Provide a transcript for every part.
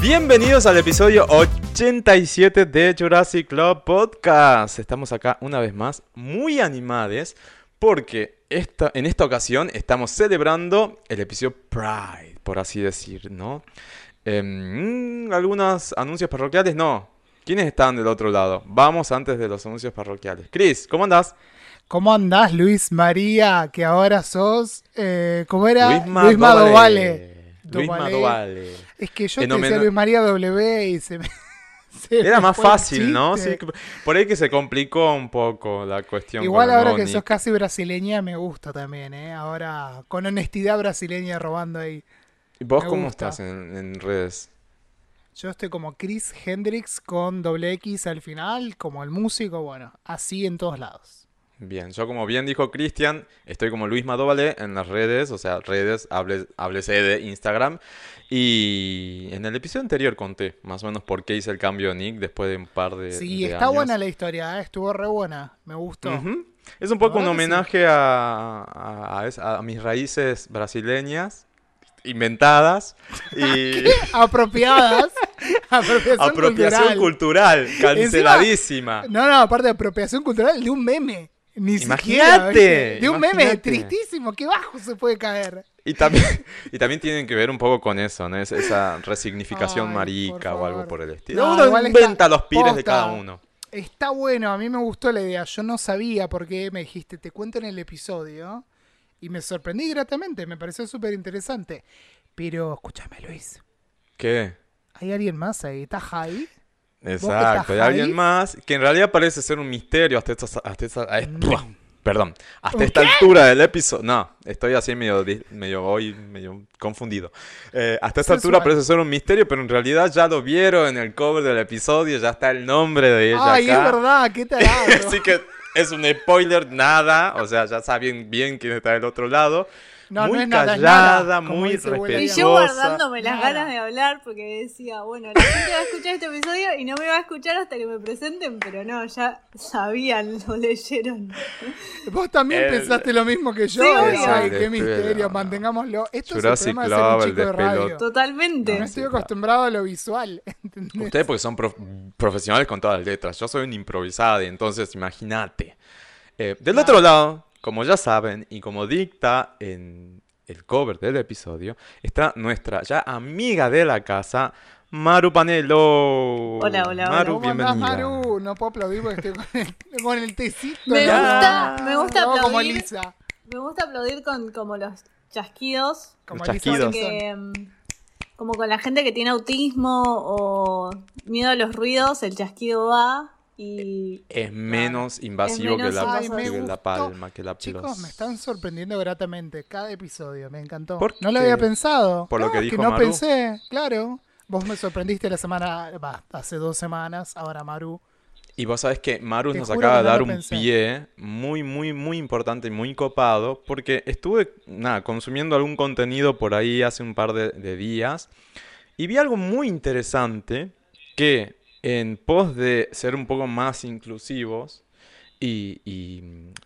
Bienvenidos al episodio 87 de Jurassic Club Podcast. Estamos acá una vez más muy animados porque esta, en esta ocasión estamos celebrando el episodio Pride, por así decir, ¿no? Em, algunos anuncios parroquiales, no. ¿Quiénes están del otro lado? Vamos antes de los anuncios parroquiales. Chris, ¿cómo andás? ¿Cómo andás, Luis María? Que ahora sos. Eh, ¿Cómo era? Luis Madovale. Luis Dovale. Madovale. Es que yo En te decía Luis María W y se me. Se Era más fácil, ¿no? Sí, por ahí que se complicó un poco la cuestión. Igual ahora nuevo que sos casi brasileña me gusta también, ¿eh? Ahora con honestidad brasileña robando ahí. ¿Y vos me cómo gusta. estás en, en redes? Yo estoy como Chris Hendrix con doble X al final, como el músico, bueno, así en todos lados. Bien, yo como bien dijo Cristian, estoy como Luis Madovale en las redes, o sea, redes, háblese de Instagram. Y en el episodio anterior conté más o menos por qué hice el cambio de nick después de un par de, Sí, de está años. buena la historia, ¿eh? estuvo re buena, me gustó. Es un poco un sí. homenaje a, a- a es- a mis raíces brasileñas, inventadas, y Apropiadas. apropiación, apropiación cultural. cultural, canceladísima. No, no, aparte de apropiación cultural de un meme. Ni Imagínate. De un meme tristísimo, qué bajo se puede caer. Y también, y también tienen que ver un poco con eso, ¿no? Es- esa resignificación Ay, marica o algo por el estilo. No, Uno inventa los pires de cada uno. Está bueno, a mí me gustó la idea. Yo no sabía por qué me dijiste, te cuento en el episodio. Y me sorprendí gratamente, me pareció súper interesante. Pero escúchame, Luis. ¿Qué? ¿Hay alguien más ahí? ¿Está Javi? Exacto, hay alguien más que en realidad parece ser un misterio hasta esta, hasta esta- perdón, hasta ¿Un esta altura del episodio. No, estoy así medio, di- medio hoy, medio confundido. Eh, hasta esta altura parece ser un misterio, pero en realidad ya lo vieron en el cover del episodio, ya está el nombre de ella Ay, acá. es verdad, qué tarado. Así que es un spoiler, nada. O sea, ya saben bien quién está del otro lado. No, muy no es nada, callada, nada, muy abuela Y respetuosa. yo guardándome las Nada. ganas de hablar porque decía, bueno, la gente va a escuchar este episodio y no me va a escuchar hasta que me presenten, pero no, ya sabían, lo leyeron. Vos también El- pensaste lo mismo que yo. Sí, Ay, qué misterio, mantengámoslo. Esto Jurassic es el problema de ser un chico de radio. Totalmente. No estoy acostumbrado a lo visual. ¿entendés? Ustedes porque son prof- profesionales con todas las letras. Yo soy un improvisado, entonces imagínate. Eh, del otro lado, como ya saben, y como dicta en el cover del episodio, está nuestra ya amiga de la casa, Maru Panelo. Hola, hola, Maru, ¿Cómo andás, bienvenida. Maru? No puedo aplaudir porque estoy con el, con el tecito. Me gusta, me gusta como aplaudir. Lisa. Me gusta aplaudir con como los chasquidos, Como Los chasquidos. Mm, como con la gente que tiene autismo o miedo a los ruidos, el chasquido va y Es menos invasivo Es menos que la. Ay, que me la palma, que la Chicos, los- me están sorprendiendo gratamente cada episodio, me encantó. ¿Por No lo había pensado. Por lo No, que dijo no Maru. pensé, claro. Vos me sorprendiste la semana, hace dos semanas, ahora Maru. Y vos sabés que Maru Te nos acaba que de no dar un pensé. pie muy, muy, muy importante y muy copado, porque estuve, nada, consumiendo algún contenido por ahí hace un par de, de días y vi algo muy interesante que en pos de ser un poco más inclusivos y, y-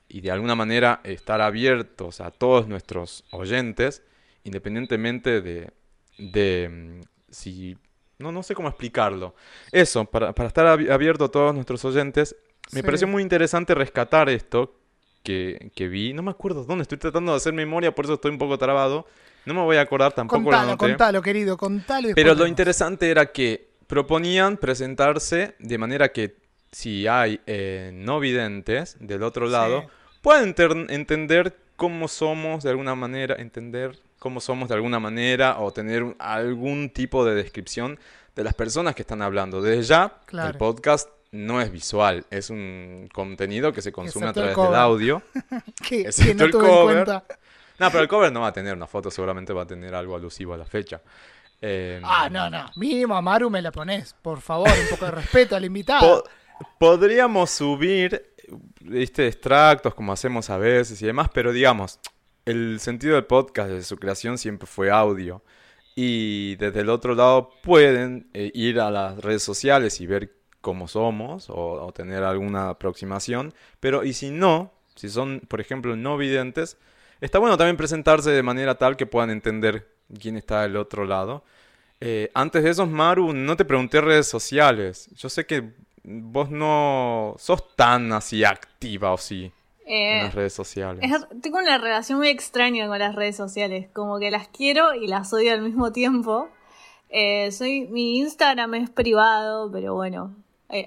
y de alguna manera estar abiertos a todos nuestros oyentes, independientemente de, de mm, si... No, no sé cómo explicarlo. Eso, para, para estar abi- abierto a todos nuestros oyentes, me Sí. pareció muy interesante rescatar esto que, que vi. No me acuerdo dónde, estoy tratando de hacer memoria, por eso estoy un poco trabado. No me voy a acordar tampoco lo Contalo, anoté. contalo, querido, contalo. y Pero lo interesante era que proponían presentarse de manera que si hay eh, no videntes del otro lado, Sí. puedan entender cómo somos de alguna manera, entender cómo somos de alguna manera o tener algún tipo de descripción de las personas que están hablando. Desde ya, Claro. el podcast no es visual, es un contenido que se consume Excepto a través del audio. que, excepto que no el cover. No, pero el cover no va a tener una foto, seguramente va a tener algo alusivo a la fecha. Eh, Ah, no, no. Mínimo a Maru me la pones. Por favor, un poco de respeto al invitado. Po- podríamos subir, viste, extractos como hacemos a veces y demás, pero digamos, el sentido del podcast desde su creación siempre fue audio. Y desde el otro lado pueden eh, ir a las redes sociales y ver cómo somos o, o tener alguna aproximación. Pero y si no, si son, por ejemplo, no videntes, está bueno también presentarse de manera tal que puedan entender quién está del otro lado. Eh, antes de eso, Maru, no te pregunté redes sociales. Yo sé que vos no sos tan así activa o sí en Eh, las redes sociales. es- tengo una relación muy extraña con las redes sociales. Como que las quiero y las odio al mismo tiempo. Eh, soy, mi Instagram es privado, pero bueno.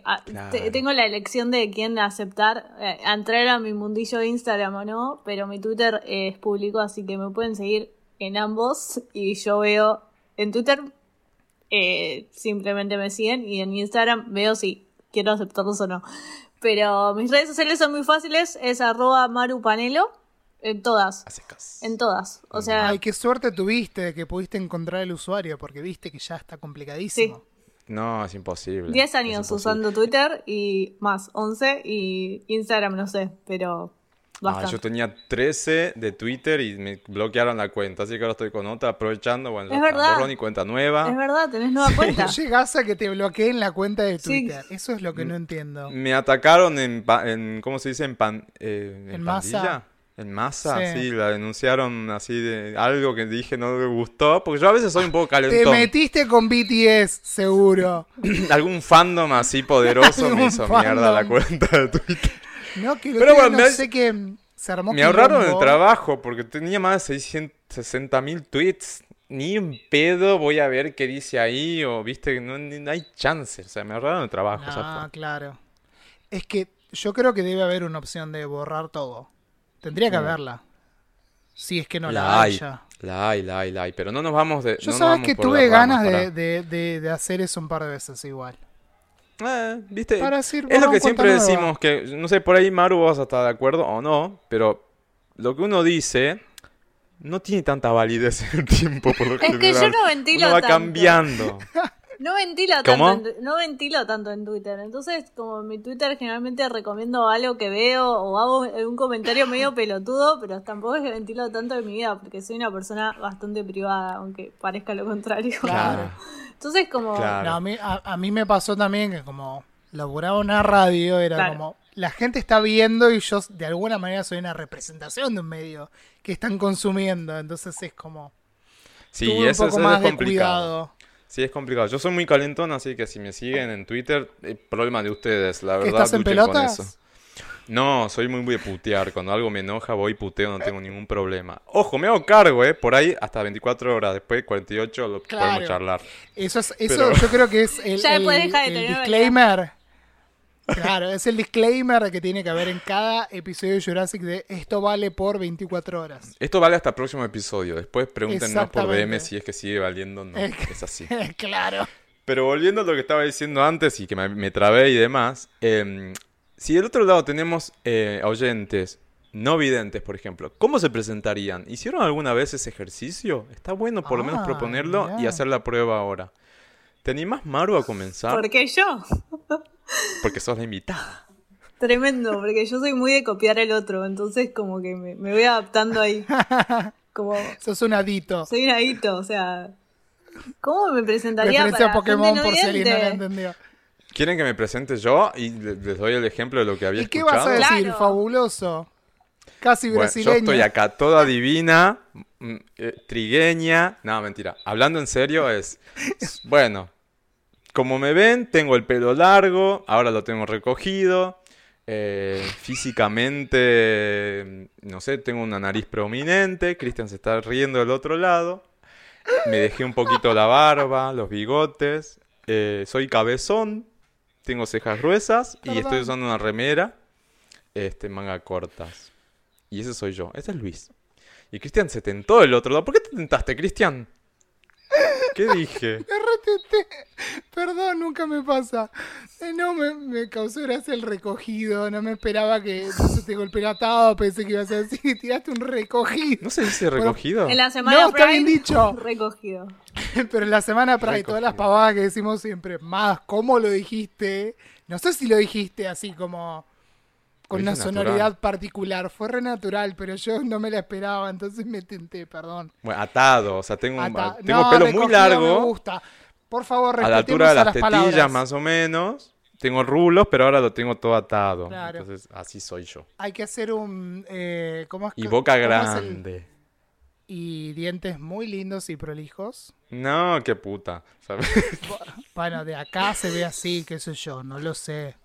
ah, Claro. te- tengo la elección de quién aceptar, entrar a mi mundillo de Instagram o no, pero mi Twitter es público, así que me pueden seguir en ambos y yo veo en Twitter eh, simplemente me siguen y en Instagram veo si quiero aceptarlos o no. Pero mis redes sociales son muy fáciles, es arroba marupanelo en todas, en todas. O sea, Ay, qué suerte tuviste de que pudiste encontrar el usuario, porque viste que ya está complicadísimo. No, es imposible. 10 Es años imposible. usando Twitter y más, 11 y Instagram no sé, pero Ah, yo tenía 13 de Twitter y me bloquearon la cuenta, así que ahora estoy con otra aprovechando. Bueno, Es verdad. borrón y cuenta nueva. Es verdad, tenés nueva cuenta. Llegás a que te bloqueen la cuenta de Sí. Twitter. Eso es lo que no entiendo. Me atacaron en, pa- en ¿cómo se dice? En, pan, eh, en, En masa. pandilla. En masa, Sí. sí. la denunciaron así de algo que dije no me gustó, porque yo a veces soy un poco Te calentón. metiste con BTS, seguro. Algún fandom así poderoso me hizo mierda la cuenta de Twitter. No, que lo Pero que bueno, no me- sé que se armó Me ahorraron el trabajo porque tenía más de 660 mil tweets. Ni un pedo voy a ver qué dice ahí o viste, no, ni- no hay chance. O sea, me ahorraron el trabajo. Ah, claro. Es que yo creo que debe haber una opción de borrar todo. Tendría que Mm. haberla. Si es que no la, la hay hay, ya. la hay, la hay, la hay. Pero no nos vamos de. Yo no sabes que tuve ganas de- de- de hacer eso un par de veces igual. Eh, viste, Para decir, es lo que siempre nueva. decimos que, no sé, por ahí Maru vas a estar de acuerdo o no, pero lo que uno dice no tiene tanta validez en el tiempo por lo Es que yo no ventilo Uno va tanto. cambiando. No ventilo ¿Cómo? tanto, en, no ventilo tanto en Twitter. Entonces, como en mi Twitter generalmente recomiendo algo que veo o hago un comentario medio pelotudo, pero tampoco es que ventilo tanto en mi vida, porque soy una persona bastante privada, aunque parezca lo contrario. Claro. Entonces, como Claro. No, a, mí, a, a mí me pasó también que como laburaba una radio, era Claro. como, la gente está viendo y yo de alguna manera soy una representación de un medio que están consumiendo, entonces es como, Sí, tuve un eso, poco eso más es de complicado. cuidado. Sí, es complicado. Yo soy muy calentón, así que si me siguen en Twitter, es problema de ustedes, la ¿Que verdad. estás en pelotas? No, soy muy de putear. Cuando algo me enoja, voy y puteo, no tengo ningún problema. Ojo, me hago cargo, ¿eh? Por ahí, hasta 24 horas después, 48, lo Claro. podemos charlar. Eso, es, eso Pero- yo creo que es el, Ya el- de disclaimer. Claro, es el disclaimer que tiene que haber en cada episodio de Jurassic de esto vale por 24 horas. Esto vale hasta el próximo episodio. Después pregúntenos por. DM si es que sigue valiendo o no. Es así. claro. Pero volviendo a lo que estaba diciendo antes y que me, me trabé y demás, em, si del otro lado tenemos eh, oyentes no videntes, por ejemplo, ¿cómo se presentarían? ¿Hicieron alguna vez ese ejercicio? Está bueno por lo menos Ah, proponerlo y hacer la prueba ahora. ¿Te animás, Maru, a comenzar? ¿por qué yo? Porque sos la invitada. Tremendo, porque yo soy muy de copiar el otro, entonces como que me, me voy adaptando ahí. Como Sos un adito. soy un adicto, o sea, ¿cómo me presentaría Referencia para a Pokémon gente no por si alguien no la entendió. ¿Quieren que me presente yo y le- les doy el ejemplo de lo que había ¿Y qué escuchado? vas a decir? Claro. Fabuloso. Casi Bueno, yo brasileño. estoy acá toda divina, mm, eh, trigueña. No, mentira. Hablando en serio es... Bueno, como me ven, tengo el pelo largo, ahora lo tengo recogido. eh, físicamente, no sé, tengo una nariz prominente. Cristian se está riendo del otro lado. Me dejé un poquito la barba, los bigotes. eh, soy cabezón, tengo cejas gruesas y estoy usando una remera, este, manga cortas. Y ese soy yo, ese es Luis. Y Cristian se tentó del otro lado. ¿Por qué te tentaste, Cristian? ¿Qué dije? RTT. Perdón, nunca me pasa. Eh, No, me, me causó gracia el recogido. No me esperaba que te golpeé atado. Pensé que ibas a decir tiraste un recogido. ¿No se dice recogido? En la semana No, está bien dicho. recogido. Pero en la semana Pride, Recogido. todas las pavadas que decimos siempre, más, ¿cómo lo dijiste? No sé si lo dijiste así como con una sonoridad particular. Fue re natural, pero yo no me la esperaba, entonces me tenté, perdón. Bueno, atado, o sea, tengo, un- tengo No, pelo muy recogido Me largo, gusta. Por favor, a la altura de las tetillas palabras. más o menos. Tengo rulos, pero ahora lo tengo todo atado. Claro. Entonces, así soy yo. Hay que hacer un... eh, ¿cómo es Y boca cómo es el- grande. Y dientes muy lindos y prolijos. No, qué puta. ¿sabes? Bueno, de acá se ve así, qué sé yo, no lo sé.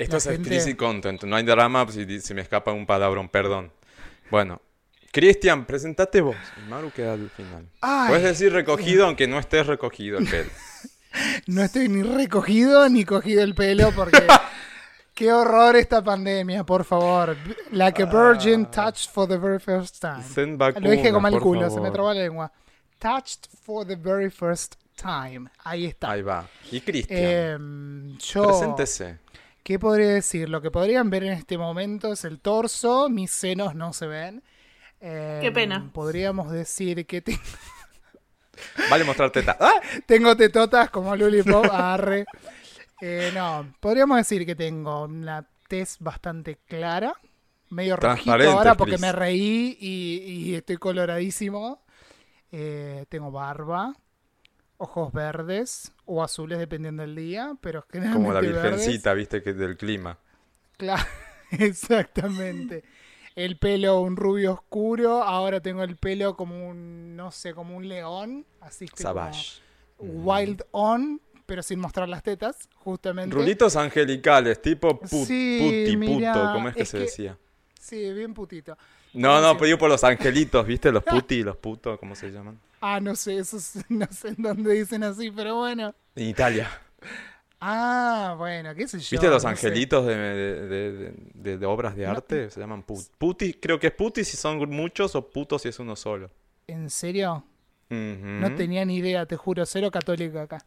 Esto La es gente- explicit content. No hay drama si si me escapa un palabrón, perdón. Bueno, Cristian, presentate vos. Y Maru queda al final. Ay. Puedes decir recogido aunque no estés recogido el pelo. No estoy ni recogido ni cogido el pelo porque... Qué horror esta pandemia, por favor. Like a virgin touched for the very first time. Send Lo dije como el culo, se me trabó la lengua. Touched for the very first time. Ahí está. Ahí va. Y Cristian, yo, preséntese. ¿Qué podría decir? Lo que podrían ver en este momento es el torso, mis senos no se ven. Em, Qué pena. Podríamos decir que te- Vale mostrar teta. ¡Ah! tengo tetotas como Lulipop, arre. Eh, no, podríamos decir que tengo una tez bastante clara, medio rojito ahora porque please. me reí y, y estoy coloradísimo. Eh, tengo barba, ojos verdes o azules dependiendo del día, pero generalmente Como la verdes. virgencita, viste, que del clima. Claro, exactamente. El pelo un rubio oscuro, ahora tengo el pelo como un, no sé, como un león, así que como Savage. wild on, pero sin mostrar las tetas, justamente. Rulitos angelicales, tipo put, Sí, puti, puto, ¿cómo es que es se que- decía? Sí, bien putito. No, no, sí. pedí por los angelitos, ¿viste? Los puti, los putos, ¿cómo se llaman? Ah, no sé, eso es- no sé en dónde dicen así, pero bueno. En Italia. Ah, bueno, qué sé yo. ¿Viste los no angelitos de, de- de- de- de obras de arte? Se llaman put. Puti, creo que es puti si son muchos o putos si es uno solo. ¿En serio? No tenía ni idea, te juro, cero católico acá.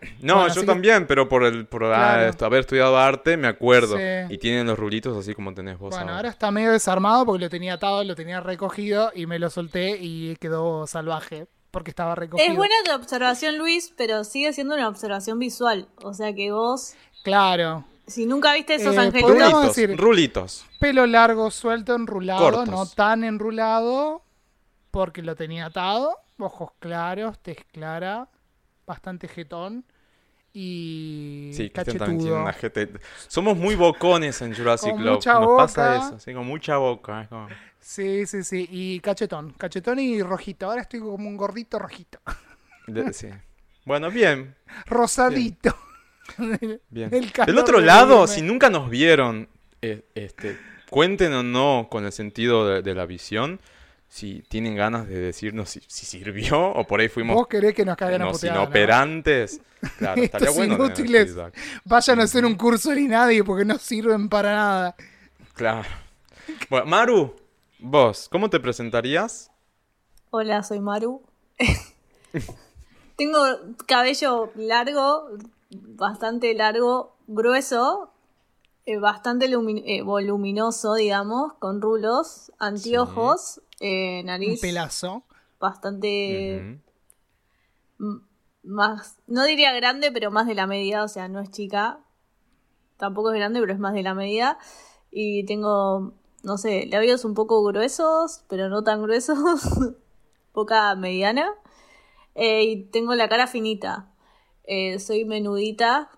No, Bueno, yo que- también, pero por el por ah, Claro. esto, haber estudiado arte me acuerdo. Sí. Y tienen los rulitos así como tenés vos Bueno, ahora. ahora está medio desarmado porque lo tenía atado, lo tenía recogido y me lo solté y quedó salvaje porque estaba recogido. Es buena tu observación, Luis, pero sigue siendo una observación visual. O sea que vos, Claro. si nunca viste esos Eh, angelitos, Rulitos, decir- rulitos. Pelo largo, suelto, enrulado, Cortos. no tan enrulado porque lo tenía atado. Ojos claros, tez clara, bastante jetón y Sí, Cristian también tiene cachetudo. una. Somos muy bocones en Jurassic Con Club. mucha Nos pasa eso, sí, con mucha boca. como- Sí, sí, sí. Y cachetón. Cachetón y rojito. Ahora estoy como un gordito rojito. de- sí. Bueno, bien, Rosadito. bien. Del otro lado, si nunca nos vieron, eh, este, cuenten o no con el sentido de, de la visión, si tienen ganas de decirnos si, si sirvió o por ahí fuimos Vos querés que nos caguen a no, puteada, ¿no? inoperantes. Claro, estaría Estos bueno. inútiles. Vayan a hacer un curso de nadie porque no sirven para nada. Claro. Bueno, Maru, vos, ¿cómo te presentarías? Hola, soy Maru. Tengo cabello largo, bastante largo, grueso, eh, bastante eh, voluminoso, digamos, con rulos, anteojos, eh, Un nariz pelazo. bastante más, no diría grande, pero más de la media, o sea, no es chica. Tampoco es grande, pero es más de la media. Y tengo, no sé, labios un poco gruesos, pero no tan gruesos. Boca mediana. Eh, y tengo la cara finita. Eh, soy menudita,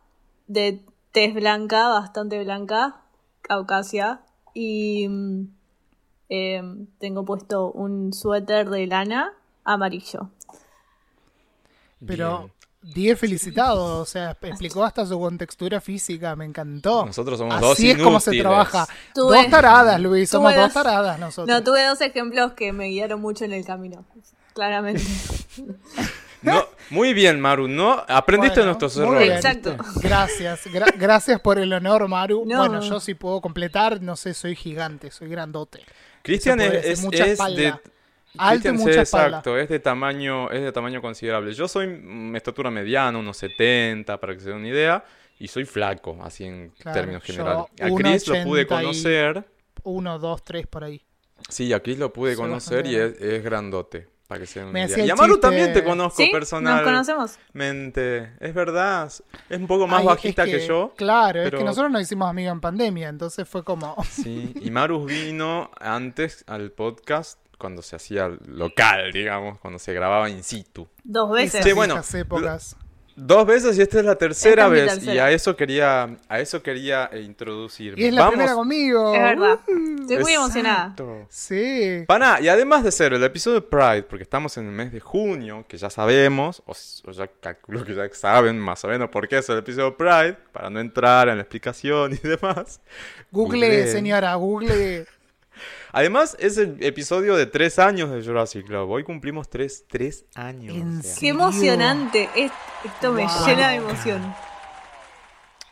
de tez blanca, bastante blanca, caucasia. Y mm, eh, tengo puesto un suéter de lana amarillo. Pero Bien. 10 felicitado. O sea, explicó hasta su contextura física. Me encantó. Nosotros somos dos Así es como se trabaja. Tuve- Dos taradas, Luis. Somos dos dos- taradas nosotros. No, tuve dos ejemplos que me guiaron mucho en el camino. Claramente. No, muy bien, Maru. ¿no? Aprendiste Bueno, de nuestros errores. bien. Exacto. Gracias, gra- gracias por el honor, Maru. No. Bueno, yo sí puedo completar, no sé, soy gigante, soy grandote. Cristian es, es- mucha es de Alto mucha exacto, es de tamaño, es de tamaño considerable. Yo soy mm, estatura mediana, unos 70, para que se den una idea, y soy flaco, así en Claro, términos generales. A Chris lo 1,80 pude conocer. Uno, dos, tres por ahí. Sí, a Chris lo pude Soy conocer y es grandote. Para que se den una idea. chiste- también te conozco ¿Sí? personalmente. Nos conocemos. Es verdad. Es un poco más Ay, bajita es que, yo. Claro, es que nosotros nos hicimos amigos en pandemia, entonces fue como. Sí. Y Maru vino antes al podcast cuando se hacía local, digamos, cuando se grababa in situ. Dos veces. esas Sí, bueno, épocas. Dos veces y esta es la tercera Esta vez. tercera. Y a eso quería, a eso quería eh, introducirme. Y es la primera conmigo. Es verdad. Estoy muy emocionada. Exacto. sí. Pana, y además de ser el episodio de Pride, porque estamos en el mes de junio, que ya sabemos, o, o ya calculo que ya saben más o menos por qué es el episodio de Pride, para no entrar en la explicación y demás. Google, Googleen. señora, Google. Además, es el episodio de tres años de Jurassic Club. Hoy cumplimos tres, tres años. ¿En o sea. Qué emocionante. Es- Esto me Wow. llena de emoción.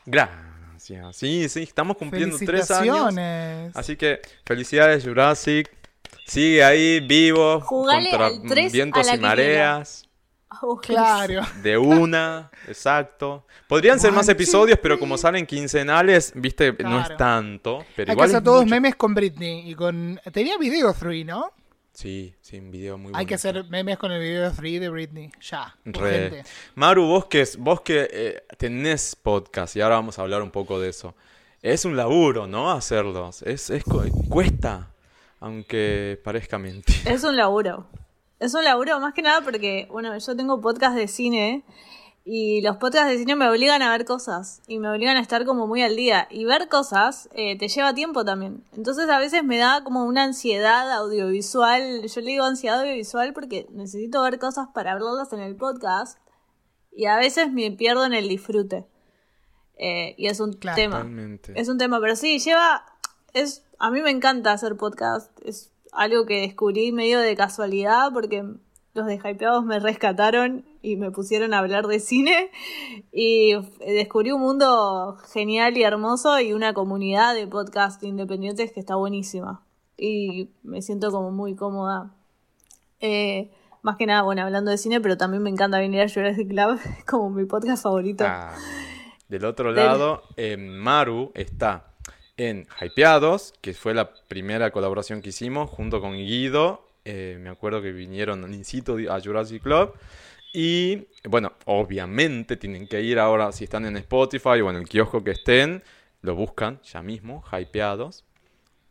Gracias. Sí, sí, estamos cumpliendo tres años. Así que felicidades Jurassic. Sigue ahí vivo Jugale contra al vientos a la y mareas. Oh, Claro. De una, exacto. Podrían ser más episodios, pero como salen quincenales, viste, no es tanto. Pero Hay que igual hacer es todos mucho. memes con Britney y con. Tenía video 3, ¿no? Sí, sí, un video muy Hay que hacer memes con el video 3 de Britney. Ya. Re. Maru, vos que, vos que eh, tenés podcast, y ahora vamos a hablar un poco de eso. Es un laburo, ¿no? Hacerlos. Es, es cu- cuesta, aunque parezca mentira. Es un laburo. Es un laburo más que nada porque, bueno, yo tengo podcast de cine y los podcasts de cine me obligan a ver cosas y me obligan a estar como muy al día. Y ver cosas eh, te lleva tiempo también. Entonces a veces me da como una ansiedad audiovisual. Yo le digo ansiedad audiovisual porque necesito ver cosas para hablarlas en el podcast y a veces me pierdo en el disfrute. Eh, y es un Claro. tema. Totalmente. Es un tema, pero sí, lleva. Es, a mí me encanta hacer podcast. Es algo que descubrí medio de casualidad porque los de Hypeados me rescataron y me pusieron a hablar de cine. Y descubrí un mundo genial y hermoso y una comunidad de podcast independientes que está buenísima. Y me siento como muy cómoda. Eh, más que nada, bueno, hablando de cine, pero también me encanta venir a Jurassic Club como mi podcast favorito. Ah, del otro Del- lado, eh, Maru está en Hypeados, que fue la primera colaboración que hicimos junto con Guido. Eh, me acuerdo que vinieron in situ a Jurassic Club. Y bueno, obviamente tienen que ir ahora, si están en Spotify o en el kiosco que estén, lo buscan ya mismo, Hypeados.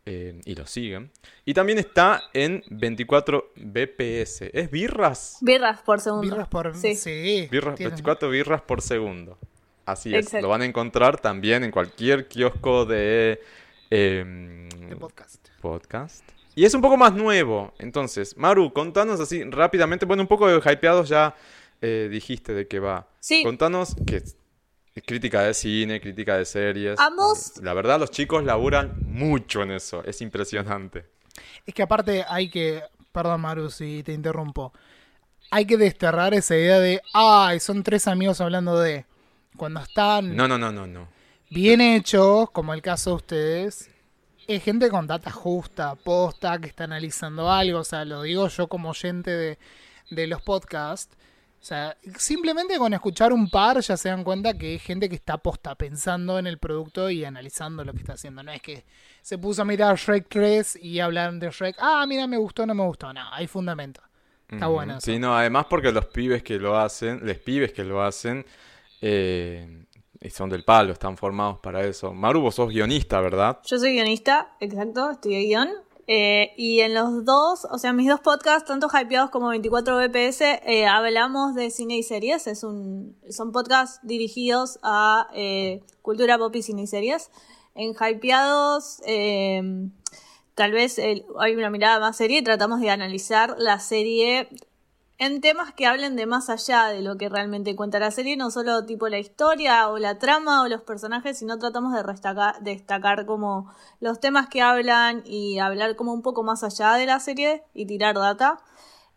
eh, y lo siguen. Y también está en 24 BPS. ¿Es birras? Birras por segundo. Birras por. Sí. Sí. Birras, tienen- 24 birras por segundo. Así es. Exacto. Lo van a encontrar también en cualquier kiosco de em, de podcast. podcast. Y es un poco más nuevo. Entonces, Maru, contanos así rápidamente. Bueno, un poco de hypeados ya eh, dijiste de qué va. Sí. Contanos que es es crítica de cine, crítica de series. Ambos- Eh, La verdad, los chicos laburan mucho en eso. Es impresionante. Es que aparte hay que. Perdón, Maru, si te interrumpo. Hay que desterrar esa idea de. Ay, son tres amigos hablando de. Cuando están No, no, no, no, no. bien hechos, como el caso de ustedes, es gente con data justa, posta, que está analizando algo. O sea, lo digo yo como oyente de, de los podcasts. O sea, simplemente con escuchar un par ya se dan cuenta que es gente que está posta pensando en el producto y analizando lo que está haciendo. No es que se puso a mirar Shrek 3 y hablan de Shrek. Ah, mira, me gustó, no me gustó. No, hay fundamento. Está bueno eso. Sí, no, además porque los pibes que lo hacen, les pibes que lo hacen, eh, y son del palo, están formados para eso. Maru, vos sos guionista, ¿verdad? Yo soy guionista, exacto, estudié guion. Eh, y en los dos, o sea, mis dos podcasts, tanto Hypeados como 24 BPS, eh, hablamos de cine y series. Es un, son podcasts dirigidos a cultura pop y cine y series. En Hypeados, tal vez hay una mirada más seria y tratamos de analizar la serie en temas que hablen de más allá de lo que realmente cuenta la serie, no solo tipo la historia o la trama o los personajes, sino tratamos de destacar, destacar como los temas que hablan y hablar como un poco más allá de la serie y tirar data.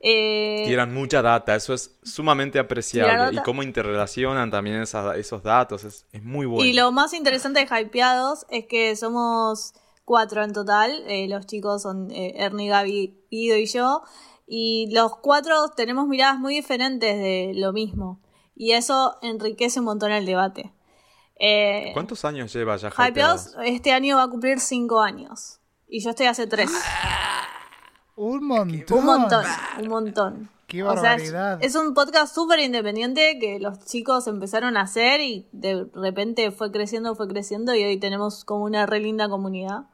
Eh, Tiran mucha data, eso es sumamente apreciable. Y cómo interrelacionan también esos datos, es, es muy bueno. Y lo más interesante de Hypeados es que somos cuatro en total. eh, los chicos son eh, Ernie, Gaby, Guido y yo. Y los cuatro tenemos miradas muy diferentes de lo mismo. Y eso enriquece un montón el debate. Eh, ¿Cuántos años lleva ya Hypeados este año va a cumplir cinco años. Y yo estoy hace tres. Un montón. Un montón, un montón. Qué O sea, es, barbaridad. es un podcast súper independiente que los chicos empezaron a hacer y de repente fue creciendo, fue creciendo y hoy tenemos como una re linda comunidad.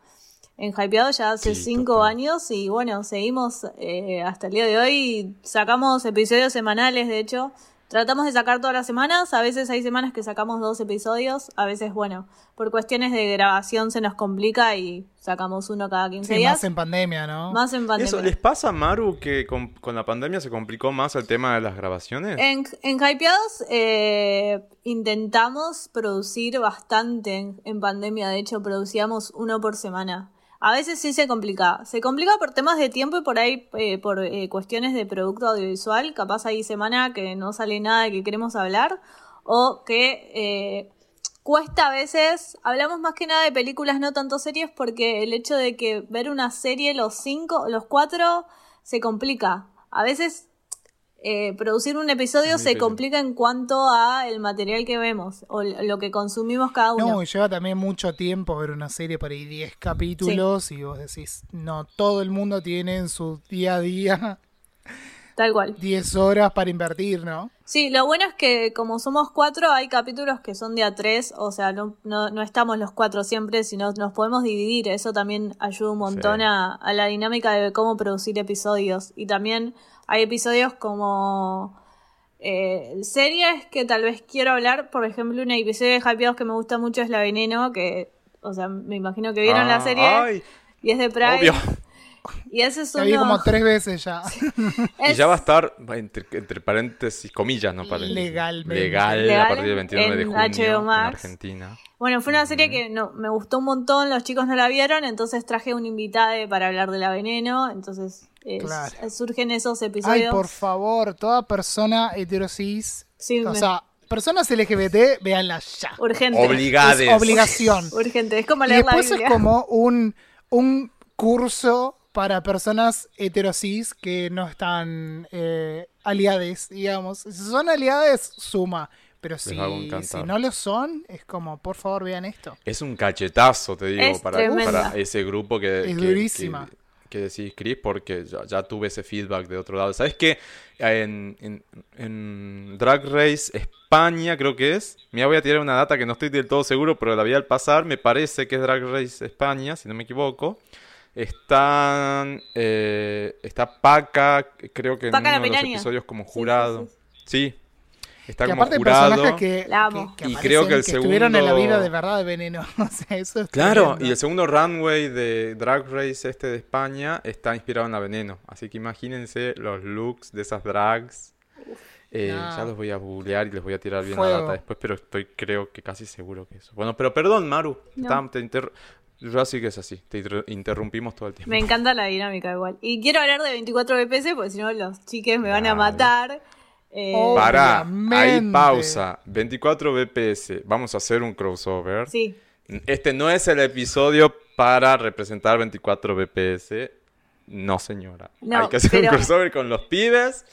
En Hypeado ya hace Sí, cinco total. años y bueno, seguimos eh, hasta el día de hoy. Sacamos episodios semanales, de hecho. Tratamos de sacar todas las semanas, a veces hay semanas que sacamos dos episodios, a veces, bueno, por cuestiones de grabación se nos complica y sacamos uno cada 15 Sí, días. más en pandemia, ¿no? Más en pandemia. Eso, ¿les pasa, Maru, que con, con la pandemia se complicó más el tema de las grabaciones? En, en Hypeados eh, intentamos producir bastante en, en pandemia, de hecho producíamos uno por semana. A veces sí se complica. Se complica por temas de tiempo y por ahí eh, por eh, cuestiones de producto audiovisual. Capaz hay semana que no sale nada de que queremos hablar o que eh, cuesta a veces. Hablamos más que nada de películas, no tanto series, porque el hecho de que ver una serie los cinco, los cuatro, se complica. A veces eh, producir un episodio se complica en cuanto a el material que vemos o lo que consumimos cada uno. No, y lleva también mucho tiempo ver una serie por ahí 10 capítulos y vos decís, no, todo el mundo tiene en su día a día Tal cual. 10 horas para invertir, ¿no? Sí, lo bueno es que como somos cuatro, hay capítulos que son de a tres, o sea, no, no, no estamos los cuatro siempre, sino nos podemos dividir. Eso también ayuda un montón Sí. a, a la dinámica de cómo producir episodios. Y también hay episodios como eh, series que tal vez quiero hablar. Por ejemplo, un episodio de Hypeados que me gusta mucho es La Veneno, que, o sea, me imagino que vieron la Ah, serie ay, y es de obvio. Y ese es vi uno- como tres veces ya. Y es- ya va a estar, entre, entre paréntesis, comillas, no paréntesis. Legalmente. Legal, Legal a partir del 29 de junio HBO en. Argentina. Bueno, fue una serie que no, me gustó un montón, los chicos no la vieron, entonces traje un invitado para hablar de la veneno, entonces eh, Claro. s- surgen esos episodios. Ay, por favor, toda persona heterosis, Sí, o me- sea, personas LGBT, véanla ya. Urgente. Obligades. Es obligación. Urgente, es como Y leer la después es como un, un curso para personas heterosis que no están eh, aliades, digamos. Si son aliades, suma. Pero si, si no lo son, es como, por favor, vean esto. Es un cachetazo, te digo, Es para, para ese grupo que, Es que- durísima. que- que decís, Chris, porque ya, ya tuve ese feedback de otro lado. ¿Sabes qué? En, en- en Drag Race España, creo que es. Mira, voy a tirar una data que no estoy del todo seguro, pero la vi al pasar. Me parece que es Drag Race España, si no me equivoco. Están. eh, está Paca, creo que en Paca uno de los episodios como Sí, sí, jurado. sí. Sí. Está que como aparte jurado. personajes que, La amo. que- que Y creo que el estuvieron en la segundo- vida de verdad de veneno. O sea, eso es Claro, tremendo. y el segundo runway de Drag Race este de España está inspirado en la Veneno. Así que imagínense los looks de esas drags. Eh, No. Ya los voy a googlear y les voy a tirar bien Fuego. la data después, pero estoy creo que casi seguro que eso. Bueno, pero perdón, Maru. No. Te inter- Yo sí que es así. Te inter- interrumpimos todo el tiempo. Me encanta la dinámica igual. Y quiero hablar de 24 BPS porque si no los chiques me van a matar. Eh. Para, ahí pausa. 24 BPS. Vamos a hacer un crossover. sí, Este no es el episodio para representar 24 BPS. No, señora. No, Hay que hacer pero- un crossover con los pibes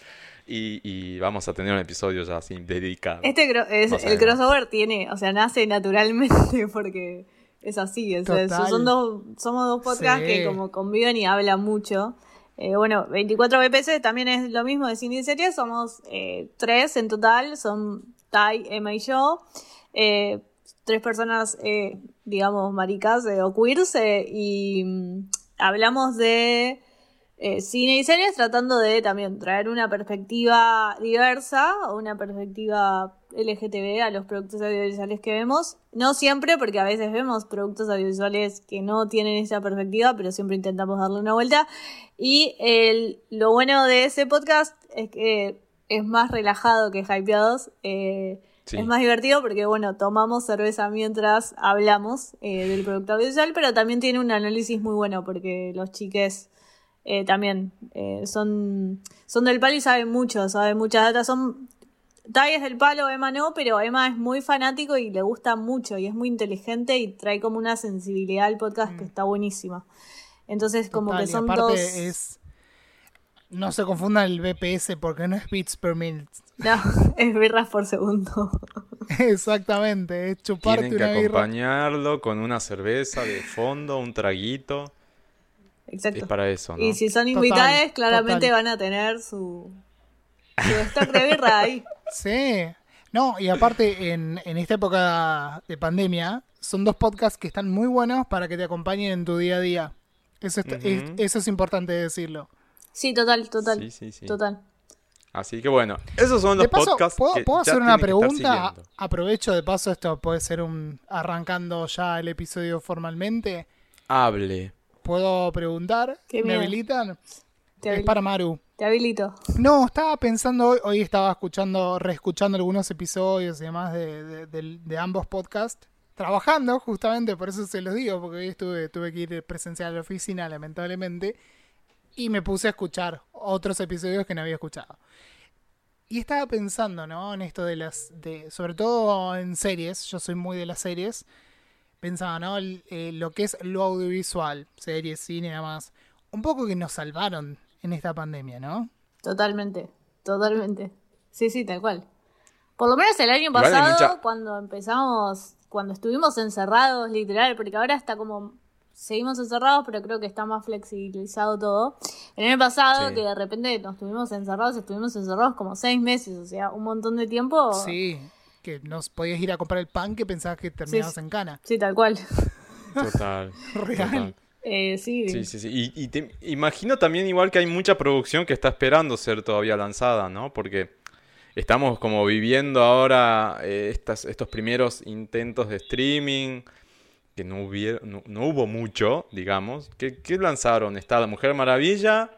y, y vamos a tener un episodio ya así dedicado. este es- el crossover tiene, o sea, nace naturalmente porque es así. sea, Total. son dos, somos dos podcasts Sí. que como conviven y hablan mucho. Eh, bueno, 24 BPS también es lo mismo de cine y series. Somos eh, tres en total. Son Tai, Emma y yo. Eh, tres personas, digamos, maricas o queers. y mm, hablamos de eh, cine y series tratando de también traer una perspectiva diversa o una perspectiva LGTB a los productos audiovisuales que vemos. No siempre, porque a veces vemos productos audiovisuales que no tienen esa perspectiva, pero siempre intentamos darle una vuelta. Y el, lo bueno de ese podcast es que es más relajado que Hypeados. eh, Sí. Es más divertido porque, bueno, tomamos cerveza mientras hablamos eh, del producto audiovisual, pero también tiene un análisis muy bueno porque los chiques eh, también eh, son, son del palo y saben mucho, saben muchas datas. Son talles del palo, Emma no, pero Emma es muy fanático y le gusta mucho y es muy inteligente y trae como una sensibilidad al podcast que está buenísima. Entonces, como que son aparte dos. es... No se confundan el BPS porque no es bits per minute. No, es birras por segundo. Exactamente, es chuparte Tienen que una birra. acompañarlo con una cerveza de fondo, un traguito. Exacto. es para eso, ¿no? Y si son Total, invitadas, claramente total. van a tener su, su stock de birra ahí. Sí. No, y aparte, en, en esta época de pandemia, son dos podcasts que están muy buenos para que te acompañen en tu día a día. Eso, está- es- eso es importante decirlo. Sí, total, total. Sí, sí, sí. Total. Así que bueno, esos son los De paso, podcasts ¿puedo, que puedo ya hacer una pregunta? Aprovecho de paso, esto puede ser un arrancando ya el episodio formalmente. Hable. ¿Puedo preguntar? Qué ¿Me habilitan? Te, Es para Maru. te habilito. No, estaba pensando hoy, hoy estaba escuchando, reescuchando algunos episodios y demás de, de- del- de ambos podcasts, trabajando justamente, por eso se los digo, porque hoy estuve, tuve que ir presencial a la oficina, lamentablemente, y me puse a escuchar otros episodios que no había escuchado. Y estaba pensando, ¿no? En esto de las, de, sobre todo en series, yo soy muy de las series, pensaba, ¿no? El- eh, lo que es lo audiovisual, series, cine y demás, un poco que nos salvaron en esta pandemia, ¿no? Totalmente. Totalmente. Sí, sí, tal cual. Por lo menos el año Igual pasado, mucha- cuando empezamos, cuando estuvimos encerrados, literal, porque ahora está como. Seguimos encerrados, pero creo que está más flexibilizado todo. El año pasado, Sí. que de repente nos estuvimos encerrados, estuvimos encerrados como seis meses, o sea, un montón de tiempo. Sí, que no podías ir a comprar el pan que pensabas que terminabas Sí. en cana. Sí, tal cual. Total. Real. total. Eh, sí, Sí, sí, sí. Y, y te imagino también igual que hay mucha producción que está esperando ser todavía lanzada, ¿no? Porque estamos como viviendo ahora eh, estas, estos primeros intentos de streaming, que no, hubiera, no, no hubo mucho, digamos. ¿Qué, qué lanzaron? Está La Mujer Maravilla,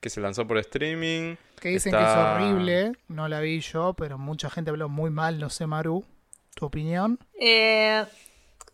que se lanzó por streaming. Que dicen Está- que es horrible, no la vi yo, pero mucha gente habló muy mal, no sé, Maru, tu opinión. Eh,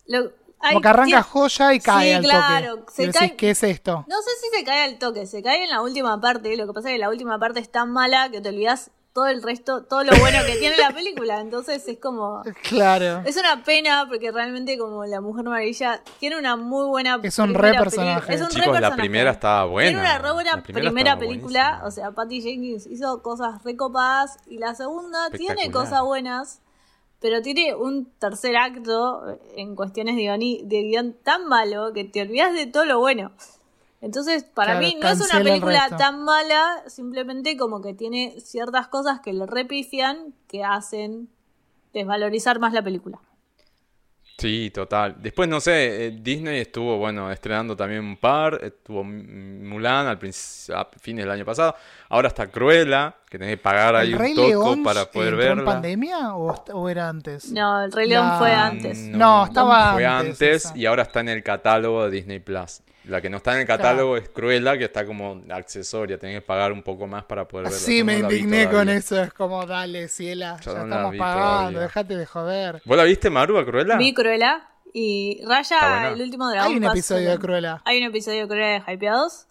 lo- hay- Como que arranca tiene- joya y cae Sí, al claro, toque. se Y decís, cae- ¿qué es esto? No sé si se cae al toque, se cae en la última parte. Lo que pasa es que la última parte es tan mala que te olvidas todo el resto, todo lo bueno que tiene la película. Entonces es como. Claro. Es una pena porque realmente, como La Mujer Maravilla tiene una muy buena. Es un re personaje. peli- Es un re Chicos, la primera estaba buena. Tiene una re buena La primera, película. buenísima. O sea, Patty Jenkins hizo cosas recopadas. Y la segunda tiene cosas buenas. Pero tiene un tercer acto en cuestiones de, guioni- de guion tan malo que te olvidas de todo lo bueno. Entonces, para Claro, mí no es una película tan mala, simplemente como que tiene ciertas cosas que le repifian que hacen desvalorizar más la película. Sí, total. Después, no sé, eh, Disney estuvo, bueno, estrenando también un par. Estuvo Mulan al a fines del año pasado. Ahora está Cruella, que tenés que pagar ahí ¿El un Rey toco León para poder entró en verla. pandemia o, era antes? No, el Rey León La- fue antes. No, estaba Fue antes y ahora está en el catálogo de Disney Plus. La que no está en el catálogo es Cruella, que está como accesoria. Tenés que pagar un poco más para poder verla. Sí, me no indigné con eso. Es como, dale, ciela, Yo ya no estamos pagando, dejate de joder. ¿Vos la viste, Maru, a Cruella? Vi Cruella y Raya, el último dragón. Hay un pasó- episodio de Cruella. Hay un episodio de Cruella de Hypeados.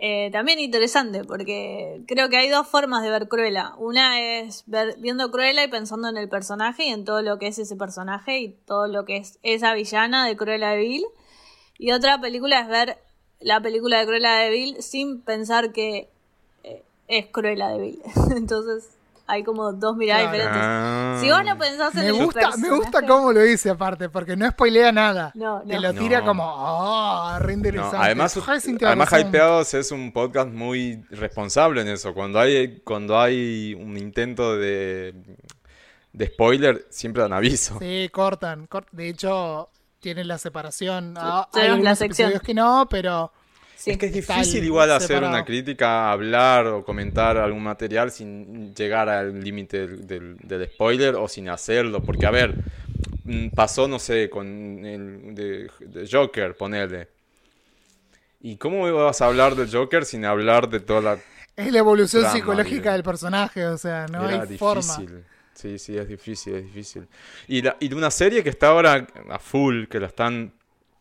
Eh, también interesante, porque creo que hay dos formas de ver Cruella. Una es ver, viendo Cruella y pensando en el personaje y en todo lo que es ese personaje y todo lo que es esa villana de Cruella de Vil. Y otra película es ver la película de Cruella de Vil sin pensar que eh, es Cruella de Vil. Entonces hay como dos miradas Claro. diferentes. Ah. Si vos no pensás en Me el gusta, me gusta cómo lo dice aparte, porque no spoilea nada. No, Te no. lo tira No. como, ah, re No, interesante. además, además. Hypeados es un podcast muy responsable en eso. Cuando hay, cuando hay un intento de, de spoiler, siempre dan aviso. Sí, cortan. cort- De hecho, tienen la separación. Ah, hay la sección. episodios que no, pero Sí. Es que es difícil igual hacer separado. una crítica, hablar o comentar algún material sin llegar al límite del, del- del spoiler o sin hacerlo. Porque, a ver, mm, pasó, no sé, con el de, de Joker, ponerle. ¿Y cómo vas a hablar del Joker sin hablar de toda la es la evolución Trama, psicológica del personaje, o sea, no Era hay difícil. forma. Sí, sí, es difícil, es difícil. Y, la, y de una serie que está ahora a full, que la están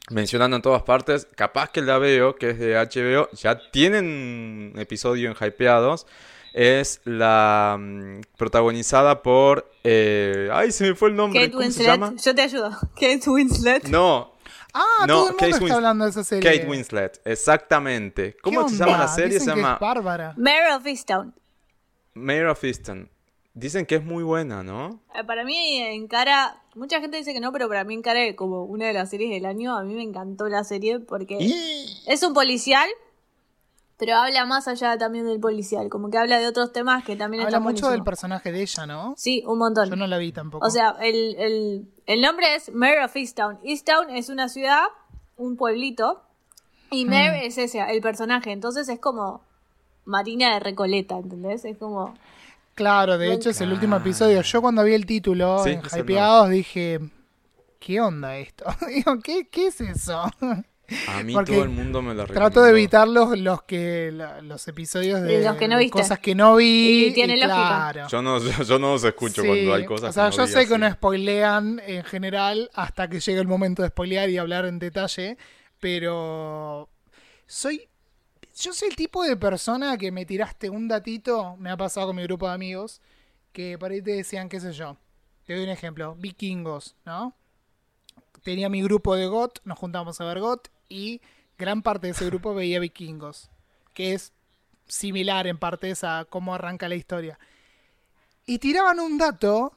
mencionando en todas partes, capaz que la veo, que es de HBO, ya tienen episodio en Hypeados, es la mm, protagonizada por... eh, ay, se me fue el nombre, Kate ¿cómo se Winslet, llama? yo te ayudo. Kate Winslet. No, Ah, No, todo el mundo Kate está hablando de esa serie. Kate Winslet, exactamente. ¿Qué ¿Cómo se llama la serie? Dicen Se que llama es bárbara. Mare of Easttown. Mayor of Easton. Dicen que es muy buena, ¿no? Eh, Para mí encara, mucha gente dice que no, pero para mí encara como una de las series del año. A mí me encantó la serie porque Y... es un policial, Pero habla más allá también del policial, como que habla de otros temas que también Habla están mucho del personaje de ella, ¿no? Sí, un montón. Yo no la vi tampoco. O sea, el, el, el nombre es Mare of Easttown. Easttown es una ciudad, un pueblito, y Mare es ese, el personaje. Entonces es como Marina de Recoleta, ¿entendés? Es como... claro, de hecho es el último episodio. Yo cuando vi el título Sí, en Hypeados dije, ¿qué onda esto? Digo, ¿qué, ¿qué es eso? A mí Porque todo el mundo me lo Trato de recomendó. evitar los, los que los episodios de, los que no viste. cosas que no vi. Y tiene lógica. claro. Yo no, yo, yo no los escucho Sí, cuando hay cosas O sea, que yo no sé que no spoilean en general hasta que llegue el momento de spoilear y hablar en detalle, pero soy yo soy el tipo de persona que me tiraste un datito, me ha pasado con mi grupo de amigos, que por ahí te decían, qué sé yo. Te doy un ejemplo, vikingos, ¿no? Tenía mi grupo de GOT, nos juntamos a ver GOT y gran parte de ese grupo veía vikingos, que es similar en partes a cómo arranca la historia. Y tiraban un dato.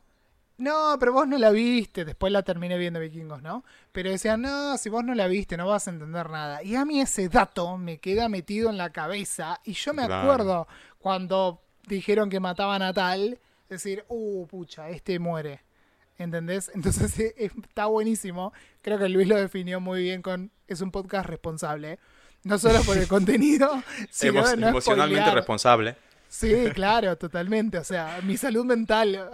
No, pero vos no la viste. Después la terminé viendo Vikingos, ¿no? Pero decían, no, si vos no la viste, no vas a entender nada. Y a mí ese dato me queda metido en la cabeza. Y yo me Claro. acuerdo cuando dijeron que mataban a tal, decir, uh, pucha, este muere. ¿Entendés? Entonces eh, está buenísimo. Creo que Luis lo definió muy bien con. Es un podcast responsable. No solo por el contenido, sino Emo- no emocionalmente spoilear. responsable. Sí, claro, totalmente. O sea, mi salud mental.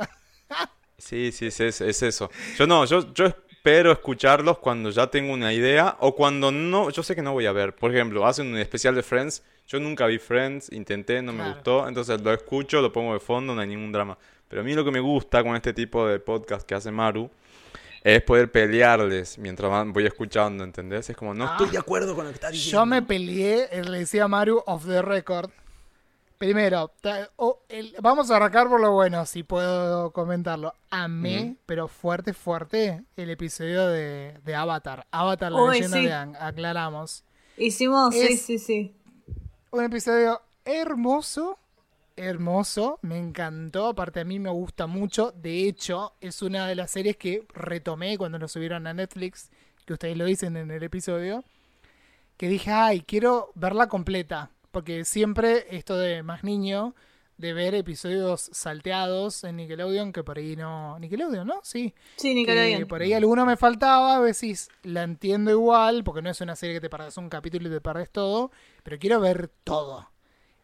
Sí, sí, sí, es, es eso. Yo no, yo, yo espero escucharlos cuando ya tengo una idea o cuando no, yo sé que no voy a ver. Por ejemplo, hacen un especial de Friends. Yo nunca vi Friends, intenté, no me Claro. gustó. Entonces lo escucho, lo pongo de fondo, no hay ningún drama. Pero a mí lo que me gusta con este tipo de podcast que hace Maru es poder pelearles mientras voy escuchando, ¿entendés? Es como, no Ah. estoy de acuerdo con lo que está diciendo. Yo me peleé, le decía a Maru, off the record. Primero, el- vamos a arrancar por lo bueno, si puedo comentarlo. Amé, pero fuerte, fuerte, el episodio de, de Avatar. Avatar, la Uy, leyenda sí. de Aang, aclaramos. Hicimos, sí, sí, sí. Un episodio hermoso, hermoso, me encantó, aparte a mí me gusta mucho, de hecho es una de las series que retomé cuando lo subieron a Netflix, que ustedes lo dicen en el episodio, que dije, ay, quiero verla completa, porque siempre esto de más niño, de ver episodios salteados en Nickelodeon, que por ahí no... Nickelodeon, ¿no? Sí. Sí, que Nickelodeon. por ahí alguno me faltaba, a veces la entiendo igual, porque no es una serie que te perdés un capítulo y te perdés todo, pero quiero ver todo,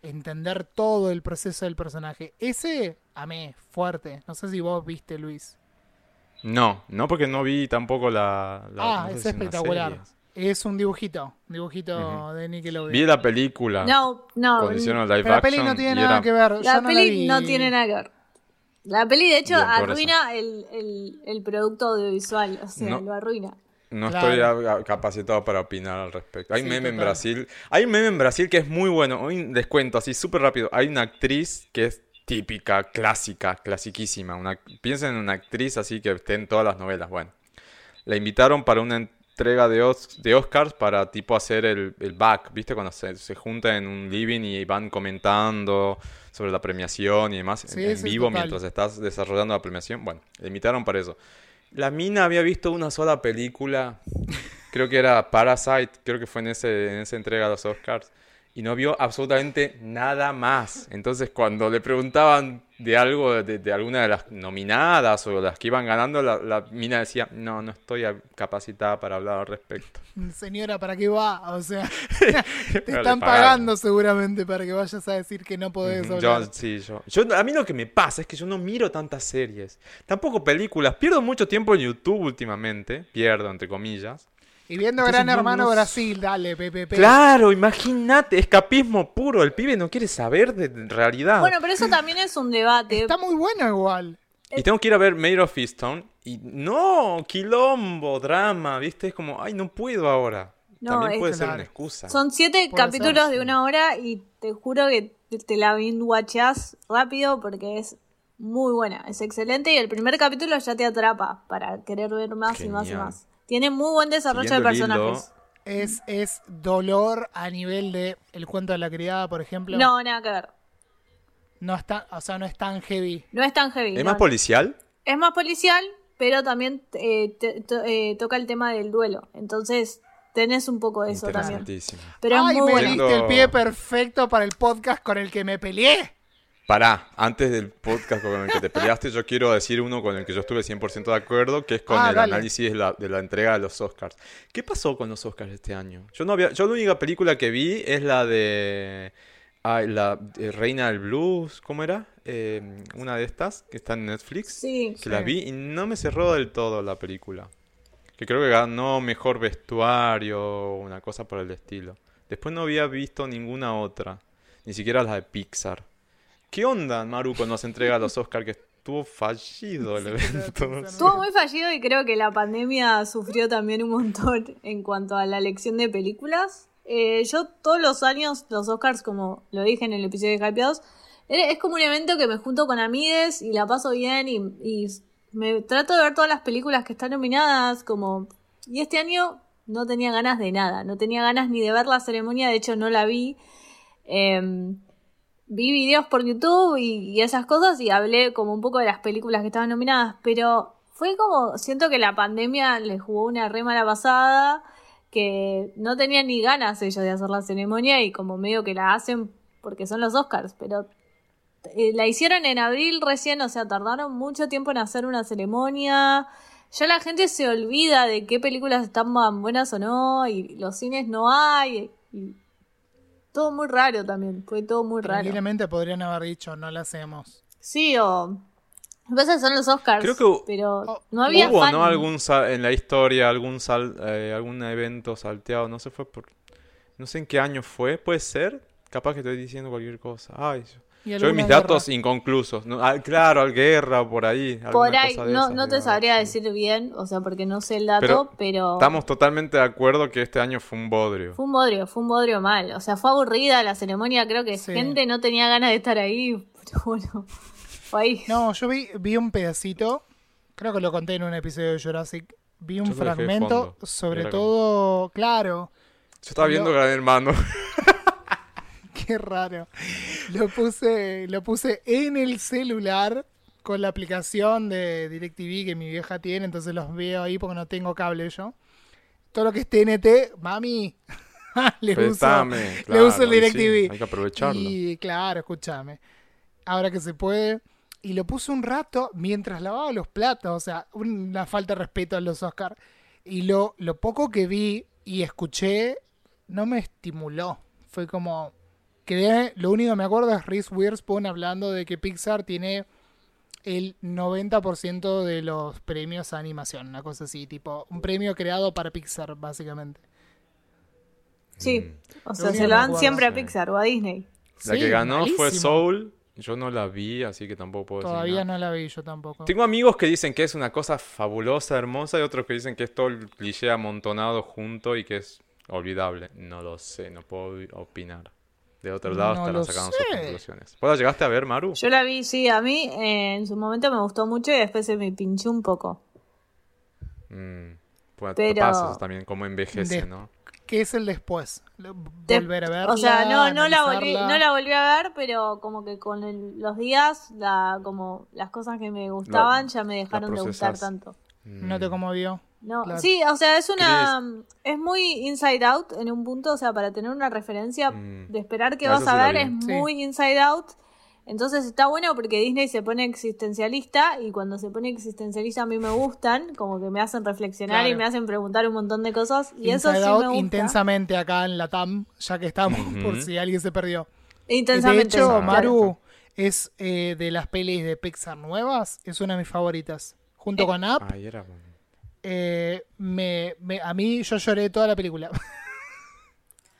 entender todo el proceso del personaje. Ese, amé, fuerte. No sé si vos viste, Luis. No, no porque no vi tampoco la... la- ah, no sé es si una espectacular. Es un dibujito, un dibujito Ujú. de Nickelodeon. Vi la película No, no. cuando hicieron live pero la peli no tiene nada era- que ver. La yo no peli la vi. no tiene nada que ver. La peli, de hecho, Bien, arruina el, el, el producto audiovisual. O sea, No. lo arruina. No Claro. estoy a- a- capacitado para opinar al respecto. Hay Sí, meme en. Brasil. Hay un meme en Brasil que es muy bueno. Hoy les cuento así súper rápido. Hay una actriz que es típica, clásica, clasiquísima. Una, piensen en una actriz así que esté en todas las novelas. Bueno, la invitaron para una entrega de, Os- de Oscars para tipo hacer el, el back, ¿viste? Cuando se, se juntan en un living y van comentando sobre la premiación y demás en- Sí, en sí, vivo total. mientras estás desarrollando la premiación. Bueno, invitaron para eso. La mina había visto una sola película, creo que era Parasite, creo que fue en, ese, en esa entrega de los Oscars, y no vio absolutamente nada más. Entonces cuando le preguntaban de algo, de, de alguna de las nominadas o las que iban ganando, la, la mina decía, no, no estoy capacitada para hablar al respecto. Señora, ¿para qué va? O sea, te están pagando seguramente para que vayas a decir que no podés hablar. Yo, sí, yo, yo- A mí lo que me pasa es que yo no miro tantas series, tampoco películas. Pierdo mucho tiempo en YouTube últimamente, pierdo entre comillas. Y viendo Entonces, Gran no- Hermano no- Brasil, dale, PPP. Claro, imagínate, escapismo puro. El pibe no quiere saber de realidad. Bueno, pero eso también es un debate. Está muy bueno igual. Y tengo que ir a ver Made of Easttown. Y no, quilombo, drama, ¿viste? Es como, ay, no puedo ahora. No, También es puede ser claro. una excusa. Son siete Puede capítulos ser, de sí. una hora y te juro que te- la binge-watcheás rápido porque es muy buena, es excelente y el primer capítulo ya te atrapa para querer ver más y más y más. Tiene muy buen desarrollo Siguiendo de personajes. Es, es dolor a nivel de El cuento de la criada, por ejemplo. No, nada que ver. No está, o sea, no es tan heavy. No es tan heavy. ¿Es no. más policial? Es más policial, pero también eh, te- to- eh, toca el tema del duelo. Entonces tenés un poco de eso también. Interesantísimo. Pero es Ay, muy me bueno. diste el pie perfecto para el podcast con el que me peleé. Pará, antes del podcast con el que te peleaste, yo quiero decir uno con el que yo estuve 100% de acuerdo, que es con Ah, el dale. análisis de la, de la entrega de los Oscars. ¿Qué pasó con los Oscars este año? Yo no había, yo la única película que vi es la de la de Reina del Blues, ¿cómo era? Eh, una de estas que está en Netflix, Sí. que la vi y no me cerró del todo la película. Que creo que ganó mejor vestuario, una cosa por el estilo. Después no había visto ninguna otra, ni siquiera la de Pixar. ¿Qué onda, Maru, cuando nos entrega los Oscars? Que estuvo fallido el evento. Estuvo muy fallido y creo que la pandemia sufrió también un montón en cuanto a la elección de películas. Eh, yo todos los años, los Oscars, como lo dije en el episodio de Hypeados, era- es como un evento que me junto con amigues y la paso bien y, y me trato de ver todas las películas que están nominadas, como... Y este año no tenía ganas de nada, no tenía ganas ni de ver la ceremonia, de hecho no la vi. Em, vi videos por YouTube y, y esas cosas y hablé como un poco de las películas que estaban nominadas, pero fue como, siento que la pandemia les jugó una re mala pasada, que no tenían ni ganas ellos de hacer la ceremonia y como medio que la hacen porque son los Oscars, pero eh, la hicieron en abril recién, o sea, tardaron mucho tiempo en hacer una ceremonia. Ya la gente se olvida de qué películas están buenas o no, y los cines no hay, y todo muy raro también, fue todo muy raro. Tranquilamente podrían haber dicho, no la hacemos. Sí, o. Lo que pasa es que son los Oscars, Creo que pero Oh, no había Hubo, fan. ¿no? Algún sal- en la historia, algún sal- eh, algún evento salteado, no sé, fue por... No sé en qué año fue, puede ser. Capaz que estoy diciendo cualquier cosa. Ay, yo, yo mis guerra. datos inconclusos. ¿no? Ah, claro, al guerra, por ahí. Por ahí, cosa de no, esas, no te sabría sí. decir bien, o sea, porque no sé el dato, pero, Estamos totalmente de acuerdo que este año fue un bodrio. fue un bodrio, fue un bodrio mal. O sea, fue aburrida la ceremonia, creo que Sí. gente no tenía ganas de estar ahí, pero bueno, fue ahí. No, yo vi, vi un pedacito, creo que lo conté en un episodio de Jurassic. Vi un Yo fragmento, sobre como- todo, claro, Yo estaba viendo. Gran Hermano. qué raro. Lo puse, lo puse en el celular con la aplicación de DirecTV que mi vieja tiene, entonces los veo ahí porque no tengo cable yo. Todo lo que es TNT, mami, le uso, le uso el y sí, DirecTV. hay que aprovecharlo. Y claro, escúchame. Ahora que se puede. Y lo puse un rato mientras lavaba los platos. O sea, una falta de respeto a los Oscars. Y lo, lo poco que vi y escuché no me estimuló. Fue como. Quedé, lo único que me acuerdo es Reese Witherspoon hablando de que Pixar tiene el 90% de los premios a animación. Una cosa así, tipo, un premio creado para Pixar, básicamente. Sí, o sea, se que lo dan acuerdo, siempre a. Pixar o a Disney. La Sí, que ganó fue. Soul. Yo no la vi, así que tampoco puedo decir Todavía nada. no la vi yo tampoco. Tengo amigos que dicen que es una cosa fabulosa, hermosa, y otros que dicen que es todo el cliché amontonado junto y que es olvidable. No lo sé, no puedo opinar. De otro lado No estarán lo sacando sus sé. conclusiones. ¿Vos la llegaste a ver, Maru? Yo la vi, sí, a mí eh, en su momento me gustó mucho y después se me pinchó un poco. Mm, pues Pero- pasa eso también, como envejece, De- ¿no? ¿Qué es el después? Volver a verla. O sea, no, no la volví, no la volví a ver, pero como que con el- los días, la, como las cosas que me gustaban ya me dejaron de gustar tanto. No te conmovió. No, Claro. sí, o sea, es una es muy inside out en un punto, o sea, para tener una referencia Mm. de esperar que Ah, vas eso a ver es Sí. muy inside out. Entonces está bueno porque Disney se pone existencialista y cuando se pone existencialista a mí me gustan, como que me hacen reflexionar y me hacen preguntar un montón de cosas y eso Inside sí Out me gusta. intensamente acá en la TAM, ya que estamos, por si alguien se perdió. Intensamente. de hecho. Maru es eh, de las pelis de Pixar nuevas, es una de mis favoritas. Junto Eh. con Up, Ay, era bueno. eh, me, me- a mí yo lloré toda la película.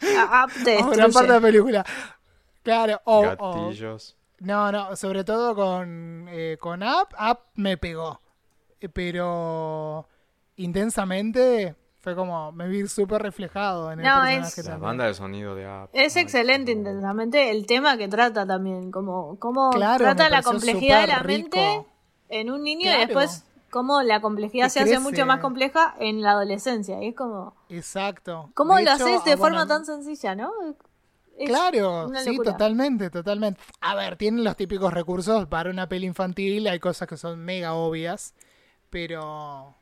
Up te O gran parte de la película. Claro, o, o- Gatillos. No, no, sobre todo con, eh, con Up, Up me pegó. Eh, Pero intensamente fue como, me vi súper reflejado en el No, personaje es- La banda de sonido de App. Es excelente intensamente el tema que trata también, como, como Claro, trata la complejidad de la rico. mente en un niño Claro. y después cómo la complejidad se hace mucho más compleja en la adolescencia. Y es como, Exacto. ¿cómo De lo hecho, haces de ah, forma bueno, tan sencilla, no? Es Claro, sí, totalmente, totalmente. A ver, tienen los típicos recursos para una peli infantil, hay cosas que son mega obvias, pero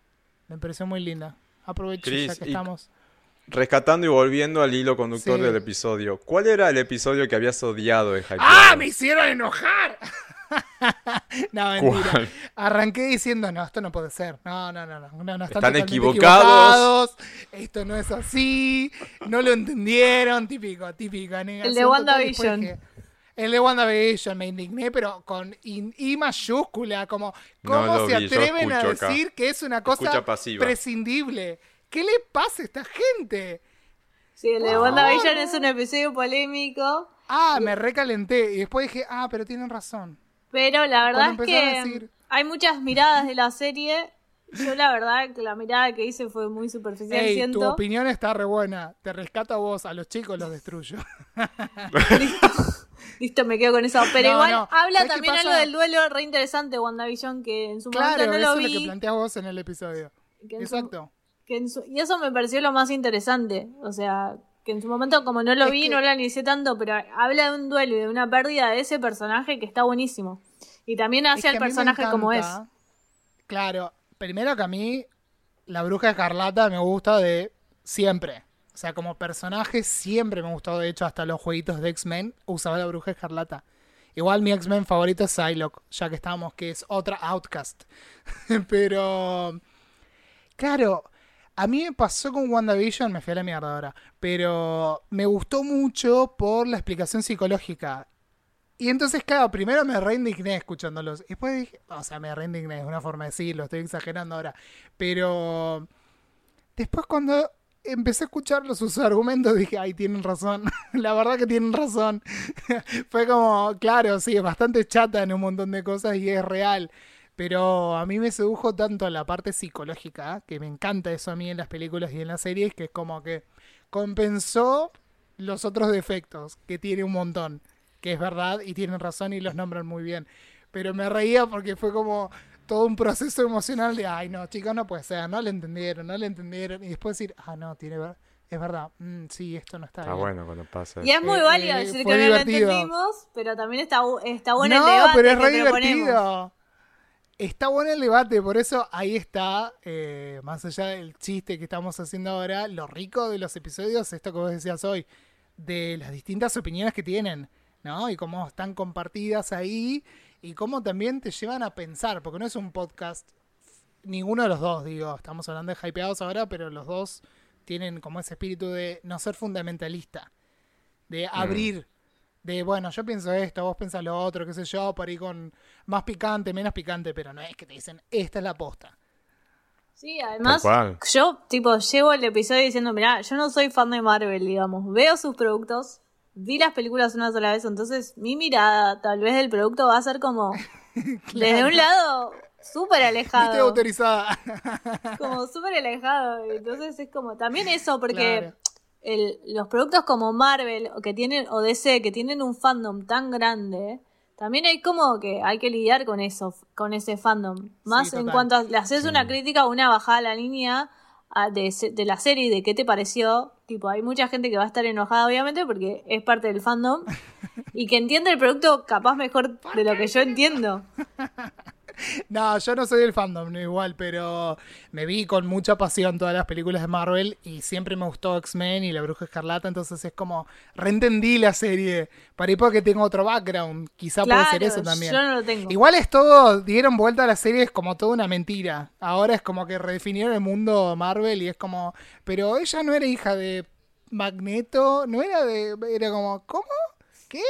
me pareció muy linda. Aprovecho Chris, ya que y- estamos. rescatando y volviendo al hilo conductor Sí. del episodio. ¿Cuál era el episodio que habías odiado de Hypeados? ¡Ah! ¡Me hicieron enojar! no, mentira. ¿Cuál? Arranqué diciendo, no, esto no puede ser. No, no, no, no. no, no, están, Están equivocados. equivocados. Esto no es así. No lo entendieron. Típico, típico. negación total. WandaVision. El de WandaVision me indigné, pero con I, I mayúscula, como, ¿cómo se vi, atreven a acá. decir que es una cosa prescindible? ¿Qué le pasa a esta gente? Sí, el de WandaVision es un episodio polémico. Ah, me recalenté y después dije, ah, pero tienen razón. Pero la verdad es que decir- hay muchas miradas de la serie. Yo la verdad que la mirada que hice fue muy superficial, Ey, siento. tu opinión está re buena. Te rescato a vos, a los chicos los destruyo. Listo, me quedo con eso. Pero No, igual no. habla ¿Sabes qué también algo del duelo re interesante WandaVision que en su claro, momento no eso lo es lo que vi. planteas vos en el episodio. que en su- Exacto. que en su- y eso me pareció lo más interesante. O sea, que en su momento como no lo Es vi, que- no lo analicé tanto, pero habla de un duelo y de una pérdida de ese personaje que está buenísimo. Y también hace Es que al personaje como es. Claro, primero que a mí la bruja escarlata me gusta de siempre. O sea, como personaje siempre me gustó. De hecho, hasta los jueguitos de X-Men usaba la bruja escarlata. Igual mi X-Men favorito es Psylocke, ya que estamos, que es otra Outcast. Pero, claro, a mí me pasó con WandaVision, me fui a la mierda ahora, pero me gustó mucho por la explicación psicológica. Y entonces, claro, primero me reindigné escuchándolos. Y después dije, o sea, me reindigné, es una forma de decirlo, estoy exagerando ahora. Pero después cuando empecé a escuchar sus argumentos dije, ay, tienen razón. La verdad que tienen razón. Fue como, claro, sí, es bastante chata en un montón de cosas y es real. Pero a mí me sedujo tanto la parte psicológica, que me encanta eso a mí en las películas y en las series, que es como que compensó los otros defectos, que tiene un montón, que es verdad y tienen razón y los nombran muy bien. Pero me reía porque fue como todo un proceso emocional de, ay no, chicos, no puede ser, no le entendieron, no le entendieron. Y después decir, ah, no, tiene ver es verdad, mm, sí, esto no está, Está bien. bueno cuando pasa Y es muy Eh, válido eh, decir que no divertido. lo entendimos, pero también está, está bueno no, el debate pero es que re proponemos. divertido. Está bueno el debate, por eso ahí está, eh, más allá del chiste que estamos haciendo ahora, lo rico de los episodios, esto que vos decías hoy, de las distintas opiniones que tienen, ¿no? Y cómo están compartidas ahí y cómo también te llevan a pensar, porque no es un podcast, ninguno de los dos, digo, estamos hablando de hypeados ahora, pero los dos tienen como ese espíritu de no ser fundamentalista, de abrir de bueno, yo pienso esto, vos pensás lo otro, qué sé yo, por ahí con más picante, menos picante, pero no es que te dicen, esta es la posta. Sí, además, yo, tipo, llevo el episodio diciendo, mirá, yo no soy fan de Marvel, digamos. Veo sus productos, vi las películas una sola vez, entonces mi mirada, tal vez, del producto va a ser como, desde un lado, súper No estoy alejado. autorizada. como súper alejado. Entonces es como, también eso, porque Claro. El- los productos como Marvel o que tienen, o DC, que tienen un fandom tan grande, también hay como que hay que lidiar con eso, con ese fandom. Más en cuanto a, le haces una crítica o una bajada a la línea a- de, se- de la serie, de qué te pareció. Tipo, hay mucha gente que va a estar enojada, obviamente, porque es parte del fandom. y que entiende el producto capaz mejor de lo que yo entiendo. No, yo no soy del fandom, no igual, pero me vi con mucha pasión todas las películas de Marvel y siempre me gustó X-Men y La Bruja Escarlata, entonces es como, reentendí la serie, para ir porque tengo otro background, quizá puede ser eso también. yo no lo tengo. Igual es todo, dieron vuelta a la serie, es como toda una mentira. Ahora es como que redefinieron el mundo Marvel y es como, pero ella no era hija de Magneto, no era de, era como, ¿cómo? ¿Qué?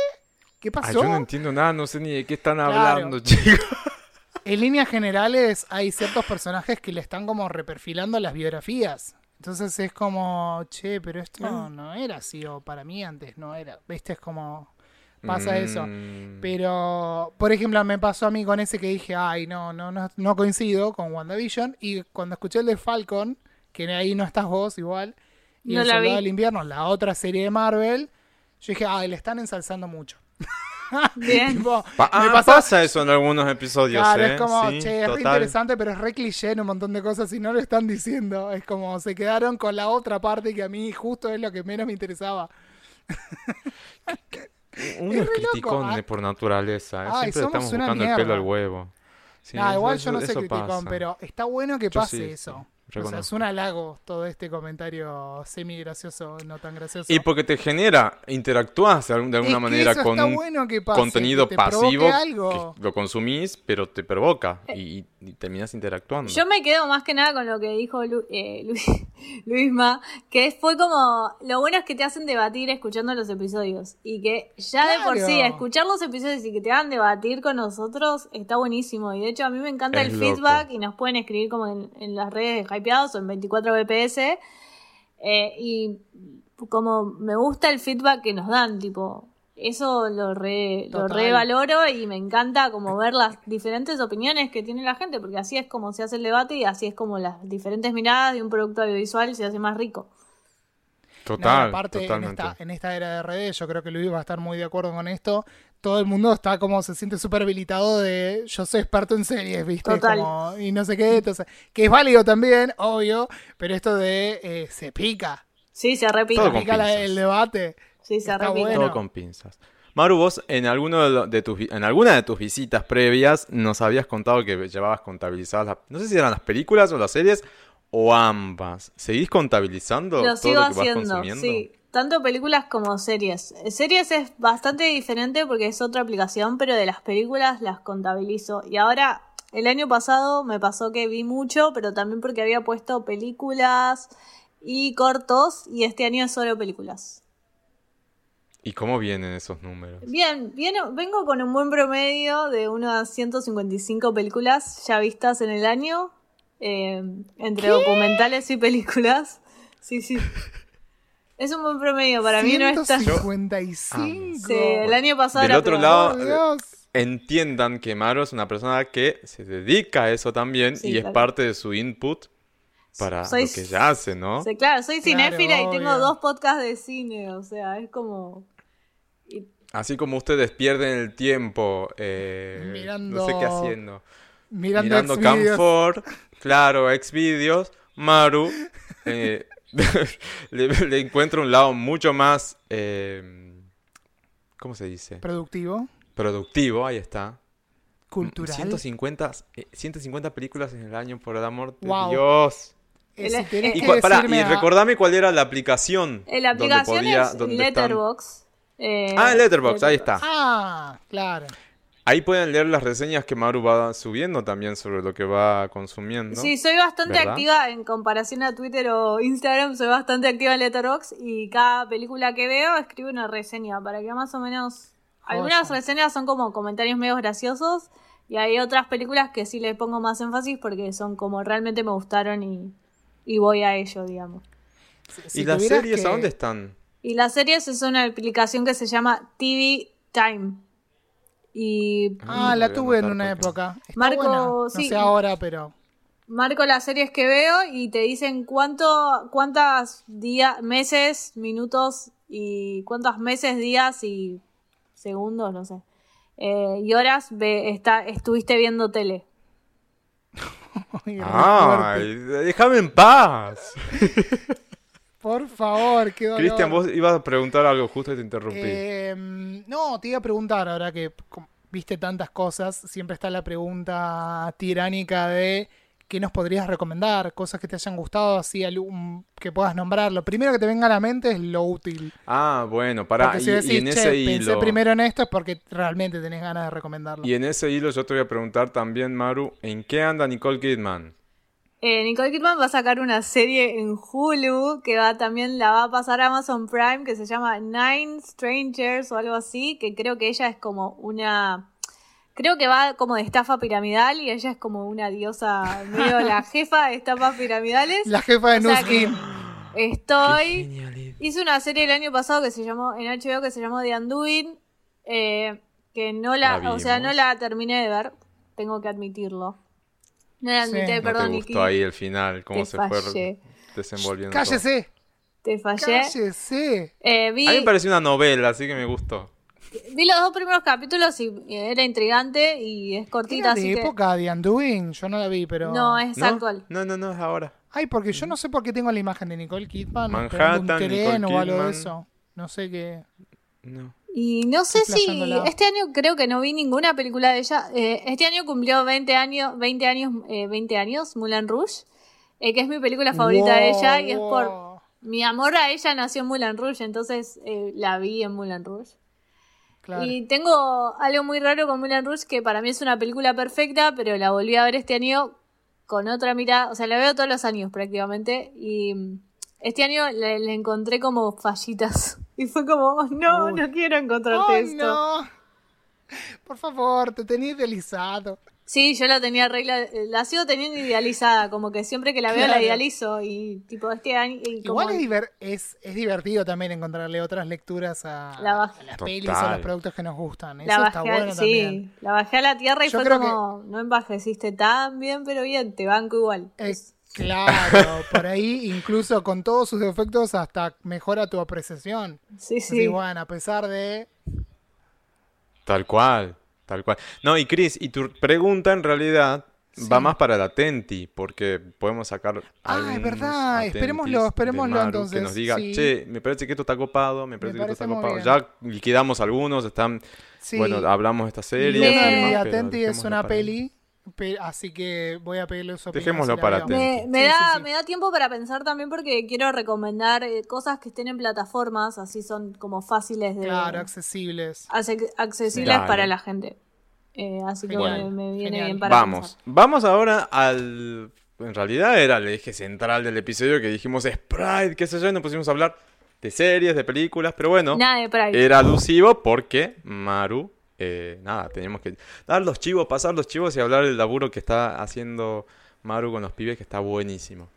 ¿Qué Ay, pasó? yo no entiendo nada, no sé ni de qué están Claro. hablando, chicos. En líneas generales hay ciertos personajes que le están como reperfilando las biografías. Entonces es como, che, pero esto no era así, o para mí antes no era. ¿Viste? Es como, pasa eso. Mm, Pero, por ejemplo, me pasó a mí con ese que dije, ay, no, no, no, no coincido con WandaVision. Y cuando escuché el de Falcon, que ahí no estás vos igual, y No El la Soldado vi. del Invierno, la otra serie de Marvel, yo dije, ay, le están ensalzando mucho. Bien. Tipo, Pa- me ah, pasa eso en algunos episodios, Claro, ¿eh? es como, Sí, che, es re interesante, pero es re cliché en un montón de cosas y no lo están diciendo. Es como, se quedaron con la otra parte que a mí justo es lo que menos me interesaba. Uno Es criticón ah. por naturaleza, ¿eh? Ay, Siempre estamos una buscando el pelo mierda. al huevo. Sí, Nah, igual eso- yo no sé criticón, pasa. pero está bueno que Yo pase sí, eso. O sea, es un halago todo este comentario semi gracioso, no tan gracioso. Y porque te genera, interactúas de, alguna Es que manera eso con está un bueno que pase, contenido que te provoque pasivo algo. que lo consumís, pero te provoca y, y terminas interactuando. Yo me quedo más que nada con lo que dijo Lu- eh, Lu- Luisma, que fue como, lo bueno es que te hacen debatir escuchando los episodios y que ya de por sí, escuchar los episodios y que te hagan debatir con nosotros está buenísimo y de hecho a mí me encanta Es el loco. feedback y nos pueden escribir como en, en las redes de Hypeados o en 24 BPS eh, y como me gusta el feedback que nos dan, tipo... Eso lo re, lo Total. re valoro y me encanta como ver las diferentes opiniones que tiene la gente, porque así es como se hace el debate y así es como las diferentes miradas de un producto audiovisual se hace más rico. No, Total, aparte, en totalmente. esta, en esta era de redes, yo creo que Luis va a estar muy de acuerdo con esto. Todo el mundo está como, se siente súper habilitado de yo soy experto en series, ¿viste? Total. Como, y no sé qué, entonces, que es válido también, obvio, pero esto de eh, se pica, Sí, se repite. Todo se con pica la- pinzas. el debate. Sí, se repite. bueno. Todo con pinzas. Maru, vos en alguno de, lo- de tus en alguna de tus visitas previas nos habías contado que llevabas contabilizadas, las- no sé si eran las películas o las series o ambas. ¿Seguís contabilizando Lo todo sigo lo que vas haciendo, consumiendo? sí. Tanto películas como series. Series es bastante diferente porque es otra aplicación, pero de las películas las contabilizo. Y ahora, el año pasado me pasó que vi mucho, pero también porque había puesto películas y cortos, y este año es solo películas. ¿Y cómo vienen esos números? Bien, viene- vengo con un buen promedio de unas 155 películas ya vistas en el año, eh, entre documentales y películas. Sí, sí. Es un buen promedio, para mí no está... 155. Sí, el año pasado Del era otro lado, Dios. Entiendan que Maru es una persona que se dedica a eso también Sí, y es parte de su input para Soy- lo que ella hace, ¿no? Sí, claro, soy Claro, cinéfila y tengo obvio. dos podcasts de cine, o sea, es como... Así como ustedes pierden el tiempo, eh, Mirando- no sé qué haciendo, Mirando, mirando Xvideos. Camfor, claro, Xvideos, Maru, eh, le, le encuentro un lado mucho más, eh, ¿cómo se dice? Productivo, Productivo, ahí está. cultural. 150, eh, 150 películas en el año, por el amor de Wow. Dios. Eh, El- Y, cua- decirme y recordame cuál era la aplicación. eh, La donde aplicación podía- es donde Letterboxd. eh, Ah, en Letterboxd, ahí está. Ah, claro. Ahí pueden leer las reseñas que Maru va subiendo también sobre lo que va consumiendo. Sí, soy bastante ¿Verdad? activa en comparación a Twitter o Instagram, soy bastante activa en Letterboxd y cada película que veo escribo una reseña para que más o menos... Algunas reseñas son como comentarios medio graciosos y hay otras películas que sí les pongo más énfasis porque son como realmente me gustaron y, y voy a ello, digamos. Si- si ¿Y las series que- a dónde están? Y las series es una aplicación que se llama TV Time. Y Ah, la tuve en una porque- época. Está Marco, buena. No sí. sé ahora, pero... marco las series que veo y te dicen cuánto, cuántas días, meses, minutos y cuántos meses, días y segundos, no sé. eh, y horas ve, está, estuviste viendo tele. Ay. ¡Déjame en paz! Por favor, qué dolor. Cristian, vos ibas a preguntar algo justo y te interrumpí. Eh, no, te iba a preguntar, ahora que viste tantas cosas, siempre está la pregunta tiránica de qué nos podrías recomendar, cosas que te hayan gustado, así que puedas nombrar. Lo primero que te venga a la mente es lo útil. Ah, bueno. Porque Y, si y decís, en che, ese pensé hilo. primero en esto es porque realmente tenés ganas de recomendarlo. Y en ese hilo yo te voy a preguntar también, Maru, ¿en qué anda Nicole Kidman? Eh, Nicole Kidman va a sacar una serie en Hulu que va también la va a pasar a Amazon Prime que se llama Nine Strangers o algo así, que creo que ella es como una creo que va como de estafa piramidal y ella es como una diosa medio la jefa de estafas piramidales. La jefa de O sea que estoy. Hice una serie el año pasado que se llamó, en HBO, que se llamó The Undoing, eh, que no la, La o sea, no la terminé de ver, tengo que admitirlo. No la Sí. admití, No ¿No perdón, te gustó ahí el final? ¿Cómo Te se fallé. fue desenvolviendo? todo? Cállese, Te fallé. cállese. Eh, vi, A mí me pareció una novela, así que me gustó. vi los dos primeros capítulos y era intrigante y es cortita, Era así de que... época de Undoing, yo no la vi, pero... No, es ¿No? actual. No, no, no, es ahora. Ay, porque yo no sé por qué tengo la imagen de Nicole Kidman Manhattan, un tren Nicole o algo de Kidman. eso. No sé qué. No. Y no sé si este año creo que no vi ninguna película de ella. Eh, este año cumplió 20 años, 20 años, eh, 20 años Moulin Rouge. eh, que es mi película favorita de ella y es por mi amor a ella nació en Moulin Rouge, entonces eh, la vi en Moulin Rouge. Claro. Y tengo algo muy raro con Moulin Rouge, que para mí es una película perfecta, pero la volví a ver este año con otra mirada. O sea, la veo todos los años prácticamente. Y mm, este año le, le encontré como fallitas. Y fue como, "Oh, no, Uy. no quiero encontrarte ¡Ay, esto. no! Por favor, te tenía idealizado. Sí, yo la tenía regla, la sigo teniendo idealizada, como que siempre que la veo la idealizo. Y tipo, este año. y como- Igual es, diver- es, es divertido también encontrarle otras lecturas a, La baj- a las Total. pelis o a los productos que nos gustan. Eso la bajé, está bueno sí, también. la bajé a la tierra y Yo fue creo como, no envejeciste tan bien, pero bien, te banco igual. Eh, claro, por ahí incluso con todos sus defectos hasta mejora tu apreciación. sí, Así, sí. bueno, a pesar de... Tal cual, tal cual. No, y Chris, y tu pregunta en realidad va Sí. más para la Tenti, porque podemos sacar Ah, es verdad, esperémoslo, esperémoslo entonces, Que nos diga, sí. che, me parece que esto está copado, me parece que esto está copado. Ya liquidamos algunos, están, Sí. bueno, hablamos de esta Y serie. y de demás, pero Atenti es una para ahí. Así que voy a pedirle su opinión. Dejémoslo para. Atenti. Me, me Sí, da, sí, sí. me da tiempo para pensar también porque quiero recomendar eh, cosas que estén en plataformas, así son como fáciles de Claro, accesibles. accesibles Dale. para la gente. Eh, así que me, me viene genial. bien para Vamos, pensar. vamos ahora al... En realidad era el eje central del episodio que dijimos Sprite, qué sé yo, y nos pusimos a hablar de series, de películas, pero bueno, Nada de Pride. era alusivo porque Maru, eh, nada, teníamos que dar los chivos, pasar los chivos y hablar del laburo que está haciendo Maru con los pibes, que está buenísimo.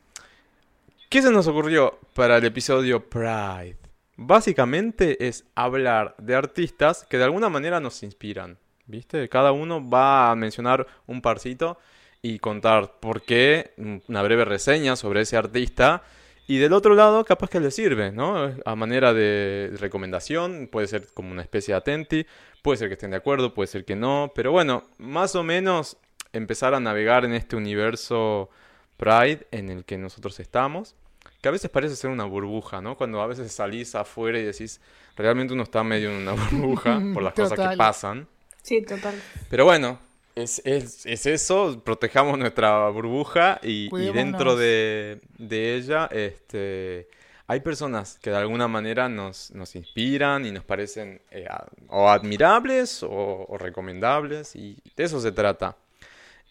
¿Qué se nos ocurrió para el episodio Pride? Básicamente es hablar de artistas que de alguna manera nos inspiran, ¿viste? Cada uno va a mencionar un parcito y contar por qué, una breve reseña sobre ese artista. Y del otro lado, capaz que le sirve, ¿no? A manera de recomendación, puede ser como una especie de atenti, puede ser que estén de acuerdo, puede ser que no, pero bueno, más o menos empezar a navegar en este universo Pride en el que nosotros estamos, que a veces parece ser una burbuja, ¿no? Cuando a veces salís afuera y decís, realmente uno está medio en una burbuja por las cosas que pasan. Sí, total. Pero bueno, es, es, es eso, protejamos nuestra burbuja y, dentro de, de ella este, hay personas que de alguna manera nos, nos inspiran y nos parecen eh, o admirables o, o recomendables y de eso se trata.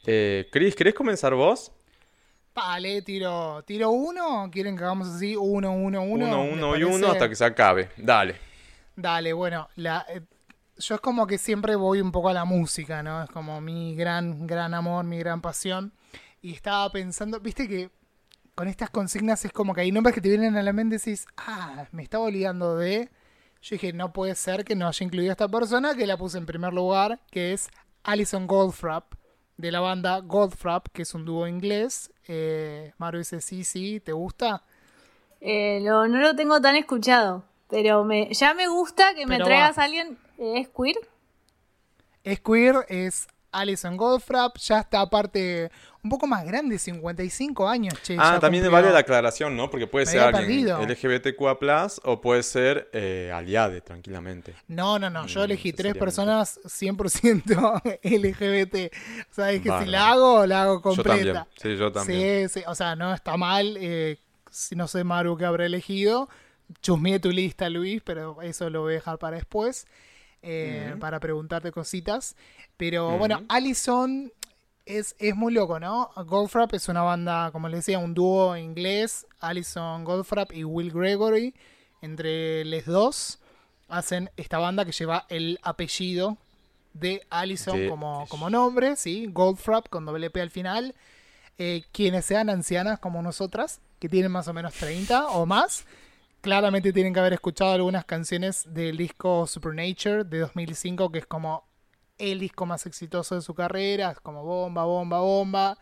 Eh, Chris, ¿querés comenzar vos? Vale, tiro, tiro uno. ¿Quieren que hagamos así? Uno, uno, uno. Uno, ¿Les uno y parece? uno hasta que se acabe. Dale. Dale, bueno, la, eh, yo es como que siempre voy un poco a la música, ¿no? Es como mi gran, gran amor, mi gran pasión. Y estaba pensando, viste que con estas consignas es como que hay nombres que te vienen a la mente y decís, ah, me estaba olvidando de... Yo dije, no puede ser que no haya incluido a esta persona, que la puse en primer lugar, que es Alison Goldfrapp, de la banda Goldfrapp, que es un dúo inglés. Eh, Maru dice, sí, sí, ¿te gusta? Eh, no lo tengo tan escuchado, pero me, ya me gusta que me Pero traigas va. a alguien. ¿Es queer? Es queer, es Alison Goldfrapp, ya está aparte un poco más grande, 55 años, che. Ah, también cumplió. vale la aclaración, ¿no? Porque puede Me ser alguien perdido. LGBTQA+, o puede ser eh, aliade, tranquilamente. No, no, no, yo Mm, elegí tres personas 100% LGBT. O sea, es que si la hago, la hago Yo también, completa. sí, yo también. Sí, sí, o sea, no está mal. eh, si no sé, Maru, que habrá elegido. Chusmeé tu lista, Luis, pero eso lo voy a dejar para después. eh. Para preguntarte cositas. Pero bueno, Allison es, es muy loco, ¿no? Goldfrapp es una banda, como les decía, un dúo inglés. Allison Goldfrapp y Will Gregory. Entre los dos hacen esta banda que lleva el apellido de Allison De- como, como nombre, ¿sí? Goldfrapp con doble P al final. Eh, quienes sean ancianas como nosotras, que tienen más o menos 30 o más, claramente tienen que haber escuchado algunas canciones del disco Supernature de 2005, que es como el disco más exitoso de su carrera, es como bomba, bomba, bomba.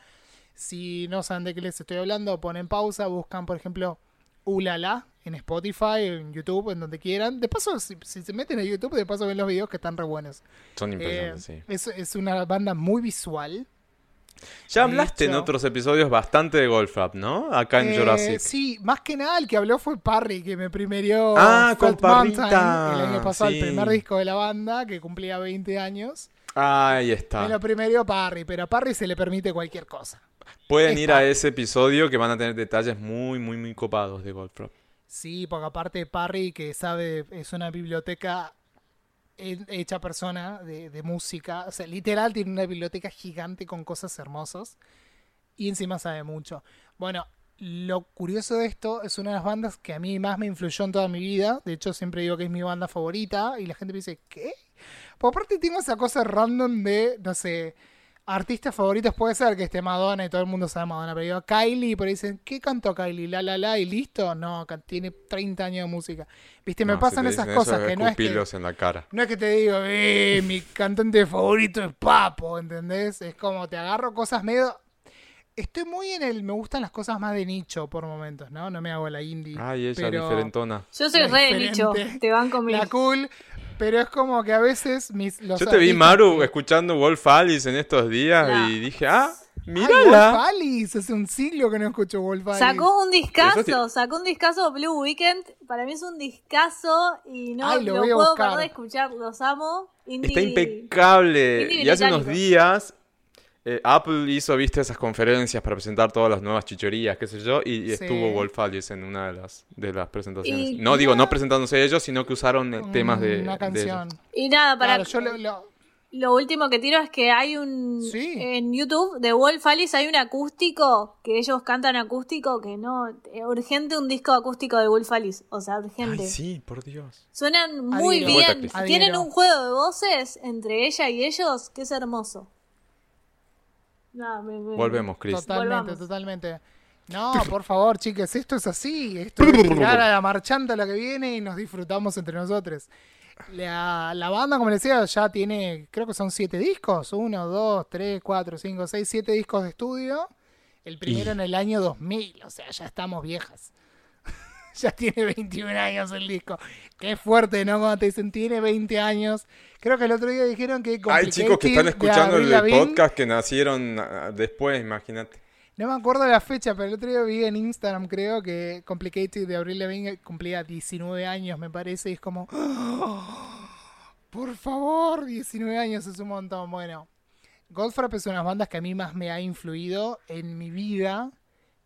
Si no saben de qué les estoy hablando, ponen pausa, buscan, por ejemplo, Ulala en Spotify, en YouTube, en donde quieran. De paso, si, si se meten a YouTube, de paso ven los videos que están re buenos. Son Eh, impresionantes, sí. es, es una banda muy visual. Ya hablaste en otros episodios bastante de Golfrap, ¿no? Acá en Eh, Jurassic. Sí, más que nada el que habló fue Parry, que me primerió Ah, con Mountain el año pasado, Sí. el primer disco de la banda, que cumplía 20 años. Ahí Me está. lo primero Parry, pero a Parry se le permite cualquier cosa. Pueden es ir a ese episodio que van a tener detalles muy, muy, muy copados de Goldfrapp. Sí, porque aparte Parry, que sabe, es una biblioteca hecha persona de, música. O sea, literal tiene una biblioteca gigante con cosas hermosas. Y encima sabe mucho. Bueno, lo curioso de esto es una de las bandas que a mí más me influyó en toda mi vida. De hecho, siempre digo que es mi banda favorita. Y la gente me dice, ¿qué? Porque aparte tengo esa cosa random de, no sé, artistas favoritos. Puede ser que esté Madonna y todo el mundo sabe Madonna. Pero digo, Kylie, ahí dicen, ¿qué cantó Kylie? La, la, la, y listo. No, tiene 30 años de música. Viste, me No, pasan esas cosas que no es que... en la cara. No es que te digo, eh, mi cantante favorito es Papo, ¿entendés? Es como te agarro cosas medio. Estoy muy en el. Me gustan las cosas más de nicho por momentos, ¿no? No me hago la indie. Ay, ella pero diferentona. Yo soy re de nicho, te van conmigo. La cool, pero es como que a veces mis. Los Yo te vi, Maru, que- escuchando Wolf Alice en estos días y dije, ah, Ay, Wolf mírala. Alice, hace un siglo que no escucho Wolf Alice. Sacó un discazo, sacó un discazo Blue Weekend. Para mí es un discazo y no Ay, lo puedo parar de escuchar. Los amo. Indie- Está impecable. Indie Y hace unos días eh, Apple hizo, viste, esas conferencias para presentar todas las nuevas chichorías, qué sé yo, y, y Sí. estuvo Wolf Alice en una de las, de las presentaciones. Y- no digo, no presentándose ellos, sino que usaron eh, temas de, Una de canción. ellos. Y nada, para Claro, yo lo- lo- lo último que tiro es que hay un Sí. en YouTube de Wolf Alice hay un acústico que ellos cantan acústico que no eh, urgente un disco acústico de Wolf Alice, o sea, urgente. Ay, sí, por Dios. Suenan muy bien. Tienen un juego de voces entre ella y ellos que es hermoso. Nada, me- me- Volvemos, Chris. Totalmente, Volvamos. totalmente. No, por favor, chicos, esto es así. Esto es tirar a la marchanta la que viene y nos disfrutamos entre nosotros. La, la banda, como les decía, ya tiene, creo que son siete discos. Uno, dos, tres, cuatro, cinco, seis, siete discos de estudio. El primero Y- en el año 2000, o sea, ya estamos viejas. ya tiene 21 años el disco. Qué fuerte, ¿no? Cuando te dicen tiene 20 años. Creo que el otro día dijeron que Hay chicos que están escuchando el podcast que nacieron ah, después, imagínate. No me acuerdo la fecha, pero el otro día vi en Instagram, creo que Complicated de Abril Lavigne cumplía 19 años, me parece, y es como... ¡Ah! Por favor, 19 años es un montón. Bueno, Goldfrapp es una de las bandas que a mí más me ha influido en mi vida.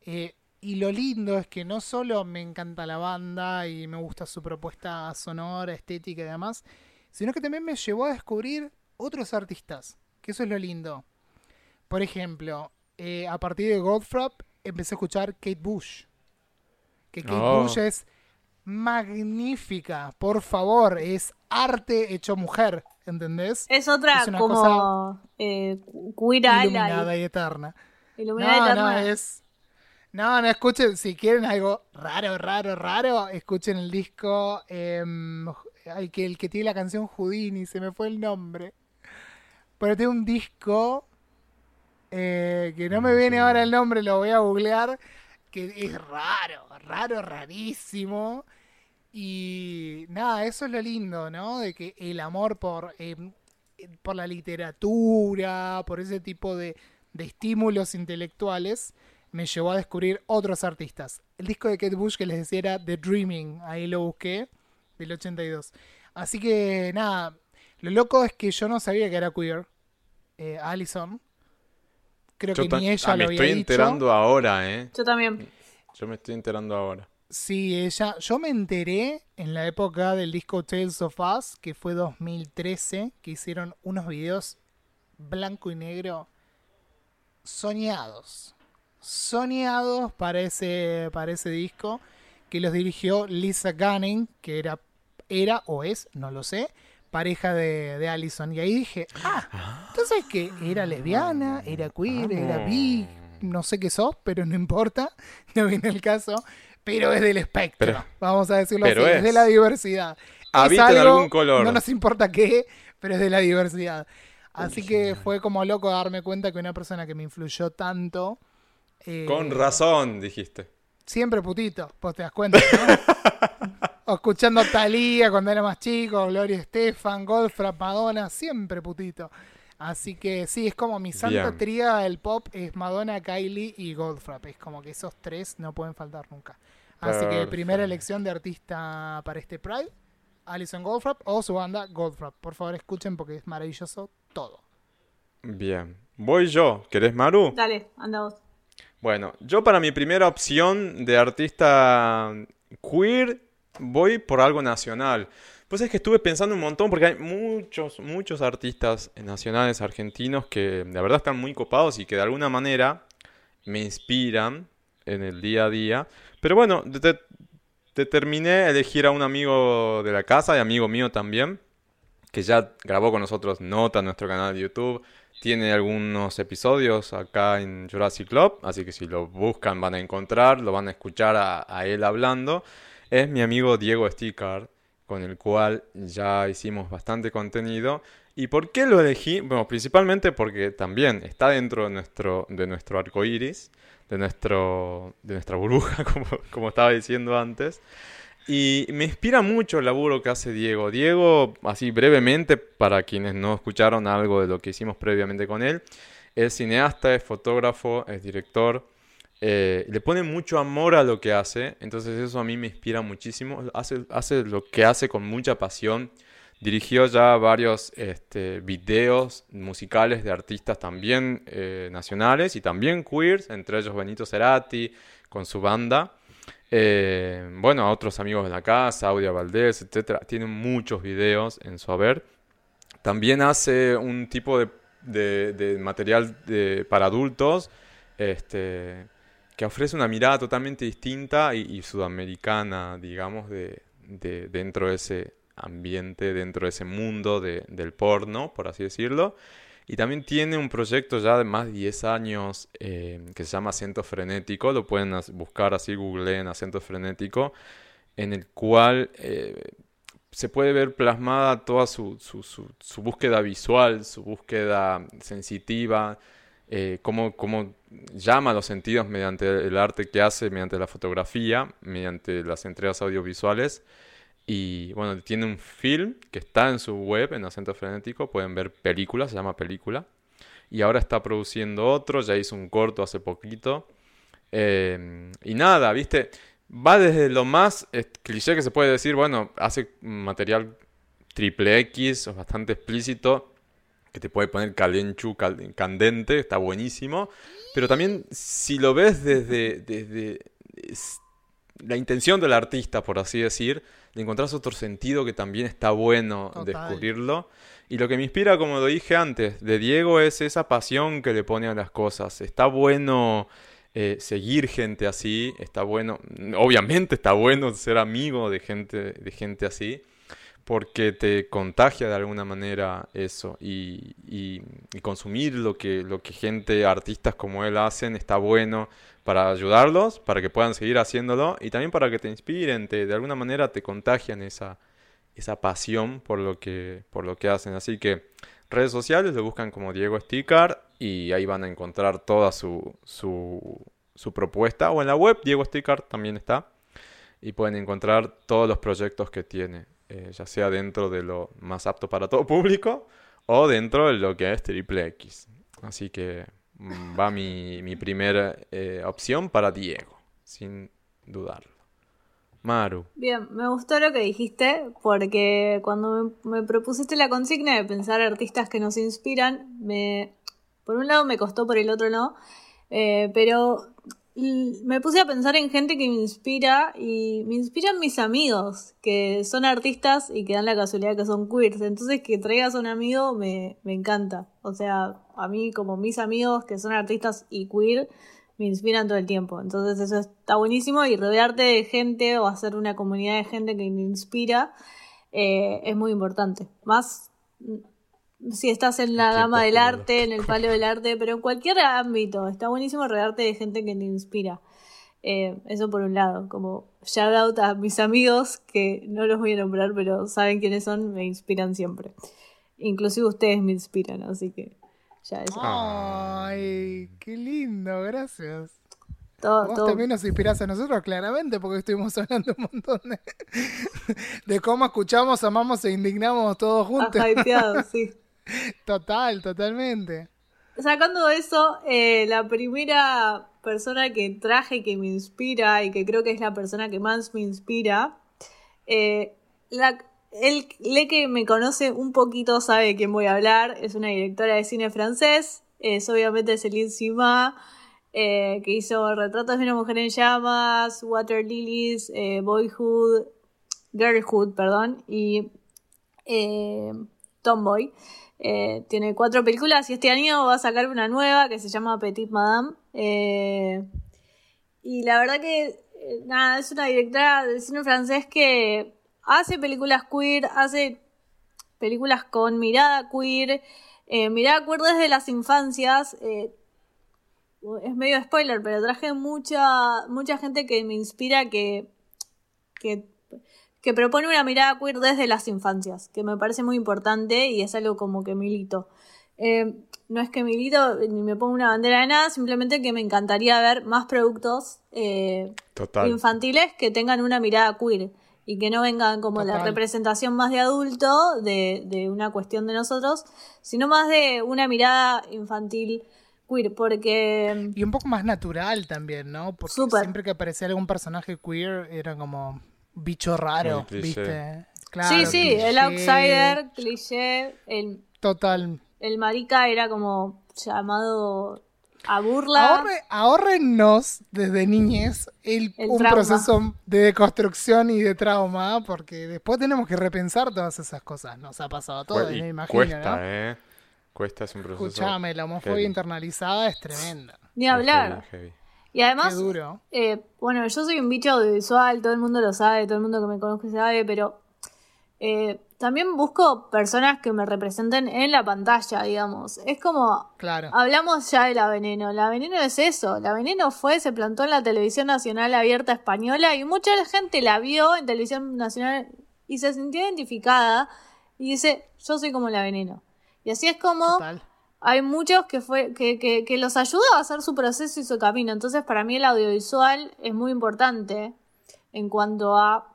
eh, y lo lindo es que no solo me encanta la banda y me gusta su propuesta sonora, estética y demás, sino que también me llevó a descubrir otros artistas, que eso es lo lindo. Por ejemplo, eh, a partir de Goldfrapp empecé a escuchar Kate Bush. Que Kate Oh. Bush es magnífica, por favor, es arte hecho mujer, ¿entendés? Es otra Es una como cosa eh. Iluminada y eterna. Iluminada no, eterna. no, es. No, no, escuchen, si quieren algo raro, raro, raro, escuchen el disco. em, ay, que el que tiene la canción Houdini, se me fue el nombre. Pero tiene un disco eh, que no me viene ahora el nombre, lo voy a googlear. Que es raro, raro, rarísimo. Y nada, eso es lo lindo, ¿no? De que el amor por, em, por la literatura, por ese tipo de, de estímulos intelectuales, me llevó a descubrir otros artistas. El disco de Kate Bush que les decía era The Dreaming, ahí lo busqué, del 82. Así que nada, lo loco es que yo no sabía que era queer, eh, Allison. Creo Yo que ni ella ah, me lo había estoy dicho. enterando ahora, ¿eh? Yo también. Yo me estoy enterando ahora. Sí, ella. Yo me enteré en la época del disco Tales of Us, que fue 2013, que hicieron unos videos blanco y negro soñados. Soñados para ese, para ese disco, que los dirigió Lisa Gunning, que era, era o es, no lo sé, pareja de, de Allison. Y ahí dije, ah, entonces que era lesbiana, era queer, era bi, no sé qué sos, pero no importa, no viene el caso. Pero es del espectro, Pero- vamos a decirlo así, es. es. de la diversidad. Habita en algo- algún color. No nos importa qué, pero es de la diversidad. Así que fue como loco darme cuenta que una persona que me influyó tanto. Eh, Con razón, dijiste. Siempre putito, vos te das cuenta, ¿no? o escuchando Thalía cuando era más chico, Gloria Estefan, Goldfrapp, Madonna, siempre putito. Así que sí, es como mi santa Bien. tríada del pop es Madonna, Kylie y Goldfrapp. Es como que esos tres no pueden faltar nunca. Así que primera elección de artista para este Pride, Alison Goldfrapp o su banda Goldfrapp. Por favor escuchen porque es maravilloso todo. Bien. Voy yo. ¿Querés, Maru? Dale, anda vos. Bueno, yo para mi primera opción de artista queer voy por algo nacional. Pues es que estuve pensando un montón porque hay muchos, muchos artistas nacionales argentinos que de verdad están muy copados y que de alguna manera me inspiran en el día a día. Pero bueno, determiné elegir a un amigo de la casa y amigo mío también, que ya grabó con nosotros nota en nuestro canal de YouTube. Tiene algunos episodios acá en Jurassic Club, así que si lo buscan van a encontrar, lo van a escuchar a, él hablando. Es mi amigo Diego Stickard, con el cual ya hicimos bastante contenido. ¿Y por qué lo elegí? Bueno, principalmente porque también está dentro de nuestro, de nuestro arco iris, de, nuestro, de nuestra burbuja, como, como estaba diciendo antes. Y me inspira mucho el laburo que hace Diego. Diego, así brevemente, para quienes no escucharon algo de lo que hicimos previamente con él, es cineasta, es fotógrafo, es director. Eh, le pone mucho amor a lo que hace, entonces eso a mí me inspira muchísimo. Hace, hace lo que hace con mucha pasión. Dirigió ya varios este, videos musicales de artistas también eh, nacionales y también queers, entre ellos Benito Cerati con su banda. Eh, bueno, a otros amigos de la casa, Audia Valdés, etcétera. Tiene muchos videos en su haber. También hace un tipo de, material para adultos este, que ofrece una mirada totalmente distinta y, sudamericana, digamos, de, dentro de ese ambiente, dentro de ese mundo del porno, por así decirlo. Y también tiene un proyecto ya de más de 10 años eh, que se llama Acento Frenético, lo pueden buscar así, en Acento Frenético, en el cual eh, se puede ver plasmada toda su, su, búsqueda visual, su búsqueda sensitiva, eh, cómo, cómo, llama los sentidos mediante el arte que hace, mediante la fotografía, mediante las entregas audiovisuales. Y bueno, tiene un film que está en su web, en Acento Frenético. Pueden ver películas, se llama Película. Y ahora está produciendo otro, ya hizo un corto hace poquito. Em, y nada, viste, va desde lo más cliché que se puede decir, bueno, hace material triple X, o bastante explícito, que te puede poner calenchu, candente, está buenísimo. Pero también si lo ves desde, desde la intención del artista, por así decir, le encontrás otro sentido que también está bueno descubrirlo. Y lo que me inspira, como lo dije antes, de Diego es esa pasión que le pone a las cosas. Está bueno eh, seguir gente así, está bueno, obviamente está bueno ser amigo de gente, de gente así, porque te contagia de alguna manera eso. Y, y consumir lo que, lo que gente, artistas como él hacen, está bueno para ayudarlos, para que puedan seguir haciéndolo y también para que te inspiren, te, de alguna manera te contagian esa, esa pasión por lo, que, por lo que hacen. Así que redes sociales lo buscan como Diego Sticker y ahí van a encontrar toda su, su, su propuesta. O en la web Diego Sticker también está y pueden encontrar todos los proyectos que tiene, eh, ya sea dentro de lo más apto para todo público o dentro de lo que es Triple X. Así que va mi, mi primera eh, opción para Diego, sin dudarlo. Maru. Bien, me gustó lo que dijiste porque cuando me, propusiste la consigna de pensar artistas que nos inspiran, me, por un lado me costó, por el otro no, eh, pero me puse a pensar en gente que me inspira y me inspiran mis amigos, que son artistas y que dan la casualidad que son queers. Entonces que traigas a un amigo me, me encanta. O sea, a mí como mis amigos que son artistas y queer me inspiran todo el tiempo. Entonces eso está buenísimo y rodearte de gente o hacer una comunidad de gente que me inspira eh, es muy importante. Más si estás en la gama del arte, en el palo del arte, pero en cualquier ámbito, está buenísimo rodearte de gente que te inspira. Eh, eso por un lado, como shout out a mis amigos, que no los voy a nombrar, pero saben quiénes son, me inspiran siempre. Inclusive ustedes me inspiran, así que ya eso. Ay, qué lindo, gracias. Vos también nos inspirás a nosotros, claramente, porque estuvimos hablando un montón de, de cómo escuchamos, amamos e indignamos todos juntos. sí. Total, totalmente. Sacando eso, eh, la primera persona que traje que me inspira y que creo que es la persona que más me inspira, eh, el le que me conoce un poquito sabe de quién voy a hablar. Es una directora de cine francés. Es obviamente Céline Sima, eh, que hizo Retratos de una mujer en llamas, Water Lilies, Boyhood, Girlhood, perdón, y Tomboy. Eh, tiene cuatro películas y este año va a sacar una nueva que se llama Petit Madame. Eh, y la verdad que, eh, nada, es una directora de cine francés que hace películas queer, hace películas con mirada queer, eh, mirada queer desde las infancias. eh, es medio spoiler, pero traje mucha, mucha gente que me inspira que, que, que propone una mirada queer desde las infancias, que me parece muy importante y es algo como que milito. Eh, no es que milito ni me pongo una bandera de nada, simplemente que me encantaría ver más productos eh, infantiles que tengan una mirada queer y que no vengan como la representación más de adulto de, de una cuestión de nosotros, sino más de una mirada infantil queer, porque Y un poco más natural también, ¿no? Porque Súper. siempre que aparecía algún personaje queer era como bicho raro. ¿viste? Claro, sí, sí, el outsider, cliché, el, Total. el marica era como llamado a burla. Ahorre, ahórrennos desde niñez el, El un trauma. proceso de deconstrucción y de trauma, porque después tenemos que repensar todas esas cosas. Nos ha pasado a todos, y me imagino. cuesta, ¿no? ¿eh? Cuesta, es un proceso. Escuchame, la homofobia heavy. internalizada es tremenda. Ni hablar. heavy, heavy. Y además, Qué duro. Eh, bueno, yo soy un bicho audiovisual, todo el mundo lo sabe, todo el mundo que me conoce sabe, pero eh, también busco personas que me representen en la pantalla, digamos. Es como, Claro. hablamos ya de la veneno. La veneno es eso. La veneno fue, se plantó en la televisión nacional abierta española y mucha gente la vio en televisión nacional y se sintió identificada y dice, yo soy como la veneno. Y así es como Total. Hay muchos que fue que, que, que los ayuda a hacer su proceso y su camino. Entonces, para mí el audiovisual es muy importante en cuanto a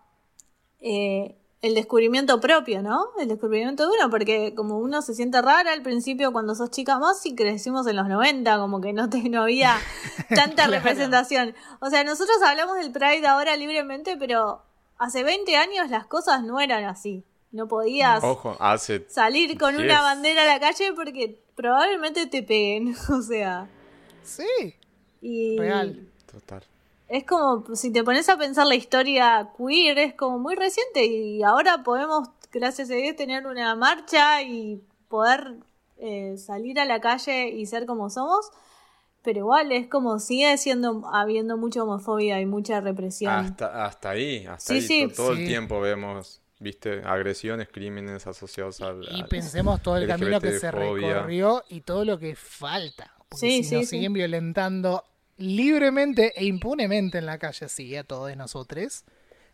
eh, el descubrimiento propio, ¿no? El descubrimiento de uno, porque como uno se siente rara al principio cuando sos chica, más si crecimos en los 90, como que no, te, no había tanta Claro. representación. O sea, nosotros hablamos del Pride ahora libremente, pero hace 20 años las cosas no eran así. No podías Ojo, hace. salir con Yes. una bandera a la calle porque probablemente te peguen, o sea, Sí, y real. Total. es como si te pones a pensar la historia queer es como muy reciente y ahora podemos gracias a Dios tener una marcha y poder eh, salir a la calle y ser como somos, pero igual es como sigue siendo habiendo mucha homofobia y mucha represión. Hasta, hasta ahí, hasta Sí, ahí. sí. Todo Sí. el tiempo vemos, viste, agresiones, crímenes asociados al. Y al- pensemos todo el camino que se recorrió y todo lo que falta. Porque Sí, si sí, nos sí. siguen violentando libremente e impunemente en la calle, sí, a todos nosotros,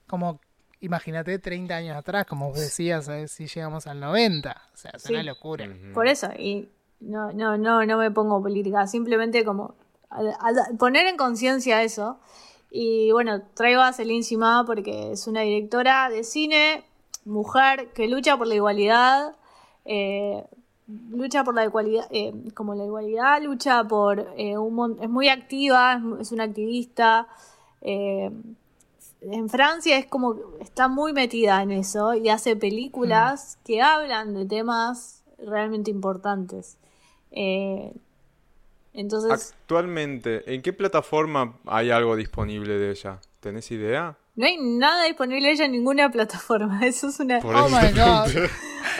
como imagínate 30 años atrás, como vos decías, a ver si llegamos al 90. O sea, es Sí. una locura. Por eso, y no, no, no, no me pongo política, simplemente como al- al- poner en conciencia eso. Y bueno, traigo a Celine Sima porque es una directora de cine, mujer, que lucha por la igualdad, eh, lucha por la igualdad, eh, como la igualdad, lucha por eh, un es muy activa, es, una activista. eh, en Francia es como está muy metida en eso y hace películas que hablan de temas realmente importantes. Entonces, Actualmente, ¿en qué plataforma hay algo disponible de ella? ¿Tenés idea? No hay nada disponible ella en ninguna plataforma. Eso es una. Por Oh eso my God.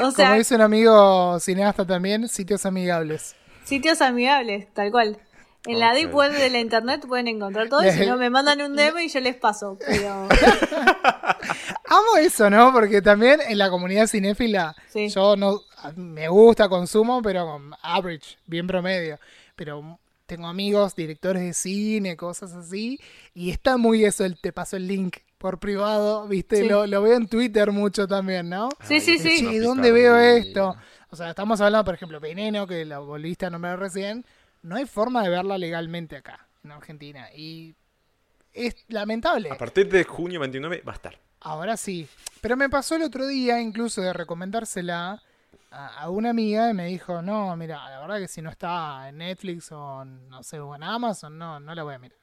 O sea, Como dice un amigo cineasta también, sitios amigables. sitios amigables, tal cual. En la deep web de la internet pueden encontrar todo. Y si no, me mandan un DM y yo les paso. Pero Amo eso, ¿no? Porque también en la comunidad cinéfila, Sí. yo no me gusta, consumo, pero con average, bien promedio. Pero tengo amigos, directores de cine, cosas así, y está muy eso, el te paso el link por privado, ¿viste? Sí. Lo, lo veo en Twitter mucho también, ¿no? Sí, sí, sí. "Che, Una ¿dónde veo esto? O sea, estamos hablando, por ejemplo, Veneno, que la volviste a nombrar recién, no hay forma de verla legalmente acá, en Argentina, y es lamentable. A partir de junio 29 va a estar. Ahora sí. Pero me pasó el otro día incluso de recomendársela a, a una amiga y me dijo, no, mira, la verdad que si no está en Netflix o en, no sé, o en Amazon, no, no la voy a mirar.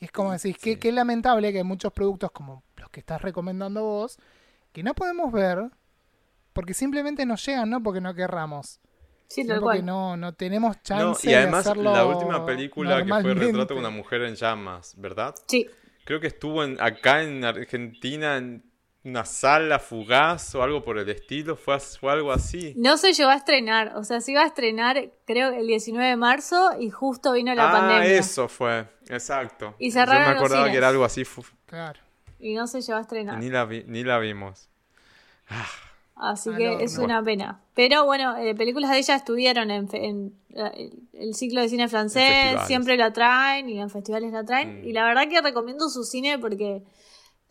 Y es como decís, qué, qué lamentable que hay muchos productos como los que estás recomendando vos, que no podemos ver porque simplemente no llegan, no porque no querramos. Sí, porque cual. no, no tenemos No, chance y además de hacerlo la última película que fue. Retrato de una mujer en llamas, ¿verdad? Sí. Creo que estuvo en, acá en Argentina en una sala fugaz o algo por el estilo, fue, fue algo así. No se llegó a estrenar, o sea, se iba a estrenar creo el 19 de marzo y justo vino la ah, pandemia. eso fue, exacto. Y Yo me cerraron los acordaba que era algo así Claro. Y no se llegó a estrenar. ni la, vi- ni la vimos. Así Al que es una pena. Pero bueno, eh, películas de ella estuvieron en, fe- en, eh, el ciclo de cine francés, siempre la traen y en festivales la traen. Mm. Y la verdad que recomiendo su cine porque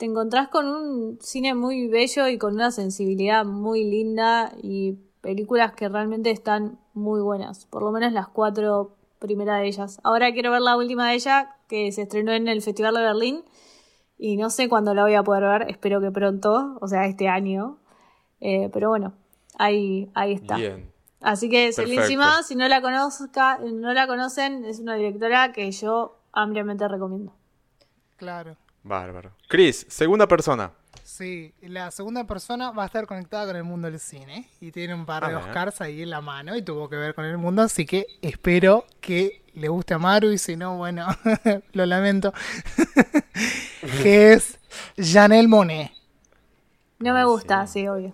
te encontrás con un cine muy bello y con una sensibilidad muy linda y películas que realmente están muy buenas. Por lo menos las cuatro primeras de ellas. Ahora quiero ver la última de ella que se estrenó en el Festival de Berlín. Y no sé cuándo la voy a poder ver, espero que pronto, o sea, este año. Eh, pero bueno, ahí, ahí está. Bien. Así que. Celine Sima, si no la conozca, no la conocen, es una directora que yo ampliamente recomiendo. Claro. Bárbaro. Chris, segunda persona. Sí, la segunda persona va a estar conectada con el mundo del cine y tiene un par de ver. Oscars ahí en la mano y tuvo que ver con el mundo, así que espero que le guste a Maru y si no, bueno, lo lamento. que es Janelle Monet. No me gusta, sí, obvio.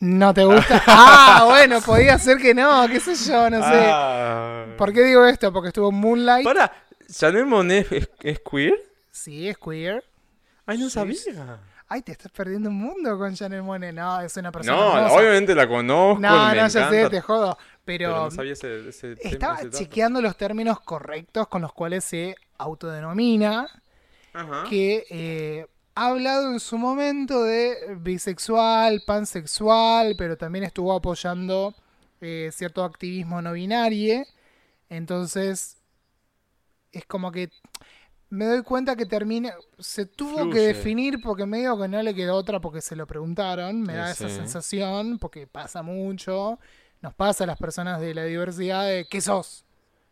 ¿No te gusta? Ah, bueno, podía ser que no, qué sé yo, no sé. Ah. ¿Por qué digo esto? Porque estuvo Moonlight. Para, ¿Chanel Monet es, es queer? Sí, es queer. Ay, no Sí, sabía. Ay, te estás perdiendo un mundo con Janelle Monet. No, es una persona No, hermosa. obviamente la conozco. No, me no, ya sé, encanta, te jodo. Pero, Pero no sabía ese, ese estaba ese chequeando los términos correctos con los cuales se autodenomina, Ajá. que eh, ha hablado en su momento de bisexual, pansexual, pero también estuvo apoyando eh, cierto activismo no binario. Entonces, es como que me doy cuenta que termina. Se tuvo que definir porque medio que no le quedó otra porque se lo preguntaron. Me Y da esa sí. sensación porque pasa mucho. Nos pasa a las personas de la diversidad de ¿qué sos?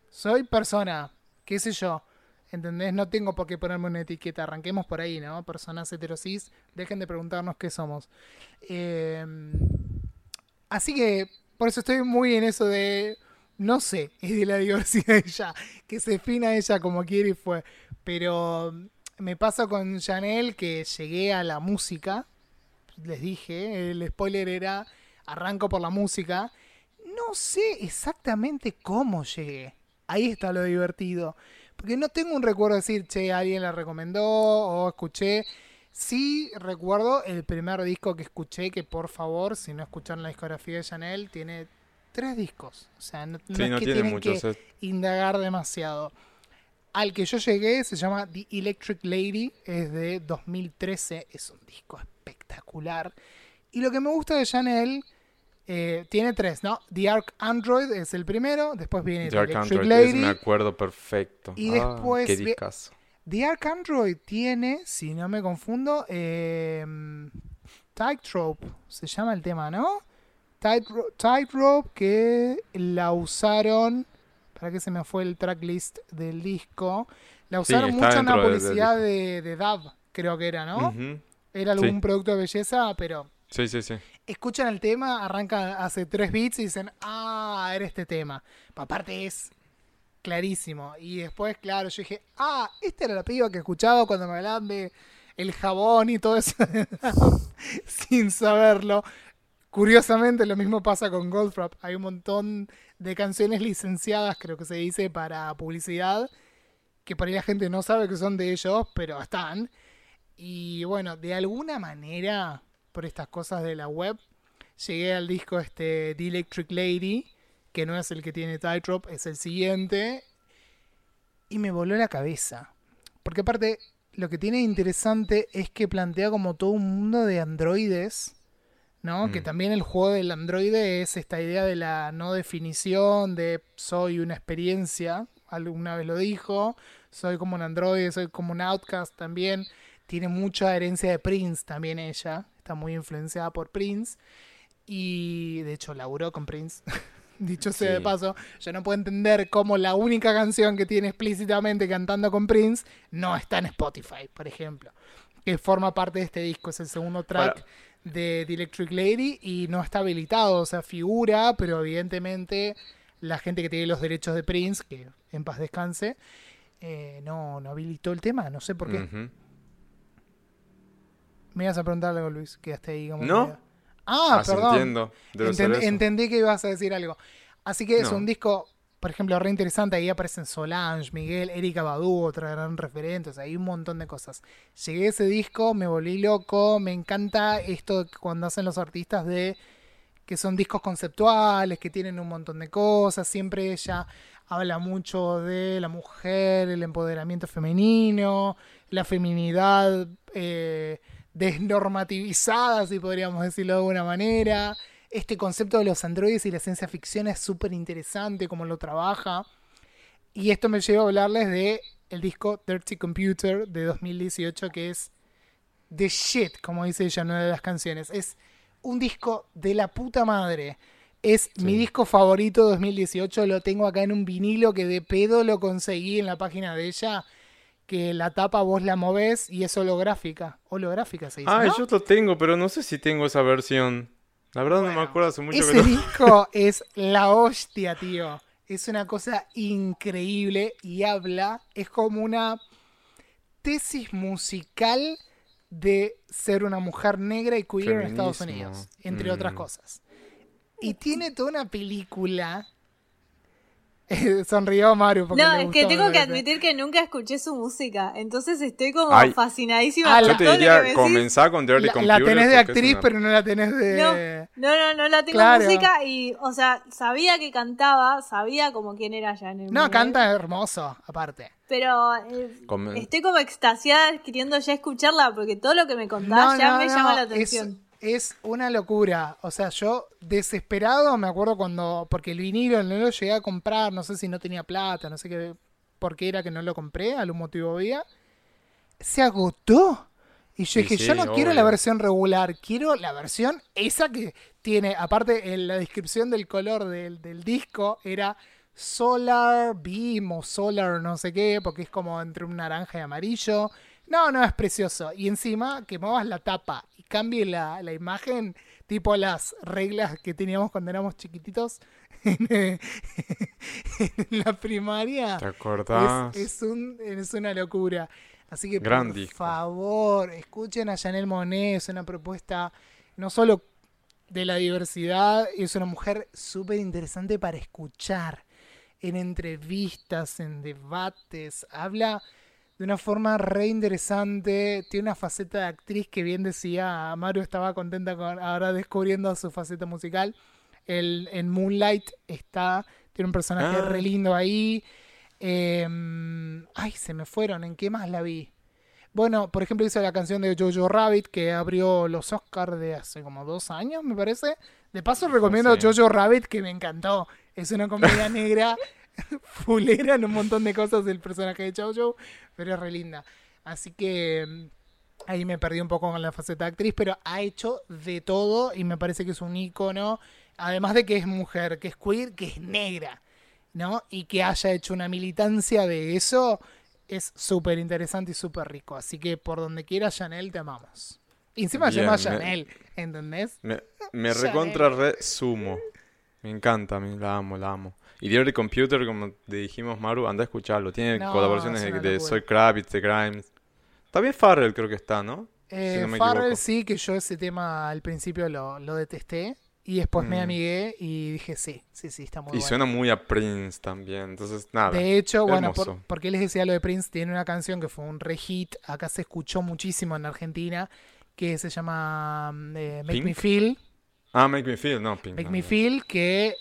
Soy persona, qué sé yo. ¿Entendés? No tengo por qué ponerme una etiqueta. Arranquemos por ahí, ¿no? Personas heterosis, dejen de preguntarnos qué somos. Eh, así que por eso estoy muy en eso de. No sé, es de la diversidad de ella. Que se defina ella como quiere y fue. Pero me pasa con Chanel que llegué a la música. Les dije, el spoiler era arranco por la música. No sé exactamente cómo llegué. Ahí está lo divertido. Porque no tengo un recuerdo de decir, che, alguien la recomendó o escuché. Sí recuerdo el primer disco que escuché, que por favor, si no escucharon la discografía de Chanel, tiene tres discos. O sea, no, es que tiene tienen muchos. que es- indagar demasiado. Al que yo llegué se llama The Electric Lady, es de 2013, es un disco espectacular. Y lo que me gusta de Chanel, eh, tiene tres, ¿no? The Arc Android es el primero, después viene The, Dark Electric Android, es- Lady. me acuerdo perfecto. Y Ah, después qué vi- discazo. The Arc Android tiene, si no me confundo, eh, Tightrope, se llama el tema, ¿no? Tightrope, Tightrope que la usaron, para que se me fue el tracklist del disco, la usaron mucho en la de- publicidad de, de Dove, creo que era, ¿no? Era algún Sí. producto de belleza, pero Sí, sí, sí. escuchan el tema, arrancan hace tres beats y dicen, ah, era este tema. Aparte es clarísimo. Y después, claro, yo dije, ah, esta era la piba que escuchaba cuando me hablaban de el jabón y todo eso, sin saberlo. Curiosamente, lo mismo pasa con Goldfrapp. Hay un montón de canciones licenciadas, creo que se dice, para publicidad, que por ahí la gente no sabe que son de ellos, pero están. Y bueno, de alguna manera, por estas cosas de la web, llegué al disco este The Electric Lady, que no es el que tiene Tightrope, es el siguiente, y me voló la cabeza. Porque aparte, lo que tiene interesante es que plantea como todo un mundo de androides, ¿no? Mm. Que también el juego del androide es esta idea de la no definición, de soy una experiencia, alguna vez lo dijo, soy como un androide, soy como un outcast también. Tiene mucha herencia de Prince también ella, está muy influenciada por Prince. Y de hecho laburó con Prince. Dicho sea de paso, yo no puedo entender cómo la única canción que tiene explícitamente cantando con Prince no está en Spotify, por ejemplo. Que forma parte de este disco, es el segundo track Para- de The Electric Lady y no está habilitado, o sea, figura, pero evidentemente la gente que tiene los derechos de Prince, que en paz descanse, eh, no, no habilitó el tema, no sé por qué. Me ibas a preguntar algo, Luis, que hasta ahí como ¿No? medio- Ah, Ah, perdón. entiendo. Eso. entendí que ibas a decir algo. Así que es No. un disco, por ejemplo, re interesante. Ahí aparecen Solange, Miguel, Erika Badu, otra gran referente. O sea, hay un montón de cosas. Llegué a ese disco, me volví loco. Me encanta esto cuando hacen los artistas de que son discos conceptuales, que tienen un montón de cosas. Siempre ella habla mucho de la mujer, el empoderamiento femenino, la feminidad eh, desnormativizada, si podríamos decirlo de alguna manera. Este concepto de los androides y la ciencia ficción es súper interesante, cómo lo trabaja. Y esto me lleva a hablarles de el disco Dirty Computer de 2018, que es The Shit, como dice ella en una de las canciones. Es un disco de la puta madre. Es mi disco favorito 2018. Lo tengo acá en un vinilo que de pedo lo conseguí en la página de ella. Que la tapa vos la movés y es holográfica. Holográfica se dice. Ah, ¿no? yo lo tengo, pero no sé si tengo esa versión. La verdad no me acuerdo hace mucho Ese que no. disco es la hostia, tío. Es una cosa increíble y habla, es como una tesis musical de ser una mujer negra y queer en Estados. Unidos, entre otras Mm. cosas. Y tiene toda una película. Sonrió Mario. porque No, le es que tengo que admitir que nunca escuché su música. Entonces estoy como Ay. fascinadísima Ah, con Yo te diría comenzar con Dirty La, Computer. la tenés de actriz, una- pero no la tenés de. No, no, no la tengo Claro. música y, o sea, sabía que cantaba, sabía como quién era Janelle No, canta hermoso, aparte. Pero eh, estoy como extasiada queriendo ya escucharla porque todo lo que me contás No, ya no, me no, llama la atención. Es, una locura. O sea, yo desesperado me acuerdo cuando. Porque el vinilo no lo llegué a comprar. No sé si no tenía plata. No sé qué. Por qué era que no lo compré. Algún motivo había. Se agotó. Y yo dije, sí, yo no quiero la versión regular. Quiero la versión esa que tiene. Aparte, en la descripción del color del, del disco era. Solar Beam o Solar no sé qué, porque es como entre un naranja y amarillo. No, no, es precioso. Y encima que muevas la tapa cambie la, la imagen, tipo las reglas que teníamos cuando éramos chiquititos en, en la primaria. ¿Te acordás? Es, es, un, es una locura. Así que Gran por disco. favor, escuchen a Janelle Monet, es una propuesta no solo de la diversidad, es una mujer súper interesante para escuchar en entrevistas, en debates, habla de una forma re interesante, tiene una faceta de actriz que bien decía, Mario estaba contenta con ahora descubriendo su faceta musical. El, en Moonlight está, tiene un personaje Ah. re lindo ahí. Em, ay, se me fueron, ¿en qué más la vi? Bueno, por ejemplo, hizo la canción de Jojo Rabbit que abrió los Oscars de hace como dos años, me parece. De paso recomiendo sí. Jojo Rabbit que me encantó. Es una comedia negra, fulera en un montón de cosas del personaje de Jojo, pero es re linda. Así que mm, ahí me perdí un poco con la faceta de actriz, pero ha hecho de todo y me parece que es un ícono. Además de que es mujer, que es queer, que es negra, ¿no? Y que haya hecho una militancia de eso es súper interesante y súper rico. Así que por donde quiera, Chanel, te amamos. Y encima se Bien, llama me- Chanel, ¿entendés? Me, recontra re sumo. Me encanta, a mí, la amo, la amo. Y Dirty Computer, como te dijimos, Maru, anda a escucharlo. Tiene No, colaboraciones es de, de. Soy Kravitz, de Grimes. También Farrell creo que está, ¿no? Eh, no Farrell equivoco. sí, que yo ese tema al principio lo, lo detesté. Y después me Mm. amigué y dije, sí, sí, sí, está muy Y bueno. suena muy a Prince también. Entonces, nada. De hecho, bueno, por, porque les decía lo de Prince, tiene una canción que fue un re hit, acá se escuchó muchísimo en Argentina, que se llama mm, eh, Make Me. Feel. Ah, Make Me Feel, no, Pink. Make no, Me no. Feel, que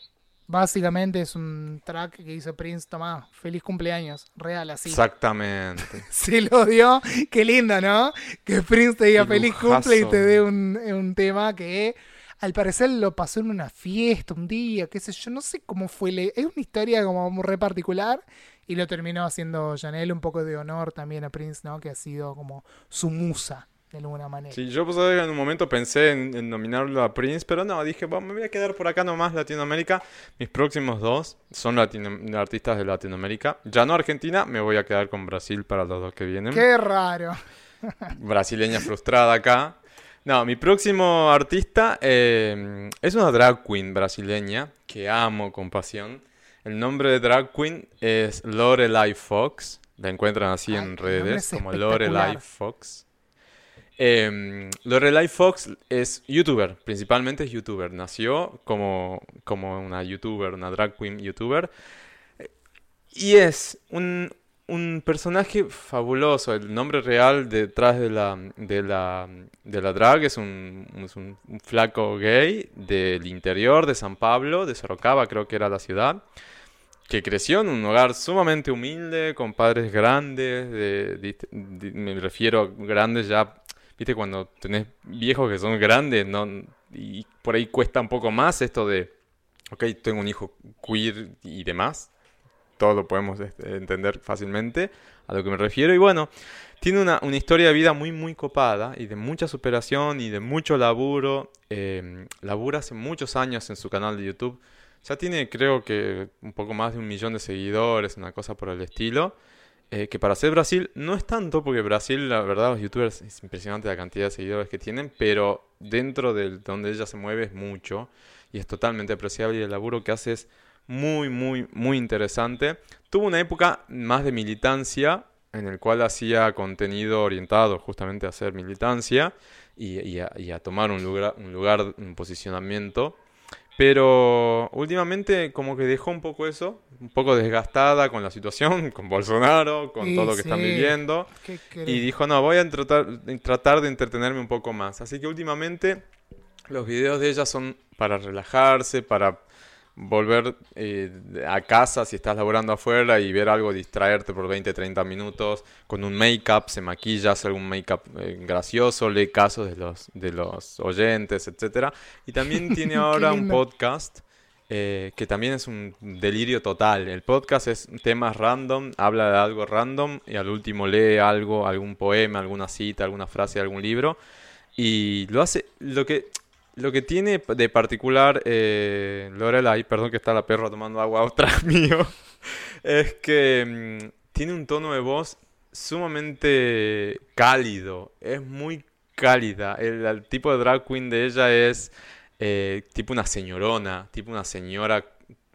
básicamente es un track que hizo Prince, tomá, feliz cumpleaños, real así. Exactamente. Se lo dio, qué lindo, ¿no? Que Prince te diga feliz cumple y te dé un, un tema que al parecer lo pasó en una fiesta un día, qué sé yo, no sé cómo fue, es una historia como muy re particular y lo terminó haciendo Janelle, un poco de honor también a Prince, ¿no? Que ha sido como su musa, de alguna manera. Sí, yo pues, en un momento pensé en, en nominarlo a Prince, pero no, dije, "Bueno, me voy a quedar por acá nomás, Latinoamérica. Mis próximos dos son latino- artistas de Latinoamérica. Ya no Argentina, me voy a quedar con Brasil para los dos que vienen. Qué raro. Brasileña frustrada acá. No, mi próximo artista eh, es una drag queen brasileña que amo con pasión. El nombre de drag queen es Lorelai Fox. La encuentran así Ay, en redes es como Lorelai. Fox. Eh, Lorelai Fox es youtuber, principalmente es youtuber. Nació como, como una youtuber, una drag queen youtuber. Y es un, un personaje fabuloso. El nombre real detrás de la, de la, de la drag es un, es un- flaco gay del interior de San Pablo, de Sorocaba, creo que era la ciudad, que creció en un hogar sumamente humilde, con padres grandes, de, de- de- me refiero a grandes ya, viste, cuando tenés viejos que son grandes, ¿no? Y por ahí cuesta un poco más esto de, ok, tengo un hijo queer y demás todo lo podemos este, entender fácilmente a lo que me refiero. Y bueno, tiene una, una historia de vida muy, muy copada y de mucha superación y de mucho laburo. Eh, labura hace muchos años en su canal de YouTube. Ya tiene, creo que, un poco más de un millón de seguidores, una cosa por el estilo. Eh, que para ser Brasil no es tanto, porque Brasil, la verdad, los youtubers es impresionante la cantidad de seguidores que tienen, pero dentro de donde ella se mueve es mucho y es totalmente apreciable y el laburo que hace es muy, muy, muy interesante. Tuvo una época más de militancia, en el cual hacía contenido orientado justamente a hacer militancia y, a, y a tomar un lugar, un lugar, un posicionamiento. Pero últimamente como que dejó un poco eso, un poco desgastada con la situación, con Bolsonaro, con todo lo que están viviendo. ¿Qué Y dijo, no, voy a tratar, tratar de entretenerme un poco más. Así que últimamente los videos de ella son para relajarse, para volver eh, a casa si estás laborando afuera y ver algo, distraerte por 20, 30 minutos con un make-up, se maquilla, hace algún make-up eh, gracioso, lee casos de los, de los oyentes, etcétera. Y también tiene ahora un podcast eh, que también es un delirio total. El podcast es temas random, habla de algo random y al último lee algo, algún poema, alguna cita, alguna frase de algún libro. Y lo hace, lo que, lo que tiene de particular eh, Lorelai, perdón que está la perra tomando agua atrás mío, es que mm, tiene un tono de voz sumamente cálido, es muy cálida. El, el tipo de drag queen de ella es eh, tipo una señorona, tipo una señora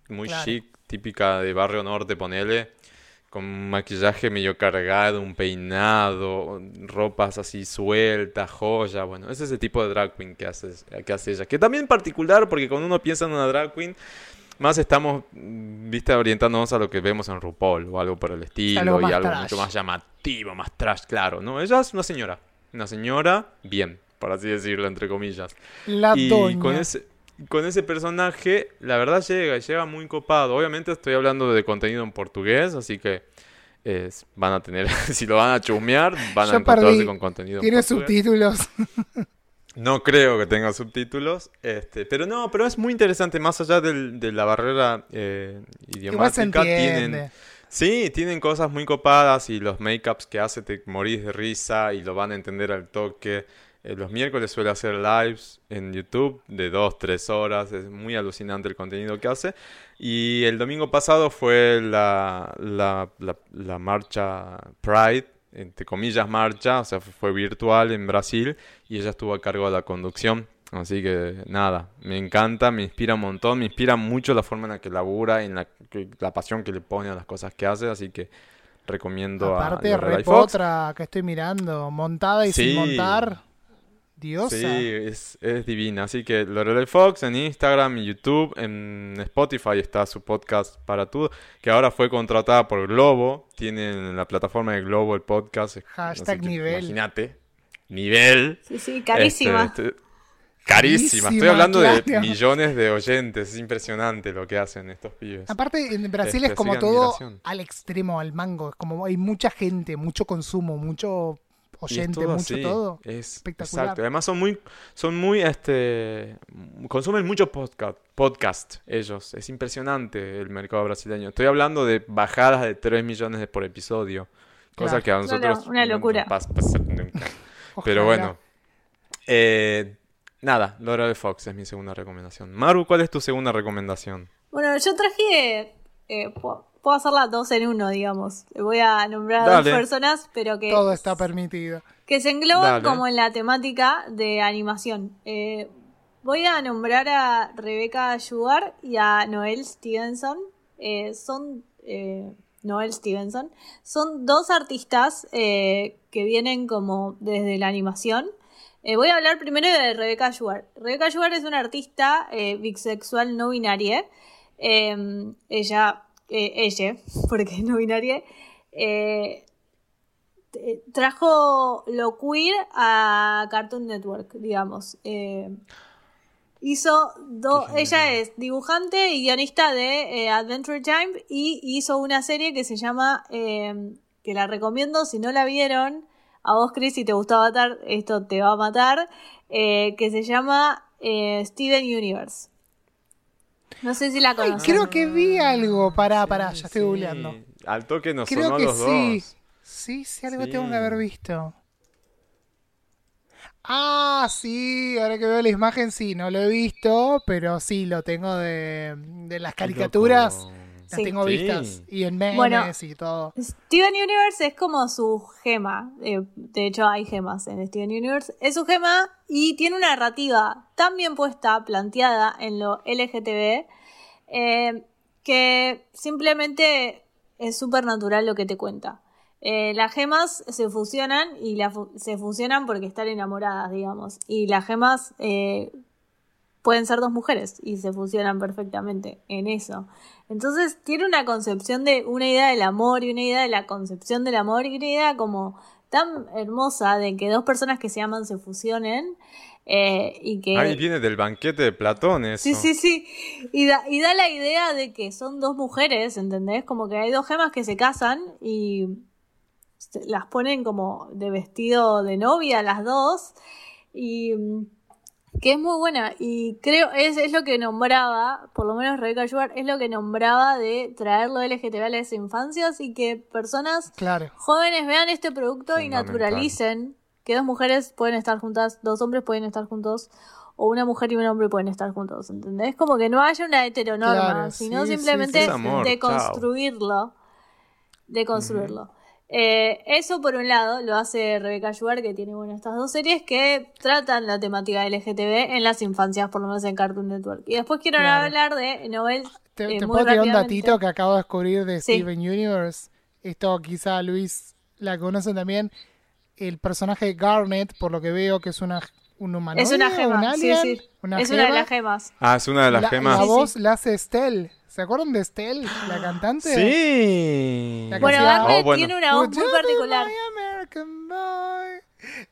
muy Claro. chic, típica de Barrio Norte, ponele, con un maquillaje medio cargado, un peinado, ropas así sueltas, joya, bueno, ese es el tipo de drag queen que hace, que hace ella. Que también particular, porque cuando uno piensa en una drag queen, más estamos, mm, viste, orientándonos a lo que vemos en RuPaul o algo por el estilo Algo y algo trash. mucho más llamativo, más trash, claro, ¿no? Ella es una señora, una señora bien, por así decirlo, entre comillas. La Y doña. con ese, con ese personaje, la verdad llega, y llega muy copado. Obviamente estoy hablando de contenido en portugués, así que es- van a tener, si lo van a chusmear, van a encontrarse perdí. con contenido en Tiene subtítulos. No creo que tenga subtítulos, este, pero no, pero es muy interesante, más allá del- de la barrera eh, idiomática, tienen, sí, tienen cosas muy copadas y los make-ups que hace te morís de risa y lo van a entender al toque. Eh, los miércoles suele hacer lives en YouTube de 2, 3 horas, es muy alucinante el contenido que hace. Y el domingo pasado fue la, la, la, la marcha Pride, entre comillas marcha, o sea, fue virtual en Brasil y ella estuvo a cargo de la conducción. Así que nada, me encanta, me inspira un montón, me inspira mucho la forma en la que labura, en la, que- la pasión que le pone a las cosas que hace, así que recomiendo Aparte, a Lorelai re Fox. potra que estoy mirando. Montada y Sí. sin montar. Diosa. Sí, es, es divina. Así que Lorelai Fox en Instagram y YouTube, en Spotify está su podcast para todo, que ahora fue contratada por Globo. Tienen en la plataforma de Globo el podcast. Hashtag nivel. Imagínate. Nivel. Sí, sí, carísima. Este, este, carísima. Estoy hablando de millones de oyentes. Es impresionante lo que hacen estos pibes. Aparte, en Brasil Este, es como todo admiración. al extremo, al mango. Es como hay mucha gente, mucho consumo, mucho oyente, todo mucho así, todo. Es Espectacular. Exacto. Además son muy, son muy, este, consumen mucho podcast, podcast ellos. Es impresionante el mercado brasileño. Estoy hablando de bajadas de 3 millones de por episodio. Cosa Claro. que a No, no, nosotros una no- no locura. pasa nunca. Pero bueno. Eh, nada, Laura de Fox es mi segunda recomendación. Maru, ¿cuál es tu segunda recomendación? Bueno, yo traje. eh, po- puedo hacerla dos en uno, digamos. Voy a nombrar a dos personas, pero que, Todo está permitido. que se engloban Dale. como en la temática de animación. Eh, voy a nombrar a Rebecca Sugar y a Noel Stevenson. Eh, son eh, Noel Stevenson. Son dos artistas eh, que vienen como desde la animación. Eh, voy a hablar primero de Rebecca Sugar. Rebecca Sugar es una artista eh, bisexual no binaria. Eh, ella, eh, ella, porque no binaria, eh, trajo lo queer a Cartoon Network, digamos. Eh, hizo do- ella es dibujante y guionista de eh, Adventure Time y hizo una serie que se llama, eh, que la recomiendo si no la vieron, a vos Chris si te gustó Avatar, esto te va a matar, que se llama Steven Universe. No sé si la Ay, conocen. creo que vi algo. Pará, pará, ya estoy Sí. googleando. Al toque nos Creo sonó que los sí. dos. Sí, sí, algo Sí. tengo que haber visto. Ah, sí, ahora que veo la imagen, sí, no lo he visto, pero sí, lo tengo de, de las caricaturas, Loco. Las Sí. tengo Sí. vistas, y en memes Bueno. y todo. Steven Universe es como su gema. eh, de hecho, hay gemas en Steven Universe. Es su gema y tiene una narrativa tan bien puesta, planteada en lo LGTB, eh, que simplemente es súper natural lo que te cuenta. Eh, las gemas se fusionan y la fu- se fusionan porque están enamoradas, digamos. Y las gemas eh, pueden ser dos mujeres y se fusionan perfectamente en eso. Entonces tiene una concepción de una idea del amor y una idea de la concepción del amor y una idea como tan hermosa de que dos personas que se aman se fusionen eh, y que... Ahí viene del banquete de Platón eso. Sí, sí, sí. Y da, y da la idea de que son dos mujeres, ¿entendés? Como que hay dos gemas que se casan y las ponen como de vestido de novia las dos. Y mm, que es muy buena. Y creo, es, es lo que nombraba, por lo menos Rebecca Sugar, es lo que nombraba de traerlo LGTB a las infancias y que personas Claro. jóvenes vean este producto y naturalicen que dos mujeres pueden estar juntas, dos hombres pueden estar juntos, o una mujer y un hombre pueden estar juntos, ¿entendés? Como que no haya una heteronorma, Claro, sino sí, simplemente sí, sí. Amor, de chao. construirlo. De construirlo. Eh, eso por un lado lo hace Rebecca Sugar, que tiene bueno estas dos series que tratan la temática LGTB en las infancias, por lo menos en Cartoon Network. Y después quiero Claro. hablar de Noel. ¿Te, eh, te muy puedo tirar un datito que acabo de descubrir de Sí. Steven Universe? Esto quizá Luis la conocen también. El personaje de Garnet, por lo que veo que es una un humanoide, Es una un gema, sí, alien, sí. una es una de las gemas. Ah, es una de las la, gemas. la Sí, voz sí. la hace Estelle. ¿Se acuerdan de Estelle, la cantante? Sí. La Bueno, Garnet Oh, bueno. tiene una voz muy particular. my American boy?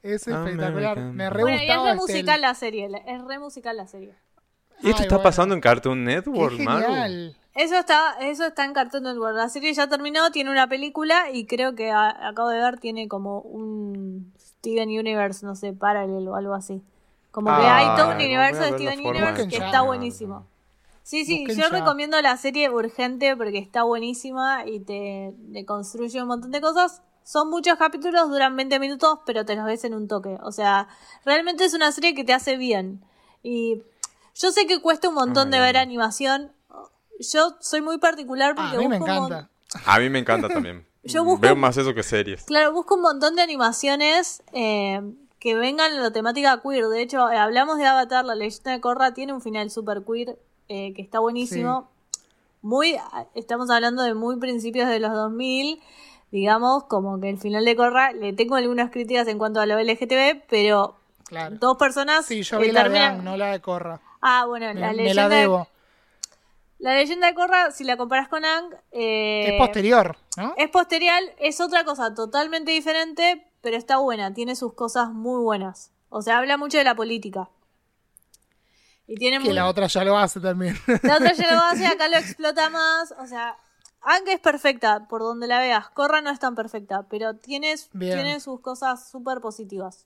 Es espectacular. American Me re Bueno, y es re musical la serie, es re musical la serie. ¿Y esto Ay, está bueno. pasando en Cartoon Network, Maru? genial. Eso está, eso está en Cartoon Network. La serie ya terminó, tiene una película y creo que a- acabo de ver tiene como un Steven Universe, no sé, paralel o algo así. Como que Ah, hay todo un universo de Steven Universe que está buenísimo. Sí, sí, Busquen yo ya. recomiendo la serie urgente porque está buenísima y te, te construye un montón de cosas. Son muchos capítulos, duran 20 minutos, pero te los ves en un toque. O sea, realmente es una serie que te hace bien. Y yo sé que cuesta un montón de ver animación. Yo soy muy particular Ah, porque a mí me encanta. A mí me encanta también. Yo busco- Veo más eso que series. Claro, busco un montón de animaciones eh, que vengan en la temática queer. De hecho, eh, hablamos de Avatar, la leyenda de Korra tiene un final super queer eh, que está buenísimo. Muy, estamos hablando de muy principios de los 2000. Digamos, como que el final de Korra, le tengo algunas críticas en cuanto a lo LGTB, pero Claro. dos personas Sí, yo eh, vi la de Ang, no la de Corra. Ah, bueno, Me, la me leyenda, la debo. la leyenda de Korra, si la comparas con Ang, eh, Es posterior, ¿no? Es posterior, es otra cosa totalmente diferente, pero está buena, tiene sus cosas muy buenas. O sea, habla mucho de la política. Y tiene Que muy... la otra ya lo hace también. La otra ya lo hace, acá lo explota más. O sea, Ang es perfecta, por donde la veas. Corra no es tan perfecta, pero tiene, tiene sus cosas súper positivas.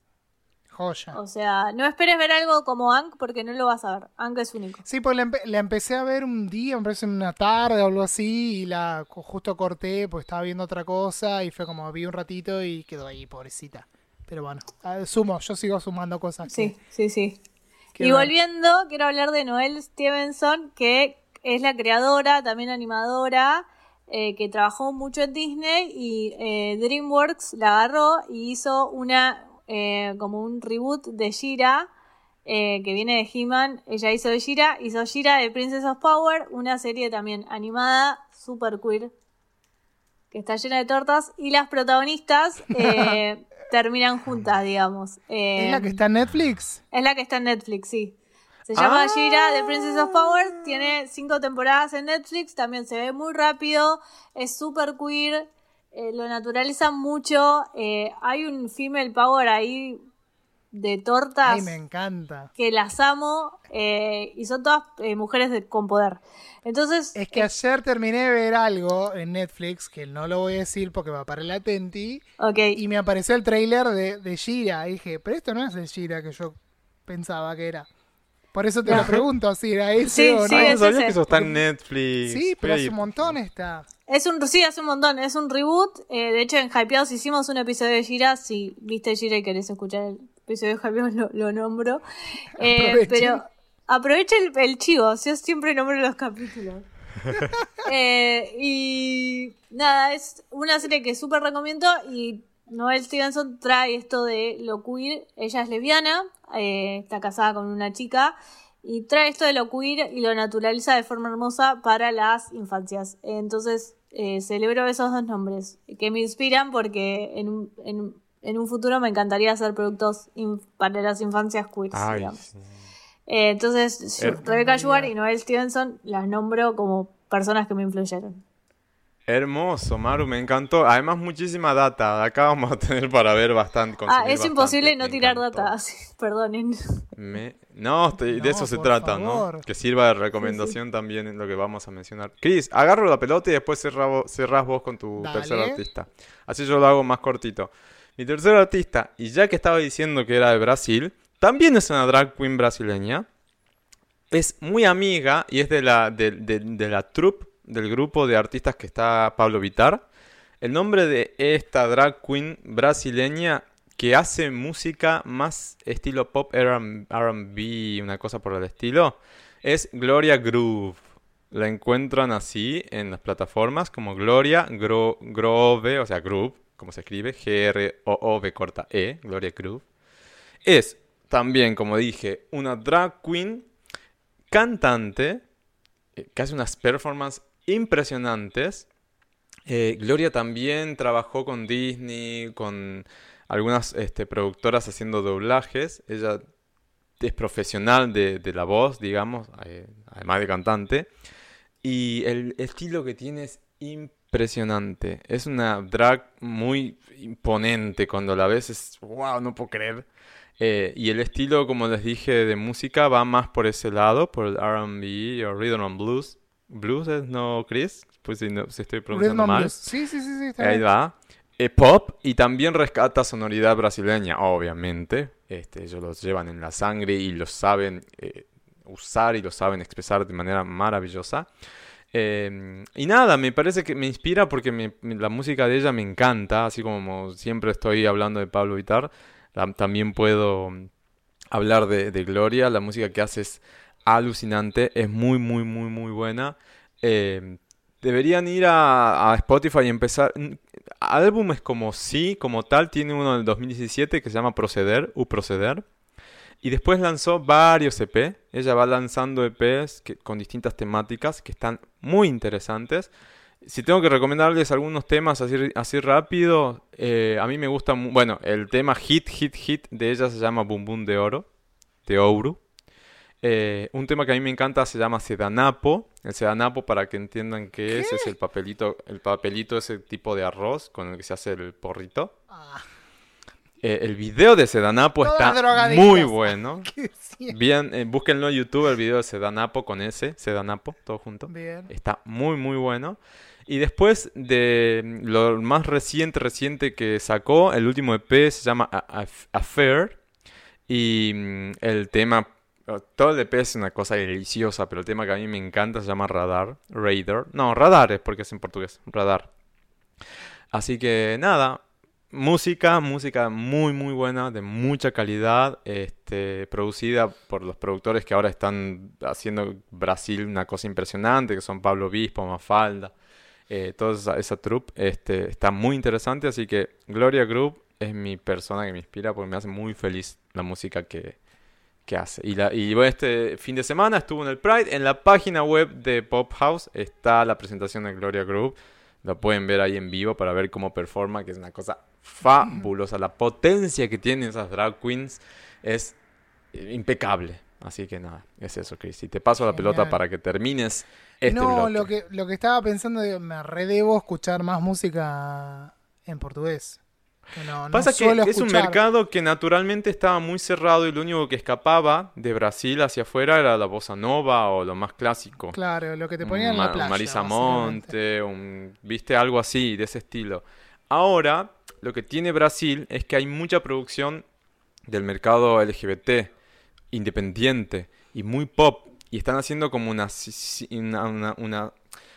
Joya. O sea, no esperes ver algo como Ang porque no lo vas a ver. Ang es único. Sí, pues la, empe- la empecé a ver un día, me parece una tarde o algo así, y la justo corté, pues estaba viendo otra cosa, y fue como vi un ratito y quedó ahí, pobrecita. Pero bueno, ah, sumo, yo sigo sumando cosas. que- Sí, sí, y volviendo, quiero hablar de Noel Stevenson, que es la creadora, también animadora eh, que trabajó mucho en Disney y eh, DreamWorks la agarró y hizo una eh, como un reboot de Shira que viene de He-Man. Ella hizo de Shira, hizo Shira de Princess of Power, una serie también animada, super queer, que está llena de tortas y las protagonistas terminan juntas, digamos. ¿Es la que está en Netflix? Es la que está en Netflix, sí. Se llama ah. Shira The Princess of Power. Tiene cinco temporadas en Netflix. También se ve muy rápido. Es súper queer. Eh, lo naturalizan mucho. Eh, hay un female power ahí de tortas. Ay, me encanta. Que las amo. Eh, y son todas mujeres con poder. Entonces. Es que ayer terminé de ver algo en Netflix, que no lo voy a decir porque va para el Atenti. Ok. Y me apareció el trailer de, de Shira. Y dije, pero esto no es el Shira que yo pensaba que era. Por eso te lo pregunto, si era ese o no. Sí, no sabía que eso está en Netflix. Sí, pero hace un montón está. Es un, sí, hace un montón. Es un reboot. Eh, de hecho, en Hypeados hicimos un episodio de Gira. Si viste Gira y querés escuchar el episodio Hypeados, lo, lo nombro. Eh, pero aprovecha el, chivo. Yo siempre nombro los capítulos. Eh, y nada, es una serie que súper recomiendo y Noel Stevenson trae esto de lo queer. Ella es lesbiana, eh, está casada con una chica y trae esto de lo queer y lo naturaliza de forma hermosa para las infancias. Entonces, eh, celebro esos dos nombres que me inspiran porque en un, en, un futuro me encantaría hacer productos para las infancias queer. Eh, entonces, Rebecca Sugar y Noel Stevenson las nombro como personas que me influyeron. Hermoso, Maru, me encantó. Además, muchísima data. Acá vamos a tener para ver bastante. Ah, es imposible no tirar data. Perdonen. No, de eso se trata, ¿no? Que sirva de recomendación también en lo que vamos a mencionar. Chris, agarro la pelota y después cerrás vos con tu tercer artista. Así yo lo hago más cortito. Mi tercer artista, y ya que estaba diciendo que era de Brasil, también es una drag queen brasileña. Es muy amiga y es de la, de, la troupe del grupo de artistas que está Pablo Vitar. El nombre de esta drag queen brasileña que hace música más estilo pop RB, una cosa por el estilo, es Gloria Groove. La encuentran así en las plataformas como Gloria Groove, o sea, Groove, como se escribe, G-R-O-O-V corta E, Gloria Groove. Es también, como dije, una drag queen cantante eh, que hace unas performances impresionantes. Eh, Gloria también trabajó con Disney, con algunas este, productoras haciendo doblajes. Ella es profesional de, la voz, digamos, eh, además de cantante. Y el estilo que tiene es impresionante. Es una drag muy imponente. Cuando la ves es, wow, no puedo creer. Eh, y el estilo, como les dije, de música va más por ese lado, por el RB o Rhythm and Blues. Blues es no Chris, pues si, no, si estoy pronunciando mal. Sí, sí, sí, sí Ahí va. Eh, pop y también rescata sonoridad brasileña, obviamente. Este, ellos los llevan en la sangre y los saben eh, usar y lo saben expresar de manera maravillosa. Em, y nada, me parece que me inspira porque la música de ella me encanta, así como siempre estoy hablando de Pablo Vitar, también puedo hablar de, Gloria, la música que hace es alucinante, es muy, muy, muy, muy buena. Eh, deberían ir a, Spotify y empezar. Álbumes como sí, como tal, tiene uno del 2017 que se llama Proceder, U Proceder. Y después lanzó varios EP. Ella va lanzando EPs con distintas temáticas que están muy interesantes. Si tengo que recomendarles algunos temas así, así rápido, eh, a mí me gusta, bueno, el tema Hit, Hit, Hit de ella se llama Boom Boom de Oro, de Ouro. Eh, un tema que a mí me encanta se llama Sedanapo. El Sedanapo, para que entiendan qué, es, es el papelito, el papelito ese tipo de arroz con el que se hace el porrito. Ah. Eh, el video de Sedanapo está muy bueno. Bien, eh, búsquenlo en YouTube el video de Sedanapo con ese, Sedanapo, todo junto. Está muy, muy bueno. Y después de lo más reciente, reciente que sacó, el último EP se llama Affair. Y mm, el tema todo el EP es una cosa deliciosa, pero el tema que a mí me encanta se llama Radar. Radar. No, Radar es porque es en portugués. Radar. Así que nada, música, música muy muy buena, de mucha calidad, este, producida por los productores que ahora están haciendo Brasil una cosa impresionante, que son Pablo Obispo, Mafalda. eh, toda esa, esa troupe, este, está muy interesante, así que Gloria Group es mi persona que me inspira porque me hace muy feliz la música que, que hace. Y, la, y este fin de semana estuvo en el Pride, en la página web de Pop House está la presentación de Gloria Group, lo pueden ver ahí en vivo para ver cómo performa, que es una cosa fabulosa, la potencia que tienen esas drag queens es impecable. Así que nada, es eso, Chris. Y te paso la pelota para que termines este no, bloque. lo que, lo que estaba pensando, me redebo escuchar más música en portugués. No Pasa que es un mercado que naturalmente estaba muy cerrado y lo único que escapaba de Brasil hacia afuera era la bossa nova o lo más clásico. Claro, lo que te ponían en la playa. Marisa. Monte, un, viste, algo así, de ese estilo. Ahora, lo que tiene Brasil es que hay mucha producción del mercado LGBT, independiente y muy pop. Y están haciendo como una, una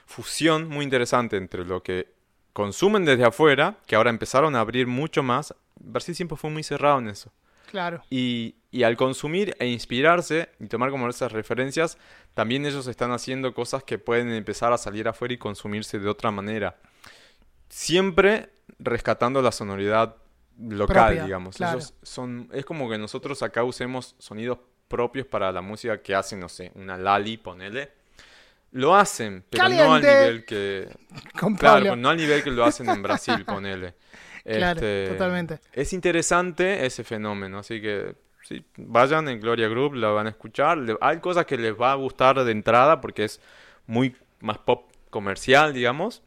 fusión muy interesante entre lo que consumen desde afuera, que ahora empezaron a abrir mucho más. Brasil siempre fue muy cerrado en eso. Claro. Y, y al consumir e inspirarse y tomar como esas referencias, también ellos están haciendo cosas que pueden empezar a salir afuera y consumirse de otra manera. Siempre rescatando la sonoridad local, Propia, digamos. claro. Son, es como que nosotros acá usemos sonidos propios para la música que hacen, no sé, una Lali, ponele. Lo hacen, pero no al nivel que, Claro, no al nivel que lo hacen en Brasil, ponele. Claro, Este, totalmente. Es interesante ese fenómeno, así que sí, vayan en Gloria Group, la van a escuchar. Le- hay cosas que les va a gustar de entrada porque es muy más pop comercial, digamos,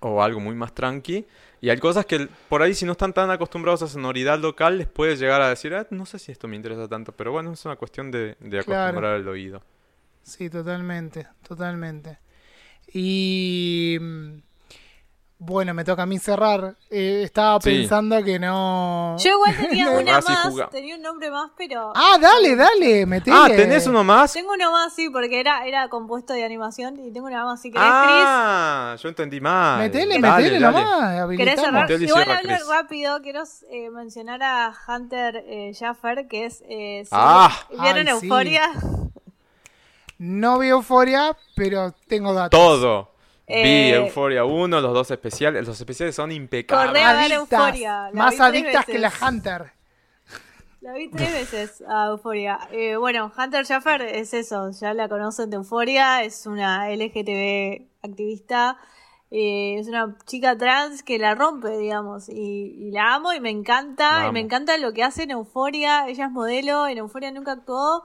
o algo muy más tranqui. Y hay cosas que por ahí si no están tan acostumbrados a sonoridad local les puede llegar a decir, "Ah, no sé si esto me interesa tanto, pero bueno, es una cuestión de, de Claro. acostumbrar el oído. Sí, totalmente, totalmente. Y mm, bueno, me toca a mí cerrar. Eh, estaba Sí. pensando que no. Yo igual tenía una más, tenía un nombre más, pero... Ah, dale, dale, metele. Ah, ¿tenés uno más? Tengo uno más, sí, porque era, era compuesto de animación y tengo una más. Si querés, Ah, yo entendí mal. Metele, Dale, metele dale. nomás. Chris, ¿querés cerrar? Metele Igual cierra, hablo Chris. rápido, quiero eh, mencionar a Hunter eh, Jaffer, que es... Eh, Ah. ¿Vieron sí. Euforia? No vi euforia, pero tengo datos. Todo. Vi Eh, Euphoria 1, los dos especiales. Los especiales son impecables. Corre a ver Adictas, Euforia. Más adictas que la. Hunter. La vi tres veces a Euforia. Eh, bueno, Hunter Schaffer es eso, ya la conocen de Euforia, es una LGTB activista, eh, es una chica trans que la rompe, digamos, y, y la amo y me encanta, y me encanta lo que hace en Euforia, ella es modelo, en Euforia nunca actuó,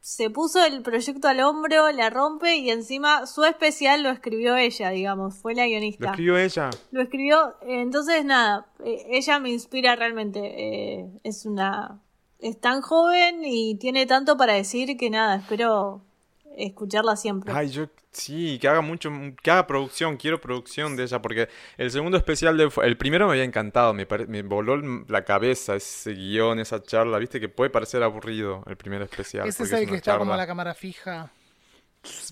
se puso el proyecto al hombro, la rompe y encima su especial lo escribió ella, digamos, fue la Lo guionista. escribió ella. Lo escribió, eh, entonces nada, eh, ella me inspira realmente. eh, es una. Es tan joven y tiene tanto para decir que nada, espero escucharla siempre. Ay, yo sí, que haga mucho, que haga producción, quiero producción de ella, porque el segundo especial de el primero me había encantado, me, pare- me voló la cabeza ese guion, esa charla, viste que puede parecer aburrido el primer especial. Ese es el que está como la cámara fija.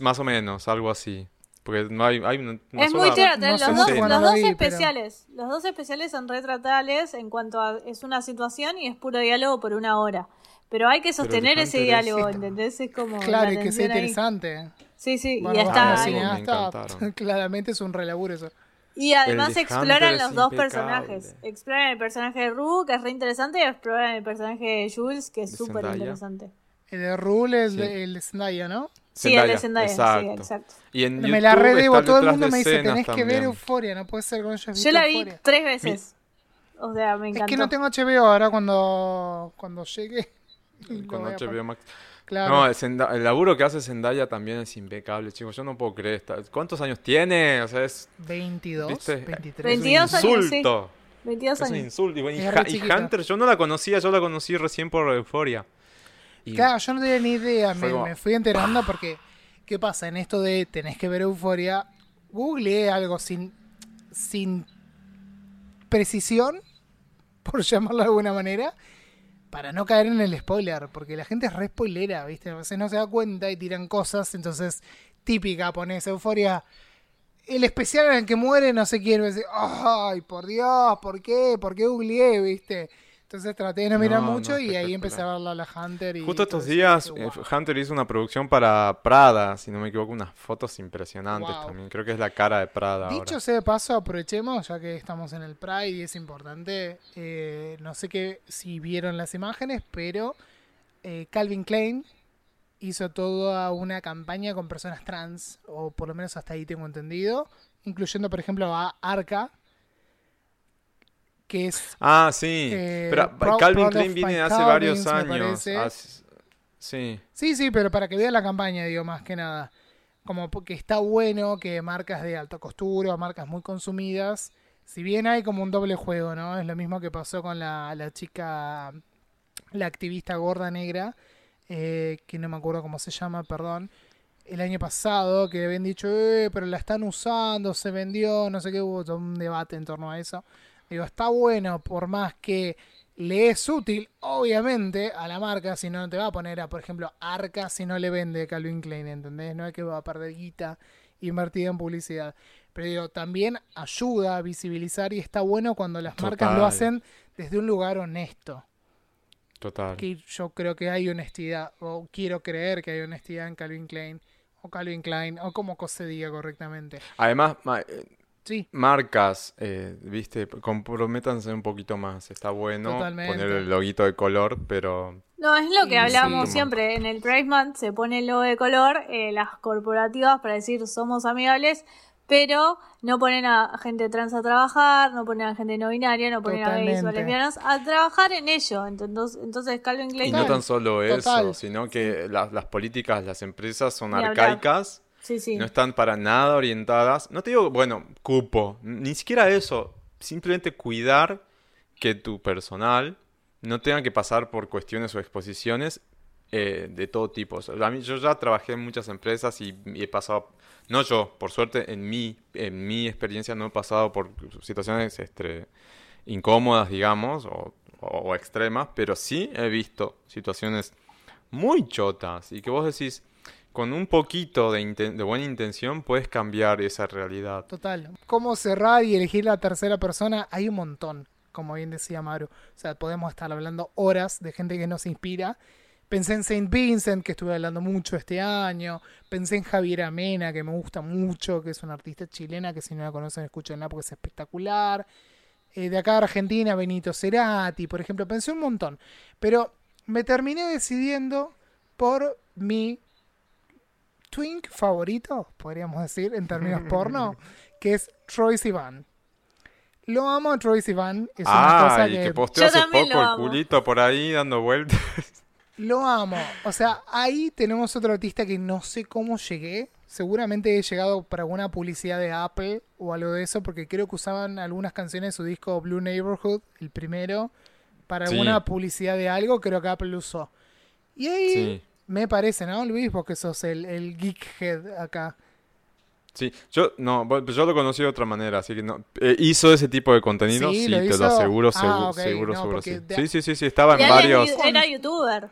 Más o menos, algo así. Porque no hay, hay una, es sola- muy teatral. no sé los dos, los lo dos vi, pero- especiales. Los dos especiales son retratales en cuanto a. Es una situación y es puro diálogo por una hora. Pero hay que sostener ese es- diálogo, ¿entendés? Es como. Claro, la y que sea tensión ahí. interesante. Sí, sí, Bueno, y está. encantaron. claramente es un relaburo eso. Y además exploran los es dos impecable. personajes. Exploran el personaje de Rue, que es re interesante, y exploran el personaje de Jules, que es súper Zendaya. interesante. El de Rule es Sí. de- el de Zendaya, ¿no? Sí, el de Zendaya, Zendaya, sí, exacto. exacto. Y en me la redebo, todo el mundo me dice, tenés que ver también. Euforia, no puede ser hayas visto Yo la vi Euphoria". tres veces. O sea, me Es encantó. que no tengo HBO ahora cuando, cuando llegue. Con HBO. Max. Claro. No, el, laburo que hace Zendaya también es impecable, chicos. Yo no puedo creer. esta- ¿Cuántos años tiene? O sea, es 22, ¿Viste? 23. 22 es un años, sí. insulto. 22 Es un años. insulto. Y, bueno. Hunter, yo no la conocía, yo la conocí recién por Euforia. Y Claro, yo no tenía ni idea, Fue me, como- me fui enterando porque, ¿qué pasa? En esto de tenés que ver Euforia, googleé algo sin, sin precisión, por llamarlo de alguna manera, para no caer en el spoiler, porque la gente es re spoilera, ¿viste? A veces no se da cuenta y tiran cosas, entonces, típica, pones Euforia, el especial en el que muere no sé quién, decís, ay, por Dios, ¿por qué? ¿Por qué googleé, viste? Entonces traté de no mirar No, mucho no, y ahí empecé a verla a la Hunter. Y Justo estos días eh, "Wow". Hunter hizo una producción para Prada, si no me equivoco, unas fotos impresionantes Wow. también. Creo que es la cara de Prada Dicho ahora. sea de paso, aprovechemos, ya que estamos en el Pride y es importante, eh, no sé qué si vieron las imágenes, pero eh, Calvin Klein hizo toda una campaña con personas trans, o por lo menos hasta ahí tengo entendido, incluyendo por ejemplo a Arca, que es Ah, sí. Eh, Pero Pro- Calvin Klein viene My hace varios Calvins, años. Ah, sí. Sí, sí, pero para que vean la campaña, digo, más que nada. Como porque está bueno que marcas de alta costura, marcas muy consumidas, si bien hay como un doble juego, ¿no? Es lo mismo que pasó con la, la chica, la activista gorda negra, eh, que no me acuerdo cómo se llama, perdón, el año pasado, que habían dicho, eh, pero la están usando, se vendió, no sé qué, hubo todo un debate en torno a eso. Digo, está bueno, por más que le es útil, obviamente, a la marca, si no no te va a poner a, por ejemplo, Arca si no le vende Calvin Klein, ¿entendés? No es que va a perder guita invertida en publicidad. Pero digo, también ayuda a visibilizar y está bueno cuando las marcas lo hacen desde un lugar honesto. Total. Que yo creo que hay honestidad, o quiero creer que hay honestidad en Calvin Klein, o Calvin Klein, o como se diga correctamente. Además, eh, Sí, marcas, eh, viste, comprométanse un poquito más. Está bueno Totalmente. poner el loguito de color, pero No, es lo que hablamos sí. siempre. En el Pride Month se pone el logo de color, eh, las corporativas para decir somos amigables, pero no ponen a gente trans a trabajar, no ponen a gente no binaria, no ponen a gays o lesbianas a trabajar en ello. Entonces, entonces Calvin Klein Y no tan solo total. eso, sino que la- las políticas, las empresas son Ni hablar. No están para nada orientadas. No te digo, bueno, cupo, ni siquiera eso. Simplemente cuidar que tu personal no tenga que pasar por cuestiones o exposiciones eh, de todo tipo. A mí- yo ya trabajé en muchas empresas y, he pasado, no yo, por suerte, en mi, en mi experiencia no he pasado por situaciones este, incómodas, digamos, o- o extremas, pero sí he visto situaciones muy chotas y que vos decís, con un poquito de, buena intención puedes cambiar esa realidad. Total. Cómo cerrar y elegir la tercera persona, hay un montón, como bien decía Maru. O sea, podemos estar hablando horas de gente que nos inspira. Pensé en Saint Vincent, que estuve hablando mucho este año. Pensé en Javiera Mena, que me gusta mucho, que es una artista chilena que si no la conocen, escúchenla porque es espectacular. Eh, de acá de Argentina, Benito Cerati, por ejemplo. Pensé un montón. Pero me terminé decidiendo por mi twink favorito, podríamos decir, en términos porno, que es Troy Sivan. Lo amo a Troy Sivan. Es una cosa y que, que posteó hace poco lo el amo. culito por ahí dando vueltas. lo amo. O sea, ahí tenemos otro artista que no sé cómo llegué. Seguramente he llegado para alguna publicidad de Apple o algo de eso, porque creo que usaban algunas canciones de su disco Blue Neighborhood, el primero, para Sí. alguna publicidad de algo, creo que Apple lo usó. Y ahí Sí. Me parece, ¿no, Luis? Porque sos el, el geekhead acá. Sí, yo no, bueno, yo lo conocí de otra manera, así que no. eh, hizo ese tipo de contenido, Sí, sí, lo te hizo. lo aseguro, Ah, seguro, no, seguro, sí. de- Sí, sí, sí, sí, estaba en varios. era, youtuber.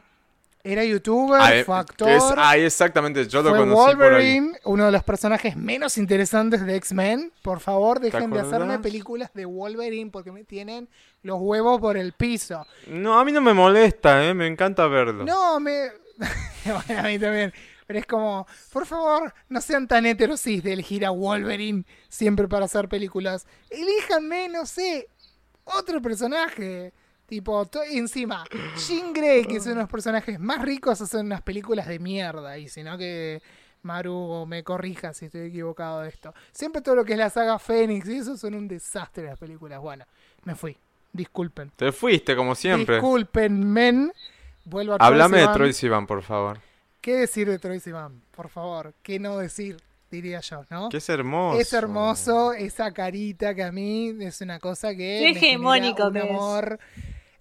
Era youtuber, Ah, eh, fue actor. es- ah, exactamente, yo lo Fue conocí por ahí. Wolverine, uno de los personajes menos interesantes de X-Men. Por favor, dejen de hacerme películas de Wolverine porque me tienen los huevos por el piso. No, a mí no me molesta, eh, me encanta verlo. No, me. bueno, a mí también. Pero es como, por favor, no sean tan heterosis de elegir a Wolverine siempre para hacer películas. Elíjanme, no sé, otro personaje. Tipo, encima, Jean Grey, que es uno de los personajes más ricos, hacen unas películas de mierda. Y si no, que Maru me corrija si estoy equivocado de esto. Siempre todo lo que es la saga Fénix y eso son un desastre las películas. Bueno, me fui. Disculpen. Te fuiste, como siempre. Disculpen, men. Vuelvo a Háblame de. Troy Sivan, por favor. ¿Qué decir de Troy Sivan? Por favor, ¿qué no decir? Diría yo, ¿no? Que es hermoso. Es hermoso, esa carita que a mí es una cosa que. Qué hegemónico un es. amor.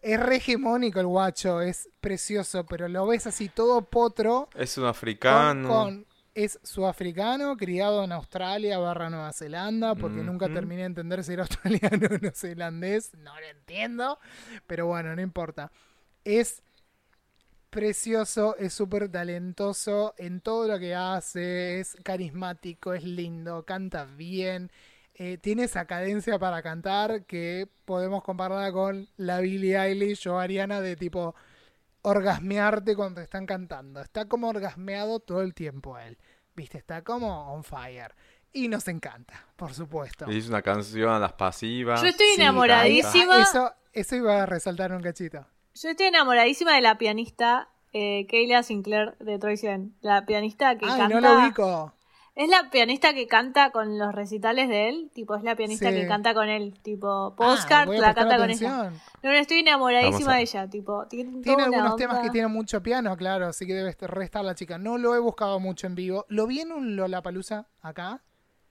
Es re hegemónico el guacho, es precioso, pero lo ves así todo potro. Es un con- africano. con- es sudafricano, criado en Australia barra Nueva Zelanda, porque nunca terminé de entender si era australiano o neozelandés, no lo entiendo, pero bueno, no importa. Es precioso, es súper talentoso en todo lo que hace, es carismático, es lindo, canta bien, eh, tiene esa cadencia para cantar que podemos compararla con la Billie Eilish o Ariana de tipo orgasmearte cuando están cantando. Está como orgasmeado todo el tiempo él. Viste, está como on fire. Y nos encanta, por supuesto. Le hizo una canción a las pasivas. Yo estoy enamoradísima. ahí- Eso, eso iba a resaltar un cachito. Yo estoy enamoradísima de la pianista eh, Kayla Sinclair de Troy Sivan. La pianista que Ay, canta. no lo ubico. Es la pianista que canta con los recitales de él. Tipo, es la pianista Sí. que canta con él. Tipo, Ah, Postcard voy a la canta con ella. No, no, estoy enamoradísima de ella. Tipo, tiene, Tiene algunos temas que tienen mucho piano, claro, así que debe est- restar la chica. No lo he buscado mucho en vivo. Lo vi en un Lollapalooza acá.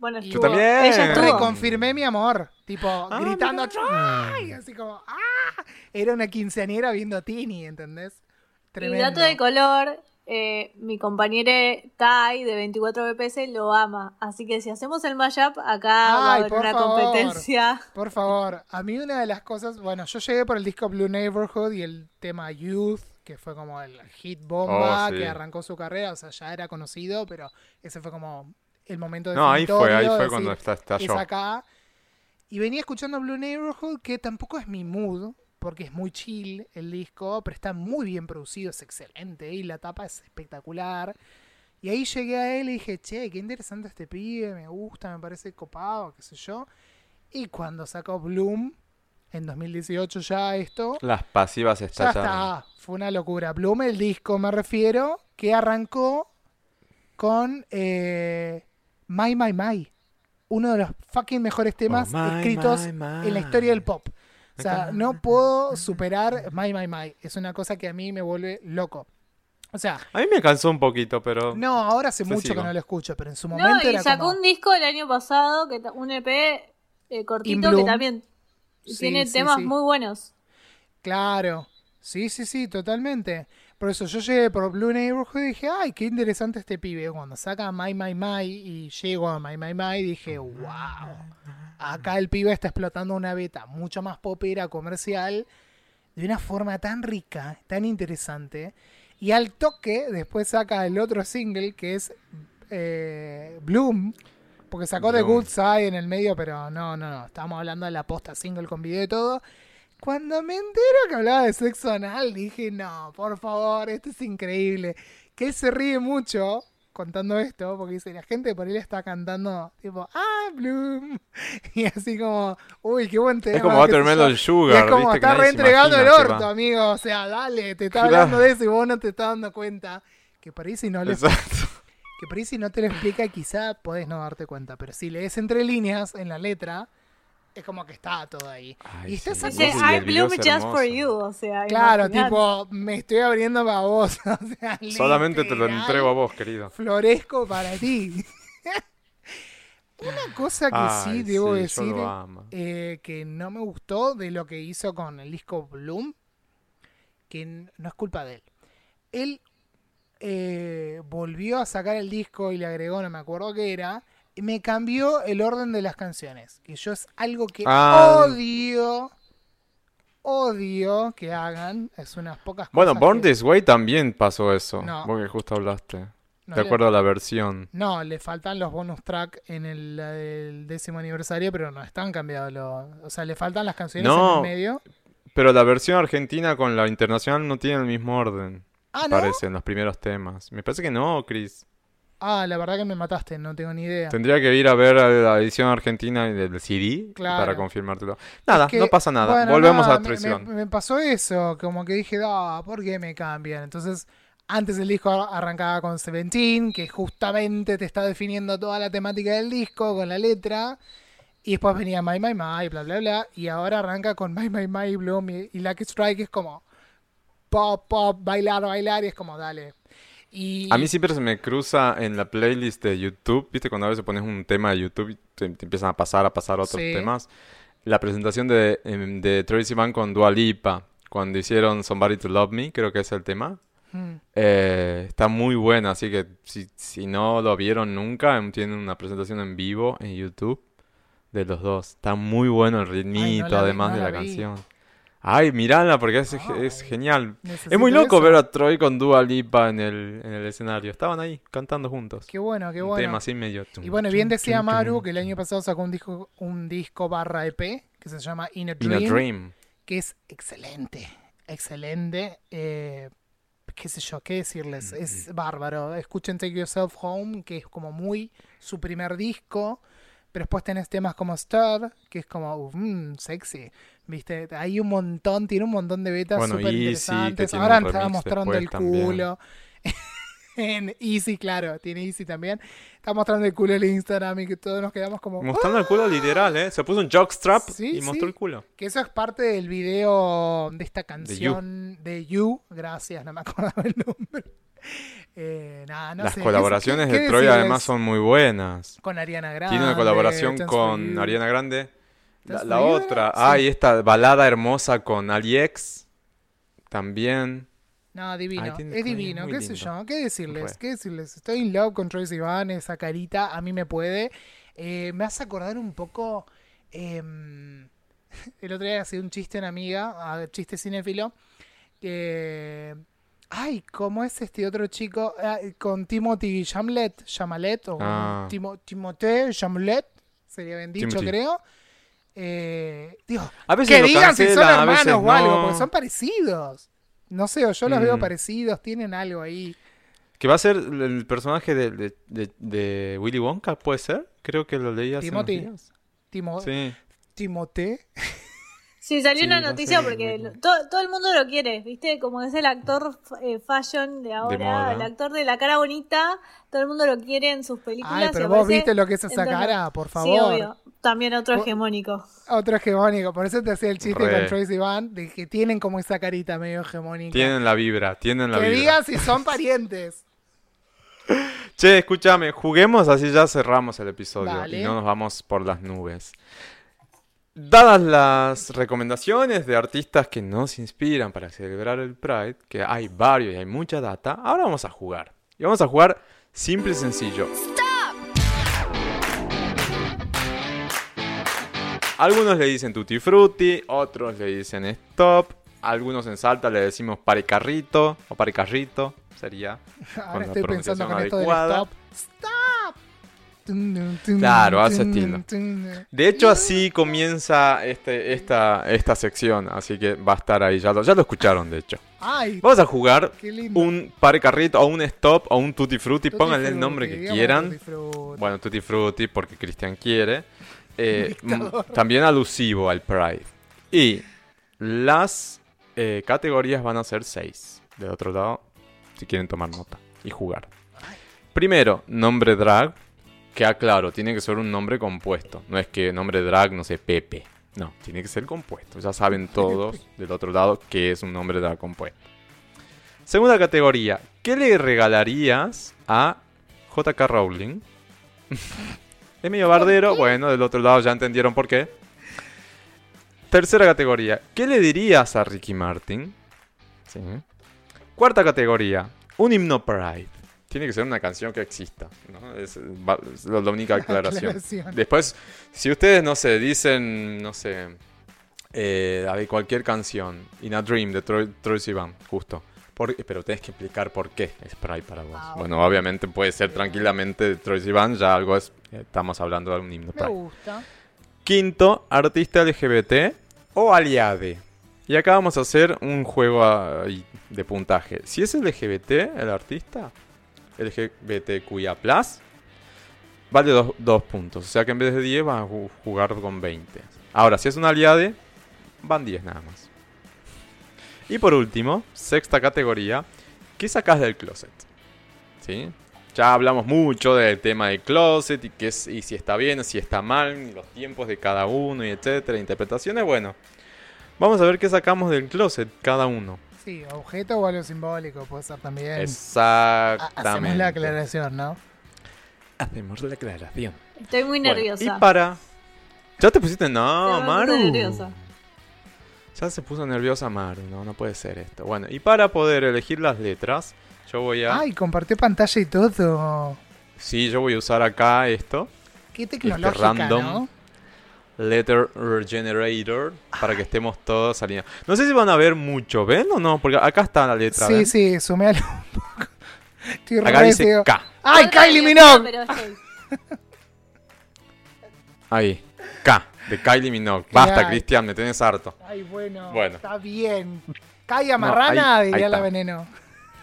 Bueno, Yo estuvo. también. Ella estuvo. Reconfirmé mi amor. Tipo, Ah, gritando. ¡Troy! Así como ¡ah! Era una quinceañera viendo a Tini, ¿entendés? Y Tremendo. dato de color, eh, mi compañero Tai de 24 BPS lo ama. Así que si hacemos el mashup, acá va a Ay, haber por una favor. competencia. Por favor, a mí una de las cosas, bueno, yo llegué por el disco Blue Neighborhood y el tema Youth, que fue como el hit bomba Oh, sí. que arrancó su carrera, o sea, ya era conocido, pero ese fue como el momento No, ahí fue, ahí de fue cuando está, estalló. es acá. Y venía escuchando Blue Neighborhood, que tampoco es mi mood, porque es muy chill el disco, pero está muy bien producido, es excelente, y la tapa es espectacular. Y ahí llegué a él y dije, che, qué interesante este pibe, me gusta, me parece copado, qué sé yo. Y cuando sacó Bloom, en 2018 ya esto, Las pasivas ya estallan. está, fue una locura. Bloom, el disco, me refiero, que arrancó con eh, My My My, uno de los fucking mejores temas Oh, my, escritos my, my. en la historia del pop. O sea, no puedo superar My My My. Es una cosa que a mí me vuelve loco. O sea, A mí me cansó un poquito, pero... no, ahora hace mucho sigo. que no lo escucho, pero en su No, momento y era sacó como... un disco el año pasado, que un EP eh, cortito que también Sí, tiene sí, temas sí. muy buenos. Claro, sí, sí, sí, totalmente. Por eso yo llegué por Blue Neighborhood y dije, ay, qué interesante este pibe. Cuando saca My My My y llego a My My My dije, wow, acá el pibe está explotando una beta mucho más popera, comercial, de una forma tan rica, tan interesante. Y al toque, después saca el otro single que es eh, Bloom, porque sacó The Bloom. Good Side en el medio, pero no, no, no, estamos hablando de la posta single con video y todo. Cuando me entero que hablaba de sexo anal, dije, no, por favor, esto es increíble. Que él se ríe mucho contando esto, porque dice, la gente por él está cantando, tipo, ah, Bloom. Y así como, uy, qué buen tema. Es como. Watermelon Y Sugar, es como, está reentregando el orto, va. amigo. O sea, dale, te está Claro. hablando de eso y vos no te estás dando cuenta. Que por ahí si no, le, que por ahí si no te lo explica, quizá podés no darte cuenta. Pero si lees entre líneas en la letra, es como que está todo ahí. Ay, y está sí. Dice, I bloom just for you. O sea, Claro, imaginate. tipo, me estoy abriendo para vos. O sea, Solamente te lo entrego a vos, querido. Florezco para ti. Una cosa que Ay, sí debo sí, decir eh, que no me gustó de lo que hizo con el disco Bloom, que no es culpa de él. Él eh, volvió a sacar el disco y le agregó, no me acuerdo qué era, me cambió el orden de las canciones, que yo es algo que Ah. odio, odio que hagan, es unas pocas Bueno, cosas Born que- This Way también pasó eso. No. Vos que justo hablaste. no de le- acuerdo a la versión. No, le faltan los bonus track en el, el décimo aniversario, pero no están cambiados. los- o sea, le faltan las canciones No. en el medio. Pero la versión argentina con la internacional no tiene el mismo orden. Ah, ¿no? Parece, en los primeros temas. Me parece que no, Chris. Ah, la verdad que me mataste, no tengo ni idea. Tendría que ir a ver la edición argentina del CD Claro. para confirmártelo. Nada, Es que, no pasa nada. bueno, Volvemos nada, a me- traición. Me, me pasó eso, como que dije, ah, ¿por qué me cambian? Entonces, antes el disco arrancaba con Seventeen, que justamente te está definiendo toda la temática del disco con la letra. Y después venía My My My, bla bla bla. Y ahora arranca con My My My, Bloom y, y Lucky Strike, es como pop, pop, bailar, bailar, y es como, dale. Y, A mí siempre se me cruza en la playlist de YouTube, ¿viste? Cuando a veces pones un tema de YouTube y te, te empiezan a pasar, a pasar otros Sí. temas. La presentación de, em, de Tracy Van con Dua Lipa, cuando hicieron Somebody to Love Me, creo que es el tema. Mm, Eh, está muy buena, así que si, si no lo vieron nunca, em, tienen una presentación en vivo en YouTube de los dos. Está muy bueno el ritmito, la vi, además no de la la vi. canción. Ay, mirala porque es, genial. necesito Es muy loco eso. ver a Troy con Dua Lipa en el, en el escenario. Estaban ahí cantando juntos. Qué bueno, qué Un bueno. tema así medio. Y bueno, bien decía Maru que el año pasado sacó un disco, un disco barra EP que se llama In a In a Dream, que es excelente, excelente. eh, qué sé yo, qué decirles, Mm, es bárbaro. Escuchen Take Yourself Home, que es como muy su primer disco, pero después tenés temas como Stir, que es como uf, mm, sexy, viste, hay un montón, tiene un montón de betas Bueno, súper interesantes. tiene Ahora remix mostrando el también. culo. en Easy, claro, tiene Easy también. Está mostrando el culo en Instagram y que todos nos quedamos como... Mostrando el culo literal, ¿eh? Se puso un jockstrap Sí, y mostró sí. el culo. Que eso es parte del video de esta canción de You. Gracias, no me acordaba el nombre. Eh, nada, no Las sé, ¿qué- colaboraciones qué- de qué Troy decirles? además son muy buenas. Con Ariana Grande. Tiene una colaboración con. Ariana Grande. La, otra. Sí. Ay, esta balada hermosa con AliEx. También. No, divino. Ay, tiene- es divino, qué sé yo. ¿Qué decirles? ¿Qué decirles? Estoy in love con Troy Sivan, esa carita, a mí me puede. Eh, me hace acordar un poco. em, el otro día hacía un chiste una amiga, a- chiste cinéfilo. Que. Ay, ¿cómo es este otro chico? Ah, con Timothy Chamlet, Chamalet, o Ah. Timo- Timothée Chamlet, sería bien dicho, Timothy. creo. Eh, digo, A veces que lo digan si son hermanos o algo, no. porque son parecidos. No sé, o yo los veo Mm. parecidos, tienen algo ahí. Que va a ser el personaje de, de, de- de Willy Wonka, ¿puede ser? Creo que lo leí hace unos Timothy. días. Timo, Sí. Timote. Sí, salió Sí, una noticia porque todo, todo el mundo lo quiere, ¿viste? Como es el actor eh, fashion de ahora, el actor de la cara bonita, todo el mundo lo quiere en sus películas. Ay, pero vos aparece viste lo que es esa cara, por Sí, favor. obvio. También otro hegemónico. Otro hegemónico, por eso te hacía el chiste Re. con Troy Sivan, de que tienen como esa carita medio hegemónica. Tienen la vibra, tienen la que vibra. digan si son parientes. Che, escúchame, juguemos así ya cerramos el episodio Dale. y no nos vamos por las nubes. Dadas las recomendaciones de artistas que nos inspiran para celebrar el Pride, que hay varios y hay mucha data, ahora vamos a jugar. Y vamos a jugar simple y sencillo. Algunos le dicen tutti frutti, otros le dicen stop, algunos en Salta le decimos paricarrito o paricarrito, sería. Ahora la estoy pensando pronunciación con esto del adecuada. stop. ¡Stop! Claro, a tun, estilo. De hecho, así comienza este, esta, esta sección, así que va a estar ahí, ya lo, ya lo escucharon, de hecho. Ay, Vamos a jugar un par carrito o un stop o un tutti frutti, Tutti pónganle el nombre que quieran. tutti frutti. Bueno, tutti frutti porque Cristian quiere. Eh, Dictador. m- también alusivo al Pride. Y las eh, categorías van a ser seis. Del otro lado, si quieren tomar nota y jugar. Primero, nombre drag. Que aclaro, tiene que ser un nombre compuesto. No es que nombre drag, no sé, Pepe. No, tiene que ser compuesto. Ya saben todos del otro lado que es un nombre drag compuesto. Segunda categoría. ¿Qué le regalarías a JK Rowling? es medio bardero. Bueno, del otro lado ya entendieron por qué. Tercera categoría. ¿Qué le dirías a Ricky Martin? Sí. Cuarta categoría. Un himno Pride. Tiene que ser una canción que exista. ¿no? Es, va- es la única aclaración. Aclaración. Después, si ustedes, no sé, dicen, no sé, eh, cualquier canción, In a Dream de Troy, Troy Sivan, justo. Por- pero tenés que explicar por qué es Pride para vos. Ah, bueno, obviamente puede ser tranquilamente de Troy Sivan, ya algo es, eh, estamos hablando de un himno Me gusta. Quinto, artista LGBT o aliade. Y acá vamos a hacer un juego de puntaje. Si es LGBT, el artista, LGBTQIA+, vale dos, dos puntos. O sea que en vez de 10 van a ju- jugar con 20. Ahora, si es un aliade, van 10 nada más. Y por último, sexta categoría, ¿qué sacás del closet? ¿Sí? Ya hablamos mucho del tema del closet y, qué es, y si está bien, si está mal, los tiempos de cada uno y etcétera, interpretaciones. Bueno, vamos a ver qué sacamos del closet cada uno. Sí, objeto o algo simbólico puede ser también. Exactamente. Hacemos la aclaración, ¿no? Hacemos la aclaración. Estoy muy Bueno, nerviosa. y para. ¿Ya te pusiste? No, me Maru. nerviosa. Ya se puso nerviosa Maru. No, no puede ser esto. Bueno, y para poder elegir las letras, yo voy a. Ay, compartió pantalla y todo. Sí, yo voy a usar acá esto. Qué tecnológica, random. ¿no? Letter Generator para que estemos todos alineados. No sé si van a ver mucho, ¿ven o no? Porque acá está la letra. Sí, ¿ven? sí, sumealo un poco. Estoy Acá re dice. K. ¡Ay, Kylie Minogue! pero estoy. Ahí. K, de Kylie Minogue. Basta, hay? Cristian, me tenés harto. Ay, bueno, Bueno. está bien. Calla marrana, No, ahí- diría ahí la está. veneno.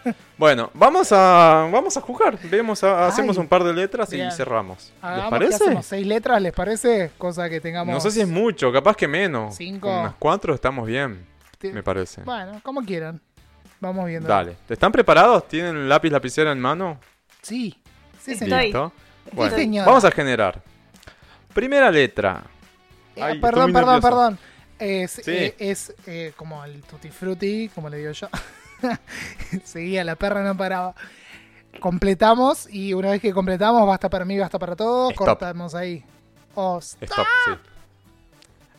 Bueno, vamos a, vamos a jugar. Vemos a- hacemos Ay. un par de letras Bien. y cerramos. ¿Les Hagamos que parece? hacemos seis letras, ¿les parece? Cosa que tengamos... No sé si es mucho, capaz que menos. Cinco. Con unas cuatro estamos bien, me parece. Bueno, como quieran. Vamos viendo. Dale. ¿Están preparados? ¿Tienen lápiz, lapicera en mano? Sí. Sí, Estoy. señor. Listo. Bueno, señora. vamos a generar. Primera letra. Eh, Ay, estoy perdón, muy perdón, nervioso. perdón. Es, Sí. eh, es eh, como el tutti frutti, como le digo yo. Seguía, la perra no paraba. Completamos y una vez que completamos, basta para mí, basta para todos. Stop. Cortamos ahí. O stop. Stop, sí.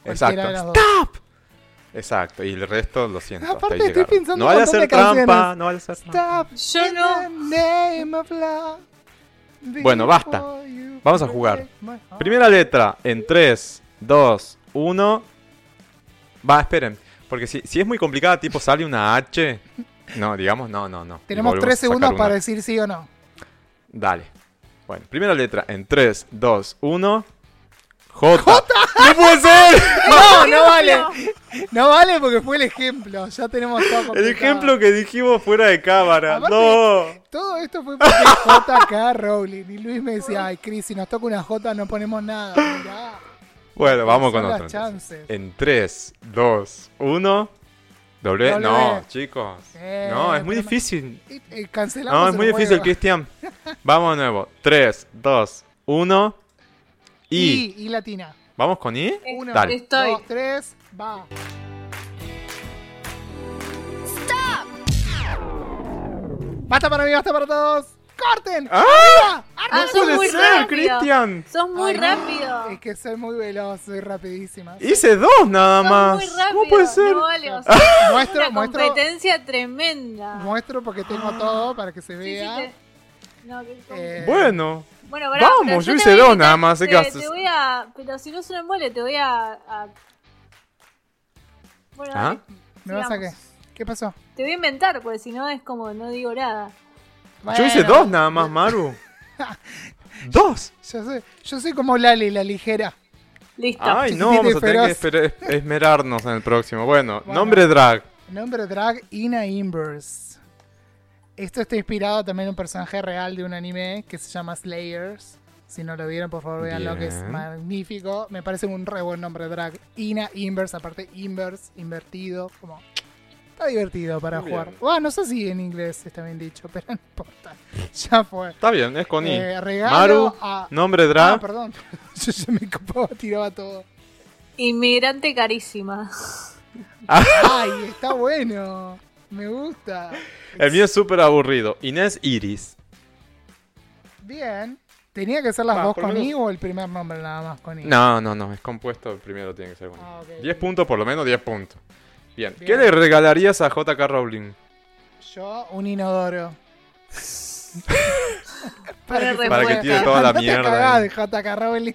Exacto. Stop. Exacto. Y el resto lo siento. hasta Aparte ahí estoy llegaron. pensando No hacer de canciones. trampa. No vale hacer trampa. Stop. Yo no. Bueno, basta. Vamos a jugar. Primera letra en 3, 2, 1. Va, esperen. Porque si, si es muy complicada, tipo sale una H. No, digamos, no, no, no. Tenemos tres segundos para decir sí o no. Dale. Bueno, primera letra en 3, 2, 1. J. ¡No puede ser! No, no vale. No vale porque fue el ejemplo. Ya tenemos todo El ejemplo que dijimos fuera de cámara. Aparte- No. Todo esto fue porque JK Rowling. Y Luis me decía, ay, Chris, si nos toca una J no ponemos nada. Mirá, Bueno, vamos con otro. En 3, 2, 1. Doble. Doble. No, chicos. Eh, No, es muy difícil. Cancelamos No, es muy difícil. Cristian. Vamos de nuevo. 3, 2, 1. Y. Y, y latina. ¿Vamos con I? Uno, Dale. Estoy. dos, tres, va. Basta para mí, basta para todos. ¡Corten! ¡Ah! ¡Arriba! Ah, sos puede muy ser, rápido. Cristian! Sos muy Ay, rápido. Es que soy muy veloz, soy rapidísima. Hice dos nada Sos más. muy rápido. ¿Cómo puede ser? No vale, o sea, Muestro, una muestro, competencia tremenda. muestro porque tengo todo para que se Sí, sí, vea. te- no, que- Eh, Bueno, Bueno, pará, Vamos, yo hice dos nada más. Te, te voy a. Pero si no es un embole, te voy a. a- Bueno, ¿Ah? dale, ¿Me vas a qué? ¿Qué pasó? Te voy a inventar, porque si no es como no digo nada. Yo hice dos nada más, Maru. ¡Dos! Yo soy, yo soy como Lali, la ligera. Listo. Ay, no, vamos a tener que esper- esmerarnos en el próximo. Bueno, Bueno. nombre drag. Nombre drag Ina Inverse. Esto está inspirado también en un personaje real de un anime que se llama Slayers. Si no lo vieron, por favor, veanlo, que es magnífico. Me parece un re buen nombre drag. Ina Inverse, aparte inverse, invertido. Como... Está divertido para Bien. jugar. Bueno, no sé si en inglés está bien dicho, pero no importa. Ya fue. Está bien, es con I. Eh, regalo Maru, a... nombre Ah, drag. perdón. Yo ya me copaba, tiraba todo. Inmigrante carísima. Ay, está bueno. Me gusta. el mío es súper aburrido. Inés Iris. Bien. ¿Tenía que ser las Va, dos con I o el primer nombre nada más con I? No, no, no, es compuesto. El primero tiene que ser con I. Ah, ok. 10 puntos, por lo menos 10 puntos. Bien. ¿Qué le regalarías a JK Rowling? Yo, un inodoro. Para se Para que tire toda la mierda de JK Rowling.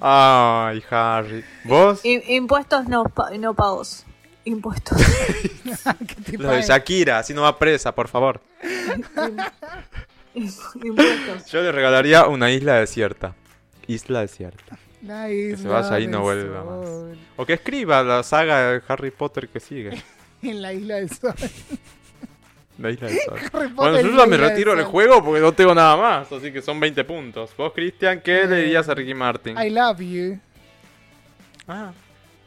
Ay, Harry. ¿Vos? I- impuestos no, pa- no pagos. Impuestos. Que Lo de. Shakira, así no va presa, por favor. impuestos. Yo le regalaría una isla desierta. Isla desierta. La se vaya ahí y no vuelva más. O que escriba la saga de Harry Potter que sigue. En la isla del sol. La isla del sol. Bueno, yo ya me del retiro del juego porque no tengo nada más, así que son 20 puntos. Vos, Cristian, ¿qué le dirías a Ricky Martin? I love you. Ah,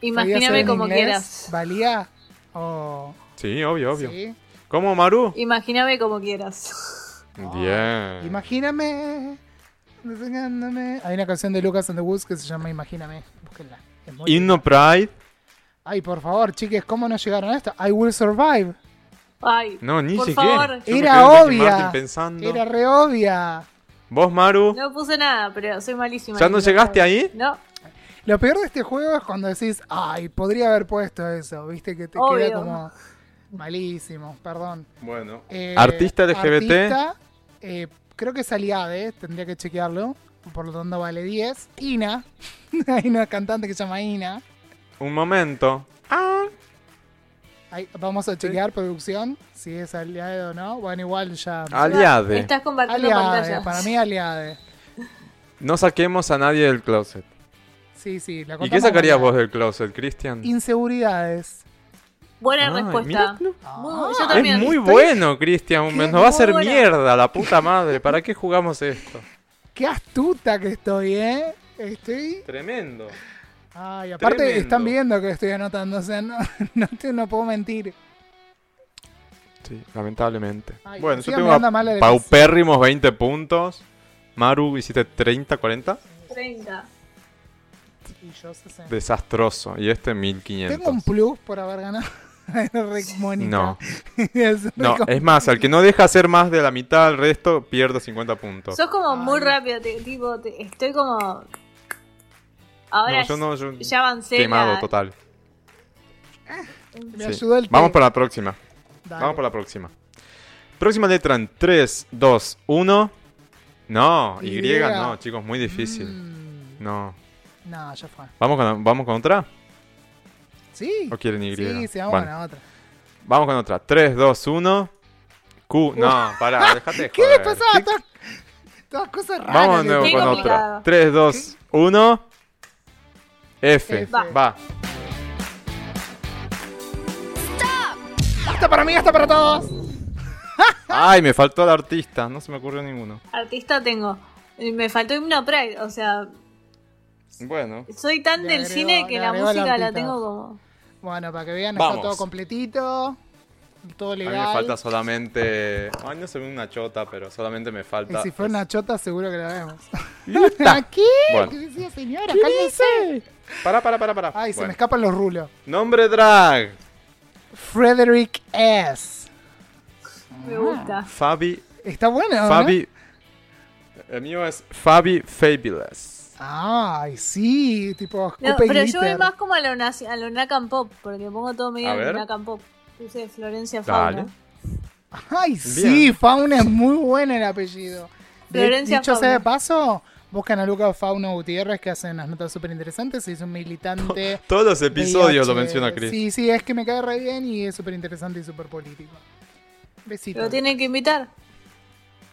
¿Podía ser Imagíname como inglés? quieras. ¿Valía? O... sí, obvio, obvio. ¿Sí? ¿Cómo, Maru? Imagíname como quieras. Bien. Imagíname. Imaginándome. Hay una canción de Lucas and the Woods que se llama Imagíname. Búsquenla. Es muy linda. Himno Pride. Ay, por favor, chiques, ¿cómo no llegaron a esto? I Will Survive. Ay, No, ni por siquiera. favor. Era obvia. Pensando. Era re obvia. ¿Vos, Maru? No puse nada, pero soy malísima. ¿Ya no llegaste ahí? No. Lo peor de este juego es cuando decís, ay, podría haber puesto eso, viste, que te Obvio. queda como malísimo, perdón. Bueno. Eh, Artista LGBT. artista, eh, creo que es Aliade, tendría que chequearlo. por lo tanto vale 10. Ina, hay una cantante que se llama Ina. Un momento. Ah. Ahí, vamos a chequear producción, si es aliado o no. Bueno, igual ya... Aliade. Estás compartiendo Aliade, pantalla. para mí aliade. No saquemos a nadie del closet. Sí, sí, la ¿Y qué sacarías vos del closet, Cristian? Inseguridades. Buena Ay, respuesta. mira, Muy- Ah, yo Es muy Estoy- bueno, Cristian. Nos va a hacer buena. mierda, la puta madre. ¿Para qué jugamos esto? Qué astuta que estoy, ¿eh? Estoy... Tremendo. Ay, aparte Tremendo. están viendo que estoy anotando, o sea, no, no, te- no puedo mentir. Sí, lamentablemente. Ay, bueno, yo tengo a paupérrimos 20 puntos. Maru, hiciste 30, 40. 30. Y yo 60. Desastroso. Y este 1500. Tengo un plus por haber ganado. Re Mónica. No, Es no, es más, al que no deja hacer más de la mitad del resto, pierdo 50 puntos. Sos como muy Ay. rápido, te- tipo, te- estoy como... Ahora No, yo no, yo- ya avancé. quemado la- total. Me Sí. ayudó el Vamos por la próxima. Dale. Vamos por la próxima. Próxima letra en 3, 2, 1. No, Y, Y. no, chicos, muy difícil. Mm, No. no, ya fue. ¿Vamos con, ¿Vamos con otra? Sí. ¿O quieren Y? Sí, sí, vamos Bueno, con la otra. Vamos con otra. 3, 2, 1. Q. No, pará, déjate de ¿Qué le joder. pasaba a todas, todas cosas raras? Vamos de nuevo con complicado. otra. 3, 2, 1. F. F. Va. Hasta para mí, hasta para todos. Ay, me faltó el artista. No se me ocurrió ninguno. Artista tengo. Y Me faltó Himno Pride, o sea, Bueno. soy tan Le del agrego- cine que la música la tengo como... Bueno, para que vean, Vamos. está todo completito. Todo A mí legal. me falta solamente. Ay, no soy una chota, pero solamente me falta. Y si fue una chota, seguro que la vemos. ¿Qué? Bueno. ¿Qué decía, señora? Cálmese. Para, para, para, para. Ay, se me escapan los rulos. Nombre drag. Frederick S. Me gusta. Fabi. Está bueno, ¿no? Fabi. El mío es Fabi Fabulous. Ay, sí, tipo No, pero yo voy más como a lo, a lo Nakan Pop, porque pongo todo medio A en ver. Nakan Pop. Puse Florencia Dale. Fauna. Ay, sí, Fauna es muy bueno el apellido. De- Florencia dicho sea de Fauna. paso, buscan a Lucas Fauno Gutiérrez que hacen unas notas súper interesantes. Es un militante. Todos los episodios lo menciona Chris. Sí, sí, es que me cae re bien y es súper interesante y súper político. Besito. Lo tienen que invitar.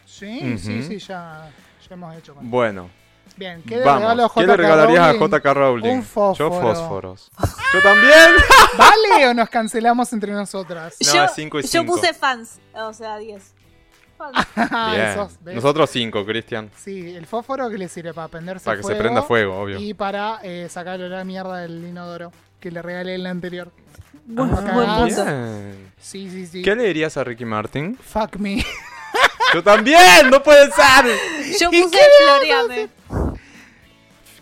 Sí, sí, Ujú. sí, ya, ya hemos hecho. con- Bueno, Bien, ¿qué le regalo a vamos. ¿Qué le regalarías a Rowling? JK Rowling? Un fósforo. Yo fósforos. Yo también. ¿Vale o nos cancelamos entre nosotras? No, yo, cinco y yo cinco. puse fans, o sea, 10. Fans. Ah, Bien. Nosotros cinco, Cristian. Sí, el fósforo que le sirve para prenderse Para que se prenda fuego, obvio. Y para eh, sacarle la mierda del inodoro que le regalé en la anterior. Buen- Ah, buen punto. Sí, sí, sí. ¿Qué le dirías a Ricky Martin? Fuck me. Yo también, no puede ser. Yo ¿Y puse Floreame.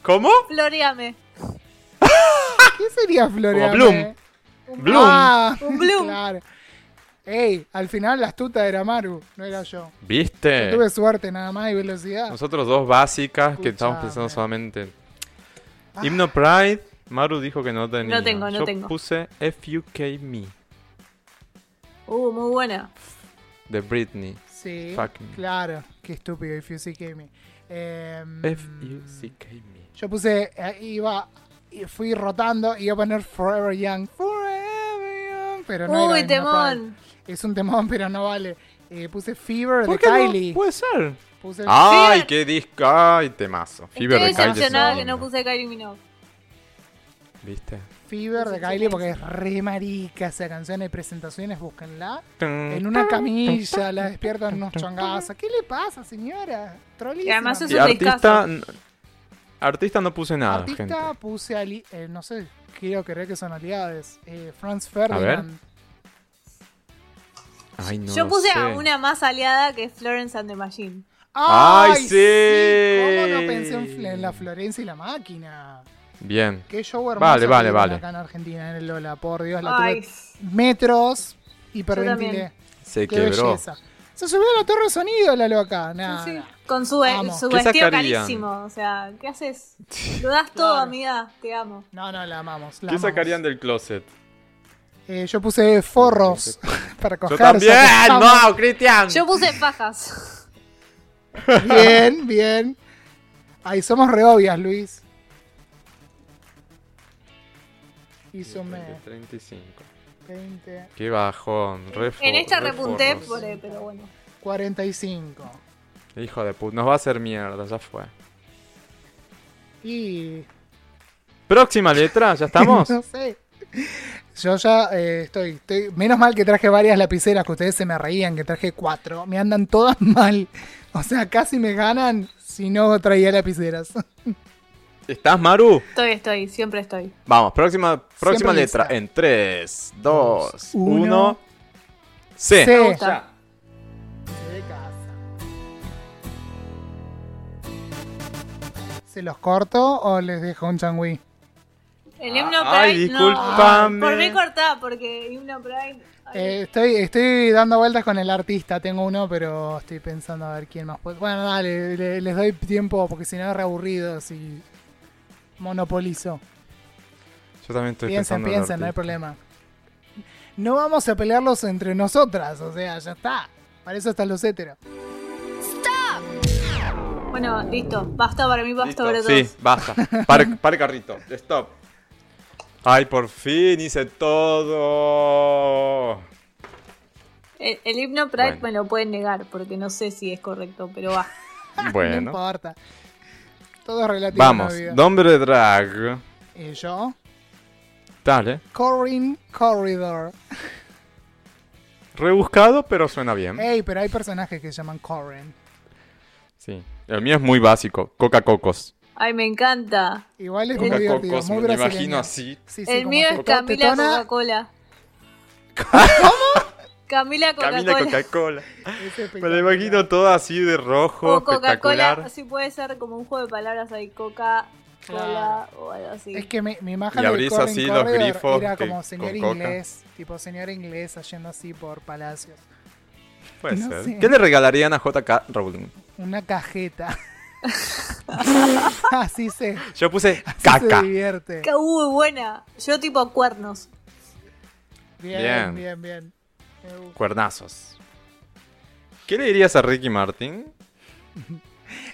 ¿Cómo? Floreame. ¿Qué sería Florian? Bloom. Bloom. Ah, Un Bloom. Claro. Ey, al final la astuta era Maru, no era yo. ¿Viste? Tuve suerte nada más y velocidad. Nosotros dos básicas que estamos pensando solamente. Ah. Himno Pride, Maru dijo que no tenía. No tengo, no Yo tengo. puse FUK Me Uh, muy buena. de Britney. Sí, Fuck me. claro. Qué estúpido, if you see me. Em, FUCK Me. Yo puse, eh, iba, y fui rotando, iba a poner Forever Young. Forever Young. Pero no Uy, era temón. Es un temón, pero no vale. Eh, puse Fever ¿Por de qué no? Kylie. Puede ser. Puse Ay, Fever. qué disco. Ay, temazo. Fever Estoy de Kylie. es decepcionada un que no puse Kylie Minogue. ¿Viste? Fever de Kylie porque es re marica esa canción. Hay presentaciones, búsquenla. En una camilla, la despiertan unos chongazos. ¿Qué le pasa, señora? Trolísima. Y además es Y un artista. Artista no puse nada, Artista gente. puse, ali- eh, no sé, quiero creer que son aliados. Eh, Franz Ferdinand. Ay, no Yo puse sé. a una más aliada que es Florence and the Machine. ¡Ay, sí! ¿Cómo no pensé en, en la Florencia y la máquina? Bien. Qué show hermoso Vale, vale, vale. acá en Argentina, en el Lola, por Dios, la Ay, tuve metros, hiperventilé. también. Se Qué quebró. belleza. Se subió a la torre de sonido la loca. sí, Nah, sí. nah. Con su, ¿Qué vestido carísimo. O sea, ¿qué haces? Lo das todo, Claro. amiga. Te amo. No, no, la amamos. La ¿Qué amamos. sacarían del closet? Eh, yo puse forros para Yo coger. también. que estamos. No, Cristian. Yo puse fajas. Bien, bien. Ay, somos re obvias, Luis. Izume 35. 20, Qué bajón. Re En esta re repunté, por, eh, pero bueno. 45. Hijo de puta. Nos va a hacer mierda, ya fue. Y. Próxima letra, ¿ya estamos? no sé. Yo ya eh, estoy, estoy. Menos mal que traje varias lapiceras que ustedes se me reían, que traje cuatro. Me andan todas mal. O sea, casi me ganan si no traía lapiceras. ¿Estás, Maru? Estoy, estoy, siempre estoy. Vamos, próxima, próxima Siempre letra. lista. En 3, 2, uno. 1. C. C. Me gusta. ¿Se los corto o les dejo un changüí? El himno Ay, Pride, discúlpame. no. Por mí cortá, porque himno Pride. ay, Eh, estoy, estoy dando vueltas con el artista, tengo uno, pero estoy pensando a ver quién más puede. Bueno, dale, le- les doy tiempo porque si no es reaburrido si monopolizo. Yo también estoy piensen, pensando en piensen, no hay problema. No vamos a pelearlos entre nosotras, o sea, ya está. Para eso están los héteros. Bueno, listo. Basta para mí, basta Listo, para Sí, todos. basta. Pare, pare carrito. Stop. Ay, por fin hice todo. El, el himno Pride Bueno. me lo pueden negar, porque no sé si es correcto, pero va. No Bueno. importa. Todo es relativo. Vamos, la vida. nombre drag. Y yo, Dale. Corinne Corridor. Rebuscado, pero suena bien. Ey, pero hay personajes que se llaman Corinne. Sí. El mío es muy básico. Coca Cocos. Ay, me encanta. Igual es muy Coca divertido, Cocos, muy me brasileño. imagino así. Sí, sí, el mío es Camila Coca-Cola. Camila Camila Coca-Cola. Coca-Cola. es Me lo imagino todo así de rojo, O Coca-Cola, así puede ser como un juego de palabras ahí, Coca-Cola Claro. o algo así. Es que mi, mi imagen Y abrís así los grifos era que- como señor coca. inglés, tipo señor inglés yendo así por palacios. Puede no ser. sé. ¿Qué le regalarían a JK Rowling? Una cajeta. así se, Yo puse así se caca. divierte. Que, uh, buena. Yo tipo cuernos. Bien, Bien. bien, bien. Cuernazos. ¿Qué le dirías a Ricky Martin?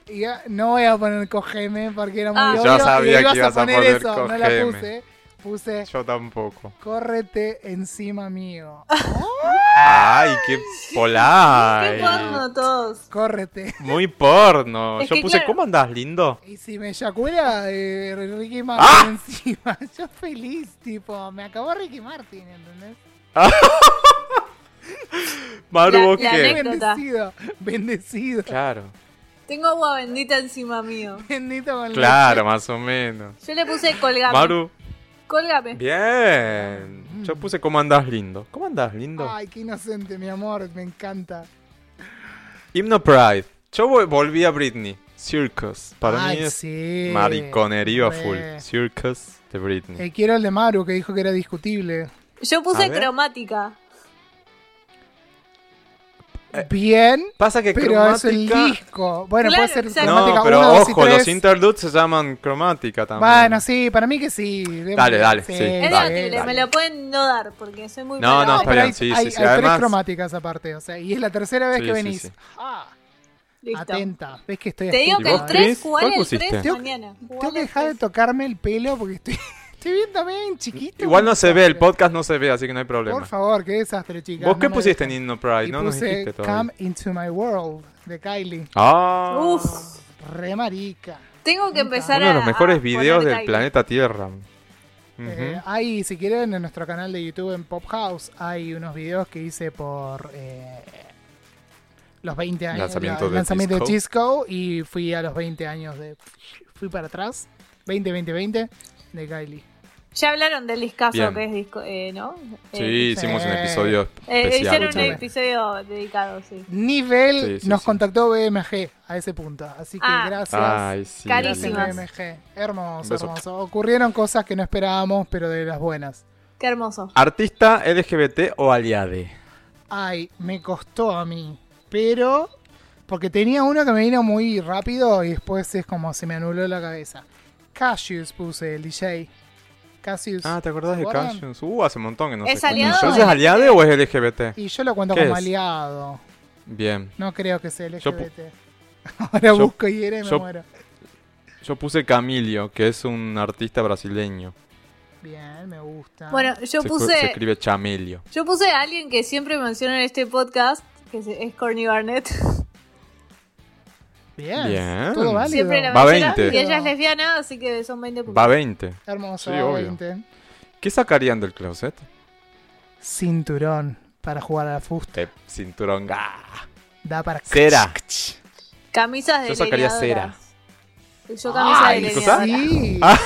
Y ya no voy a poner cogeme porque era muy Ah. obvio. Yo sabía y ibas que ibas a poner poner eso, no la puse. Puse Yo tampoco. córrete encima mío. Ay, qué polay. Qué porno todos. Córrete. Muy porno. Es Yo puse, claro. ¿cómo andás, lindo? Y si me eyacula eh, Ricky Martin ¡Ah! encima, yo feliz, tipo, me acabó Ricky Martin, ¿entendés? Maru, La- ¿vos la qué? anécdota. Bendecido, bendecido. Claro. Tengo agua bendita encima mío. Bendito con Claro, más o menos. Yo le puse colgame. Maru, Colgame. bien. Yo puse, ¿cómo andás, lindo? ¿Cómo andás, lindo? Ay, qué inocente, mi amor, me encanta. Himno Pride. Yo vol- volví a Britney. Circus. Para Ay, mí es sí. Re. full. Circus de Britney. Eh, quiero el de Maru, que dijo que era discutible. Yo puse cromática. Eh, Bien, Pasa que pero es el cromática... disco. Bueno, Claro, puede ser exacto. cromática No, pero 1, 2 y ojo, los 3. interludes se llaman cromática también. Bueno, sí, para mí que sí. Dale, dale, sí, Es dale, debatible, me lo pueden no dar porque soy muy No, no, está pero bien, hay, sí, hay- sí, sí, hay además- tres cromáticas aparte, o sea, y es la tercera vez Sí, que sí, venís. sí. Ah, Listo. atenta, ves que estoy Te digo que el vos, ¿eh? 3, Chris? jugar ¿Cuál el pusiste? 3 Tengo- mañana. Tengo que el dejar de 3. tocarme el pelo porque estoy, estoy bien también chiquito. Igual no se ve, el Por podcast no se ve, así que no hay problema. favor, qué desastre, chicas. ¿Vos qué no pusiste en. Himno Pride? Y No nos puse dijiste todavía. Come Into My World de Kylie. Ah, Uf. Re marica. Tengo que empezar uno de a. los mejores videos del Kylie. planeta Tierra. Ujú. Eh, hay, si quieren, en nuestro canal de YouTube en Pop House, hay unos videos que hice por eh, los 20 años. Lanzamiento el de lanzamiento de Chisco. Chisco y fui a los 20 años de. Fui para atrás. 20, 20, 20 de Kylie. Ya hablaron del discazo Bien. que es disco, eh, ¿no? Sí, Eh, hicimos un Sí. episodio eh, especial. hicieron un episodio dedicado, sí. Nivel Sí, sí, nos sí. contactó BMG a ese punto. Así que Ah. gracias. Ay, sí. Gracias Carísimas. BMG. Hermoso, hermoso. Ocurrieron cosas que no esperábamos, pero de las buenas. Qué hermoso. ¿Artista LGBT o aliade? Ay, me costó a mí. Pero. Porque tenía uno que me vino muy rápido y después es como se me anuló la cabeza. Cassius puse el DJ. Cassius. Ah, ¿te acordás ¿Se de acuerdan? Cassius? Uh, hace un montón que no ¿Es sé. aliado ¿Yo o es aliade o es LGBT? Y yo lo cuento ¿Qué como es? aliado. Bien. No creo que sea Yo LGBT. Ahora yo- busco y era y me yo- muero. Yo puse Camilio, que es un artista brasileño. Bien, me gusta. Bueno, yo se, se puse. escribe Chamelio. Yo puse a alguien que siempre menciono en este podcast, que es Corny Barnett. bien. Bien. Todo válido. Siempre la Va menciona. 20. Y ella es lesbiana, así que son 20 puntos. Va 20. Hermoso, Sí, va obvio. 20. ¿Qué sacarían del closet? Cinturón para jugar a la fusta. Eh, cinturón. ¡Ah! Da para... Cera. Camisas de Yo sacaría leñadoras. Yo camisa Ay, de ¿qué cosa? leñadora. sí. Ah.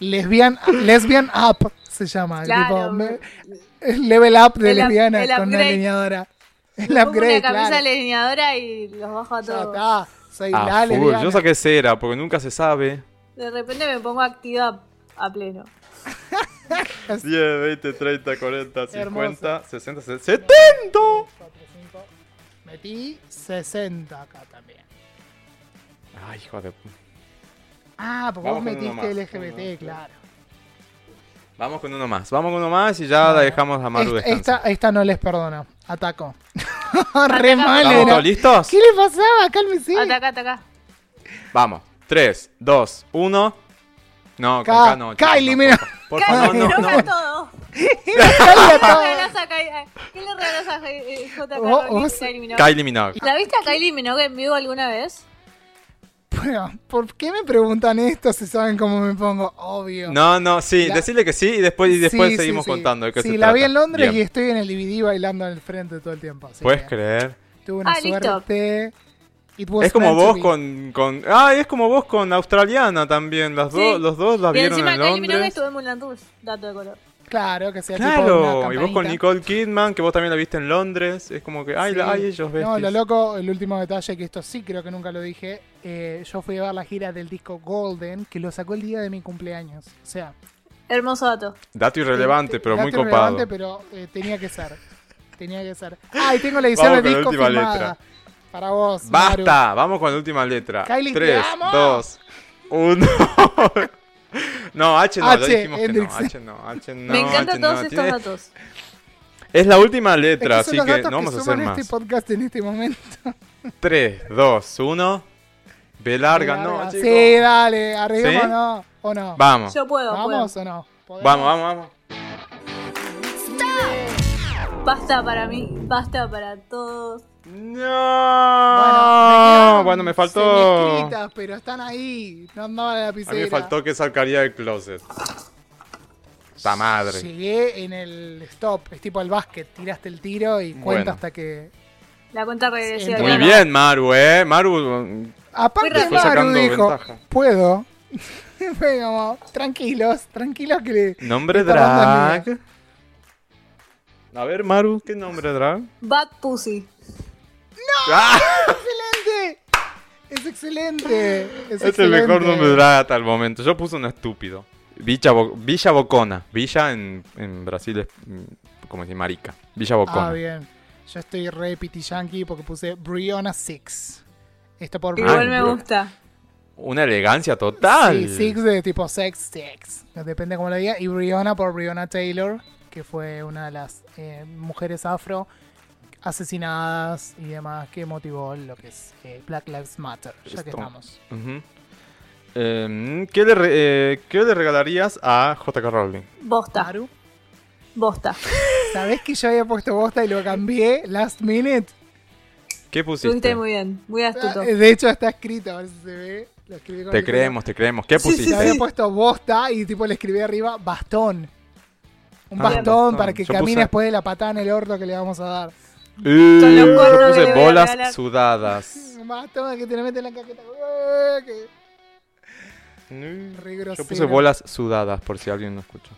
Lesbian, lesbian Up se llama. Claro. Tipo, me- level up de El up- lesbiana el con una upgrade. leñadora. El Me pongo upgrade, una camisa claro. leñadora y los bajo a Ya todos. está. Soy Ah, la full. Yo saqué cera, porque nunca se sabe. De repente me pongo activa a pleno. 10, 20, 30, 40, 50, Hermoso. 60, 70. Cuatro, cinco. Metí 60 acá también. Ay, hijo de... Ah, porque Vamos vos metiste más. LGBT, Uno, claro. Vamos con uno más. Vamos con uno más y ya la dejamos a Maru esta, esta, esta no les perdono. Ataco. Re Ataca, mal ¿Estamos era. todos listos? ¿Qué le pasaba? Cálmese. Ataca, ataca. Vamos. 3, 2, 1. No, con K no. chicos, Kylie, no, mira. Por favor, no, no, Kylie, no. todo. Kylie ¿Qué a le regalás a Kylie? ¿Qué le regalás a eh, JK Vos- Rowling, vos- Kylie Minogue? Kylie Minogue. ¿La viste a Kylie Minogue en vivo alguna vez? Bueno, ¿por qué me preguntan esto si saben cómo me pongo? Obvio. No, no, sí, La- decirle que sí y después, y después Sí, seguimos sí. contando de qué Sí, se la trata. vi en Londres Bien. y estoy en el DVD bailando en el frente todo el tiempo. así ¿Puedes que creer? Tuve una Ah, suerte. Es como vos con, con... Ah, es como vos con Australiana también. Las Sí. dos, los dos la Y vieron encima en Kylie Londres. estuvo en Moulin Rouge, dato de color. Claro, que sea tipo una Claro, y vos con. Nicole Kidman, que vos también la viste en Londres. Es como que, ay, Sí. la- ay ellos ves. No, lo loco, el último detalle, que esto sí creo que nunca lo dije. eh, yo fui a ver la gira del disco Golden, que lo sacó el día de mi cumpleaños. O sea, Hermoso dato. Dato irrelevante, eh, pero dato muy copado. irrelevante, pero eh, tenía que ser. Tenía que ser. Ah, y tengo la edición del disco última firmada. letra. Para vos, Maru. Basta, vamos con la última letra. Kylie, te 3, amo. 2, 1. No, H no, ya H, dijimos que no. Hendrix. H no, H no. Me encantan todos no. estos datos. Es la última Es que letra, así que no vamos a hacer suman más. este podcast en este momento. 3, 2, 1. B larga, no, Larga. chicos. Sí, dale, arriesguemos ¿Sí? o no. ¿O no? Vamos, Yo puedo, ¿Vamos puedo. o no? ¿Podemos? vamos, vamos, vamos. Basta para mí, basta para todos. No. Bueno, me faltó. semi-escritas, pero están ahí. No andaba la A lapicera. mí me faltó que sacaría del closet. Ta madre. Llegué en el stop. Es tipo el básquet. Tiraste el tiro y cuenta Bueno. hasta que. La cuenta regresiva. Muy bien, Maru, eh. Maru. Aparte, Fue Maru sacando dijo: ventaja. Puedo. Como, tranquilos, tranquilos que le. Nombre drag. A ver, Maru, ¿qué nombre drag? Bad Pussy. ¡Ah! ¡Excelente! Es excelente. Es, Es el mejor nombre hasta el momento. Yo puse un estúpido. Villa, Bo- Villa Bocona. Villa en, en Brasil es mm, como si marica. Villa Bocona. Ah, bien. Yo estoy re piti yankee porque puse Brianna Six. Esto por Igual me gusta. Una elegancia total. Sí, Six de tipo sex, sex. Depende cómo lo diga. Y Brianna por Brianna Taylor, que fue una de las eh, mujeres afro asesinadas y demás que motivó lo que es eh, Black Lives Matter, ya que estamos. Em, ¿qué, le re- eh, ¿Qué le regalarías a JK Rowling? Bosta. Maru, Bosta. ¿sabés que yo había puesto bosta y lo cambié last minute? ¿Qué pusiste? Muy bien, muy astuto. Ah, De hecho está escrito, a ver si se ve. Lo escribí con Te creemos, te creemos. ¿Qué Sí, sí, pusiste? Yo había puesto bosta y tipo le escribí arriba bastón. Un Ah, bastón, bastón. para que Yo camine puse- después de la patada en el orto que le vamos a dar. Con los yo que puse le voy a bolas regalar. sudadas. Bastón que te le mete en la caqueta. Que- Re Yo grosero. puse bolas sudadas por si alguien no escuchó.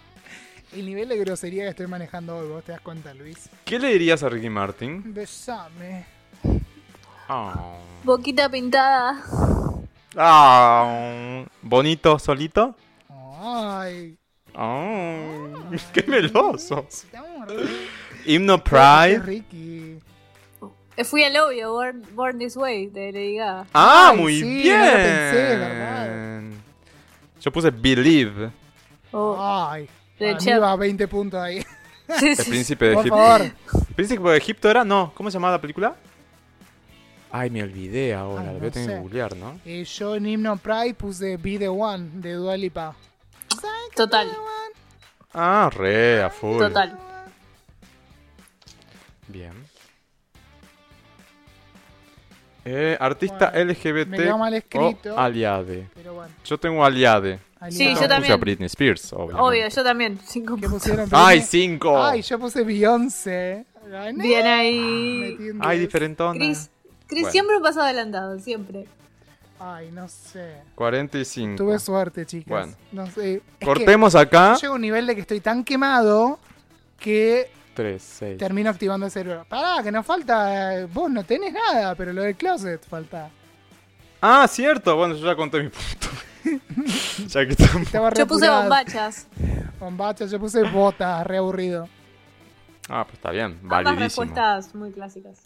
El nivel de grosería que estoy manejando hoy, vos te das cuenta, Luis. ¿Qué le dirías a Ricky Martin? Besame. Ah. Boquita pintada. Ah, bonito solito. Ay. Ah, qué. Estamos re- Himno Pride. Ricky. Fui al obvio, Born, Born This Way, de Lady Gaga. Ah, Ay, muy sí, no bien. lo pensé, verdad. Yo puse Believe. Oh, Ay. De Para mí Cher. va 20 puntos ahí. sí, El sí. príncipe de Por Egipto. favor. ¿El príncipe de Egipto era? No. ¿Cómo se llamaba la película? Ay, me olvidé ahora. Ah, lo no voy a tener que googlear, ¿no? Eh, yo en Himno Pride puse Be the One de Dua Lipa. Total, Ah, re, a full. total. Bien. Eh, artista Bueno, LGBT me quedó mal escrito. o aliade. Pero bueno. Yo tengo aliade. Sí, yo Puse también. a Britney Spears, obviamente. Obvio, yo también. Cinco ¿Qué puntos. pusieron? ¡Ay, cinco! Ay, yo puse Beyoncé. Bien ahí. Un Ay, 10. diferentona. Chris, Chris Bueno. siempre pasa adelantado, siempre. Ay, no sé. 45. Tuve suerte, chicas. Bueno. No sé. Es Cortemos acá. llego a un nivel de que estoy tan quemado que 3, 6. termino activando el cerebro. Pará, que nos falta. eh, Vos no tenés nada, pero lo del closet falta. Ah, cierto. Bueno, yo ya conté mi punto. ya que estamos. Estaba re Yo puse bombachas. Bombacha, yo puse botas, re aburrido. Ah, pues está bien. Ambas Validísimo. respuestas muy clásicas.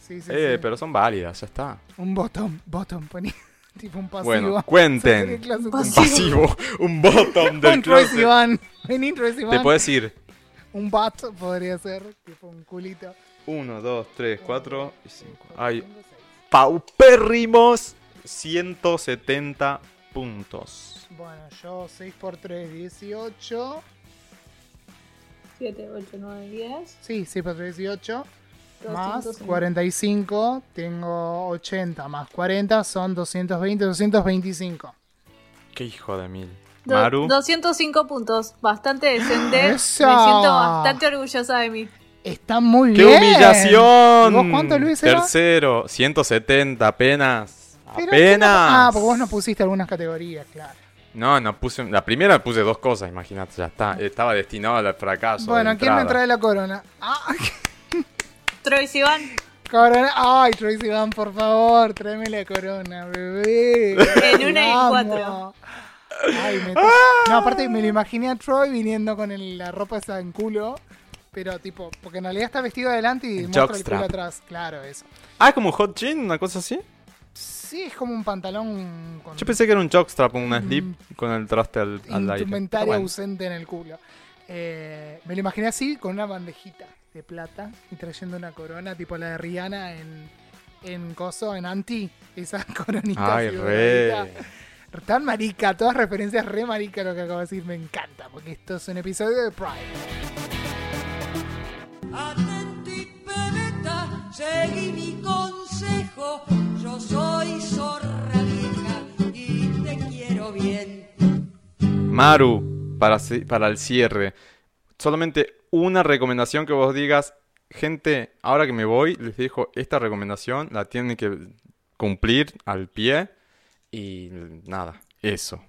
Sí, sí, Eh, sí. pero son válidas, ya está. Un bottom, bottom, poní. tipo un pasivo. Bueno, cuenten. Un Pasivo. Un bottom del Un closet. Vení, Troy Te puedes ir. Un bat podría ser, tipo un culito. 1, 2, 3, 4 y 5. Ay, paupérrimos 170 puntos. Bueno, yo 6 por 3, 18. 7, 8, 9, 10. Sí, 6 por 3, 18. Más 205. 45, tengo 80. Más 40 son 220, 225. Qué hijo de mil. Do- Maru. 205 puntos. Bastante decente. ¡Eso! Me siento bastante orgullosa de mí. Está muy ¡Qué bien. humillación! ¿Y vos cuánto, Luis? era? Tercero, 170 apenas. Pero apenas. ¿qué no- Ah, porque vos no pusiste algunas categorías, claro. No, no puse. La primera puse dos cosas, imagínate, ya está. Estaba destinado al fracaso. bueno, ¿quién me trae la corona? Ah, Troy Sivan. corona. Ay, Troy Sivan, por favor, tráeme la corona, bebé. En una y cuatro. Ay, me No, aparte me lo imaginé a Troy viniendo con el- la ropa esa en culo. Pero tipo, porque en realidad está vestido adelante y El muestra el culo atrás. Claro, eso. Ah, como hot jean, una cosa así. Sí, es como un pantalón con Yo pensé que era un jockstrap, una Mm. slip con el traste al, al aire. indumentaria Bueno. ausente en el culo. Eh, me lo imaginé así, con una bandejita de plata y trayendo una corona, tipo la de Rihanna en, en Coso, en Anti. Esa coronita. Ay, así re. Tan marica, todas referencias re marica lo que acabo de decir, me encanta, porque esto es un episodio de Pride. Atenti, pebeta, seguí mi consejo. Yo soy zorra vieja y te quiero bien. Maru, para, para el cierre, solamente una recomendación que vos digas, gente, ahora que me voy, les dejo esta recomendación, la tienen que cumplir al pie y nada, eso.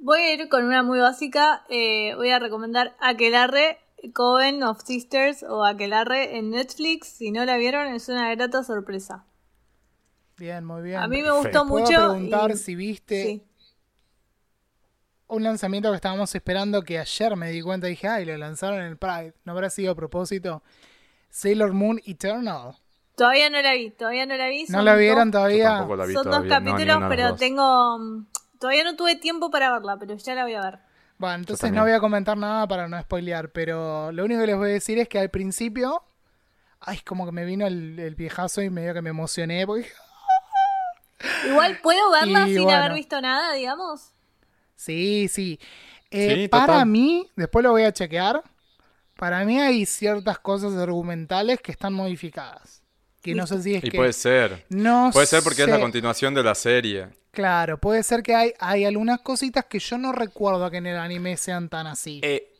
Voy a ir con una muy básica. eh, voy a recomendar Aquelarre, Coven of Sisters o Aquelarre en Netflix. Si no la vieron, es una grata sorpresa. Bien, muy bien. A mí me gustó ¿Puedo mucho. preguntar y- si viste Sí. un lanzamiento que estábamos esperando que ayer me di cuenta y dije, ay, lo lanzaron en el Pride. ¿No habrá sido a propósito? Sailor Moon Eternal. Todavía no la vi, todavía no la vi. ¿No la vieron dos- todavía? tampoco la vi Son dos todavía, capítulos, pero dos. tengo. mm, Todavía no tuve tiempo para verla, pero ya la voy a ver. Bueno, entonces no voy a comentar nada para no spoilear, pero lo único que les voy a decir es que al principio, ay, como que me vino el, el viejazo y medio que me emocioné, porque dije, Igual puedo verla Y sin bueno. haber visto nada, digamos. sí, sí. Eh, Sí, para total. mí, después lo voy a chequear, para mí hay ciertas cosas argumentales que están modificadas. Que no sé si es Y que... puede ser. No Puede ser porque es la continuación de la serie. Claro, puede ser que hay, hay algunas cositas que yo no recuerdo que en el anime sean tan así. Eh,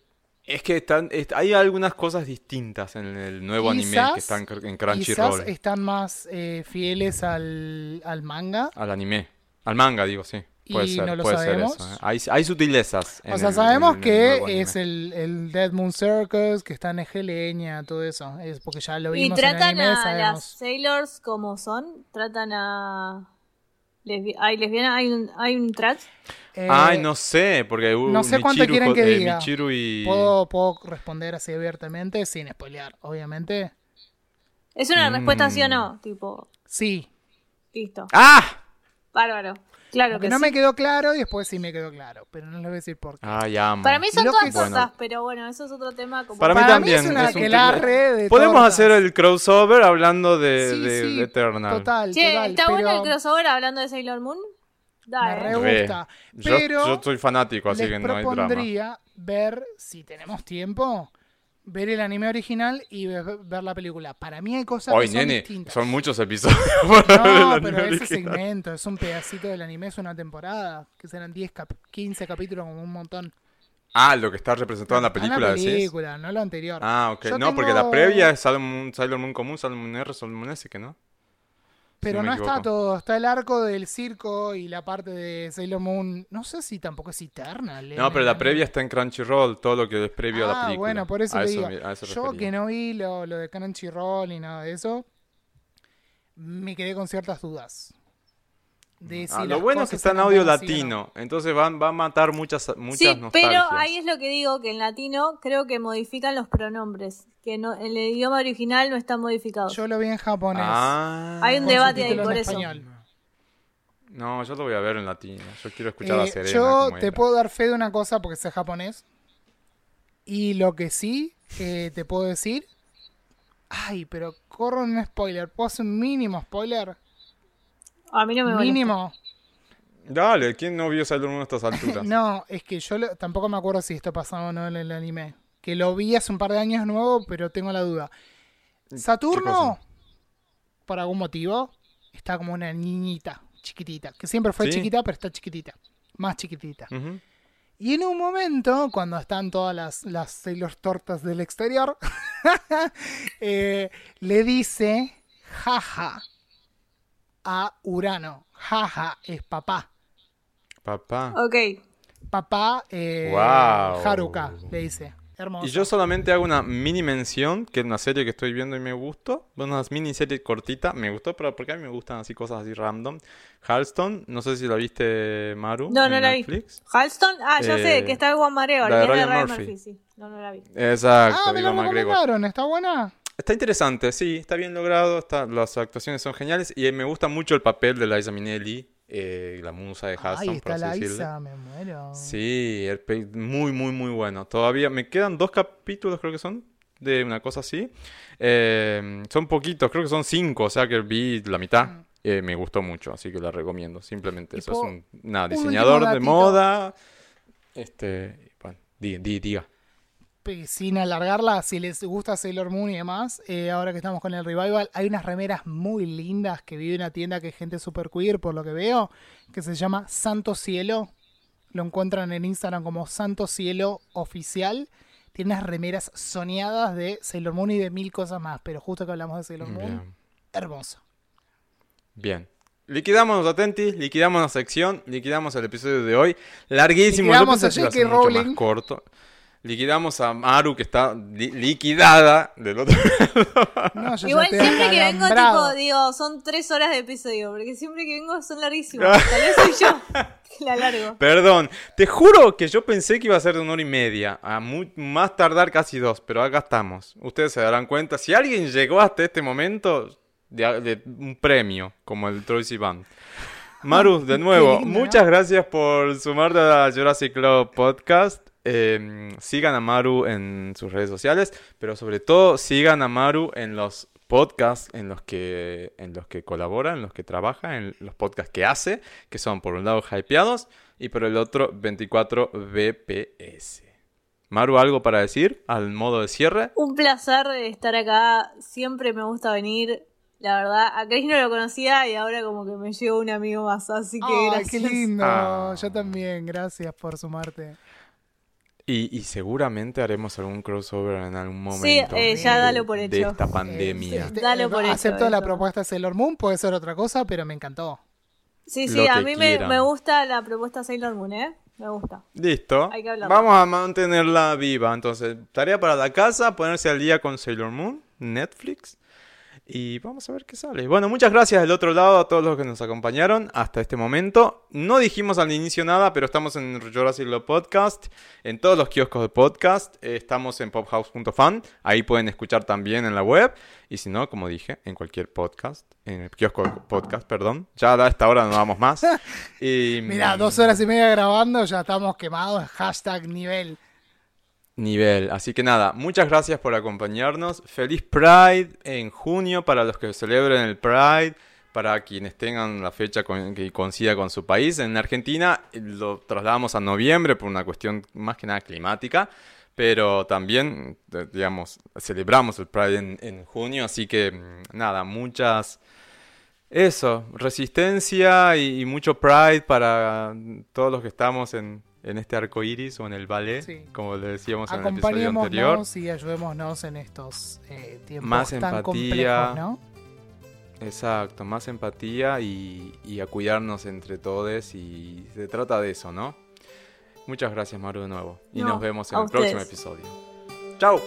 es que están, est- hay algunas cosas distintas en el nuevo anime que están en Quizás Crunchyroll. están más eh, fieles al, al manga. Al anime. Al manga, digo, sí. Puede Y ser, no lo puede sabemos. ser eso. ¿eh? Hay, hay sutilezas. O sea, el- sabemos el- el que es el, el Dead Moon Circus, que está en Egeleña, todo eso. Es porque ya lo Y vimos en el tratan anime, a sabemos. las Sailors como son. Tratan a. Lesbi ¿Hay lesbiana? ¿Hay un, hay un trans? Eh, Ay, no sé, porque uh, no sé cuánto Michiru quieren que eh, diga. Y... ¿puedo, puedo responder así abiertamente, sin spoilear, obviamente. ¿Es una Mm. respuesta sí o no? Tipo, Sí, listo. ¡Ah! Bárbaro. Claro que no sí. me quedó claro y después sí me quedó claro, pero no les voy a decir por qué. Ay, amo. Para mí son Lo todas que- cosas, Bueno. pero bueno, eso es otro tema. Como Para mí Para también. es una es un de Podemos tortas. hacer el crossover hablando de, Sí, de, sí, de Eternal. Total, Che, total. ¿está pero bueno el crossover hablando de Sailor Moon? Me Dale. re Re. gusta. Yo, Pero yo soy fanático, así les que no hay drama. propondría ver, si tenemos tiempo, ver el anime original y ve- ver, la película. Para mí hay cosas Hoy, que son nene, distintas. son muchos episodios. No, pero ese original. segmento es un pedacito del anime, es una temporada, que serán 10, cap- 15 capítulos como un montón. Ah, lo que está representado en la Ah, película, decís. película, no lo anterior. Ah, ok. Yo no, porque la previa es Sailor Moon, Sailor Moon común, Sailor Moon R, Sailor Moon S, que no. Pero no está todo, está el arco del circo y la parte de Sailor Moon, no sé si tampoco es Eternal. No, en pero la previa está en Crunchyroll, todo lo que es previo a la Ah, película. bueno, por eso A te digo. me- a eso Yo refería. que no vi lo, lo de Crunchyroll ni nada de eso, me quedé con ciertas dudas. De si Ah, lo bueno es que está en audio no. latino, entonces van, va a matar muchas, muchas Sí, nostalgias. pero ahí es lo que digo, que en latino creo que modifican los pronombres, que no, en el idioma original no están modificados. Yo lo vi en japonés. Ah, Hay un debate ahí por eso. español. No, yo lo voy a ver en latino. Yo quiero escuchar a Eh, Serena. yo te era. puedo dar fe de una cosa porque sé japonés. Y lo que sí eh, te puedo decir. Ay, pero corro un spoiler. ¿Puedo hacer un mínimo spoiler? A mí no me molesta. Mínimo. Dale, ¿quién no vio Sailor Moon a estas alturas? No, es que yo lo- tampoco me acuerdo si esto pasaba o no en el anime. Que lo vi hace un par de años nuevo, pero tengo la duda. Saturno, por algún motivo, está como una niñita chiquitita. Que siempre fue Sí. chiquita, pero está chiquitita. Más chiquitita. Y en un momento, cuando están todas las, las Sailor Tortas del exterior, eh, le dice jaja a Urano. Jaja es papá. Papá. Ok. Papá eh, Guau. Haruka, le dice. Hermoso. Y yo solamente hago una mini mención, que es una serie que estoy viendo y me gustó. Una miniserie cortita, me gustó, pero porque a mí me gustan así cosas así random. Halston, no sé si la viste, Maru. No, en no la vi. Netflix. Halston, ah, ya Eh, sé, que está el Juan Mareo, la de Ryan Ryan Murphy. Murphy. sí. No, no la vi. Exacto, ah, me McGregor. recomendaron, ¿está buena? Está interesante, sí, está bien logrado, está, las actuaciones son geniales y me gusta mucho el papel de Liza Minnelli, eh, la musa de Ay, por así decirlo. Isa, me muero. Sí, el muy, muy, muy bueno. Todavía me quedan dos capítulos, creo que son, de una cosa así. Eh, son poquitos, creo que son cinco, o sea que vi la mitad. Mm. Eh, me gustó mucho, así que la recomiendo. Simplemente eso es un nada, diseñador de moda. Este, bueno, diga, di- diga. Sin alargarla, si les gusta Sailor Moon y demás, eh, ahora que estamos con el revival, hay unas remeras muy lindas que vi en una tienda que es gente super queer, por lo que veo, que se llama Santo Cielo. Lo encuentran en Instagram como Santo Cielo Oficial. Tiene unas remeras soñadas de Sailor Moon y de mil cosas más, pero justo que hablamos de Sailor Moon, Bien. hermoso. Bien. Liquidamos Atentis, liquidamos la sección, liquidamos el episodio de hoy. Larguísimo, Liquidamos yo pensé a que iba a J.K. ser mucho más corto. Liquidamos a Maru que está li- liquidada del otro No, yo ya Igual siempre que vengo, tipo, digo, son tres horas de episodio, porque siempre que vengo son larguísimas. Tal vez soy yo que la largo. Perdón, te juro que yo pensé que iba a ser de una hora y media, a más tardar casi dos, pero acá estamos. Ustedes se darán cuenta, si alguien llegó hasta este momento, de, de un premio, como el Troy Band. Maru, de nuevo, lindo, ¿no? muchas gracias por sumarte a Jurassic Club Podcast. Eh, sigan a Maru en sus redes sociales, pero sobre todo sigan a Maru en los podcasts en los que en los que colabora, en los que trabaja, en los podcasts que hace, que son por un lado Hypeados y por el otro 24 BPS. Maru, ¿algo para decir al modo de cierre? Un placer estar acá, siempre me gusta venir. La verdad, a Chris no lo conocía y ahora como que me llegó un amigo más, así que gracias. qué lindo. Ah. Yo también, gracias por sumarte. Y, y seguramente haremos algún crossover en algún momento. eh, ya de- dalo por De hecho. esta pandemia. Dalo por hecho, acepto la eso. propuesta de Sailor Moon, puede ser otra cosa, pero me encantó. Sí, sí, a mí me, me gusta la propuesta Sailor Moon, ¿eh? Me gusta. Listo. Hay que. Vamos a mantenerla viva. Entonces, tarea para la casa, ponerse al día con Sailor Moon, Netflix. Y vamos a ver qué sale. Bueno, muchas gracias del otro lado a todos los que nos acompañaron hasta este momento. No dijimos al inicio nada, pero estamos en Jurassic Love Podcast, en todos los kioscos de podcast. eh, estamos en pophouse.fan. Ahí pueden escuchar también en la web. Y si no, como dije, en cualquier podcast, en el kiosco de podcast, perdón. Ya a esta hora no vamos más. Y, Mira, dos horas y media grabando, ya estamos quemados. Hashtag nivel. Nivel. Así que nada, muchas gracias por acompañarnos. Feliz Pride en junio para los que celebren el Pride, para quienes tengan la fecha que coincida con su país. En Argentina eh, lo trasladamos a noviembre por una cuestión más que nada climática. Pero también, eh, digamos, celebramos el Pride en, junio, así que mm, nada, muchas... Eso, resistencia y mucho pride para todos los que estamos en, en este arco iris o en el ballet, Sí. como le decíamos en el episodio anterior. Acompañémonos y ayudémonos en estos eh, tiempos Más tan empatía. complejos, ¿no? Exacto, más empatía y, y a cuidarnos entre todos y se trata de eso, ¿no? Muchas gracias Maru de nuevo y No, nos vemos en el próximo episodio. Chao.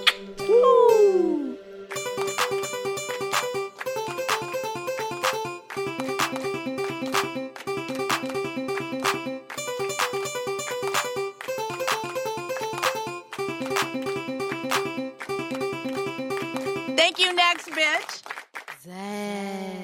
next bitch. Zay.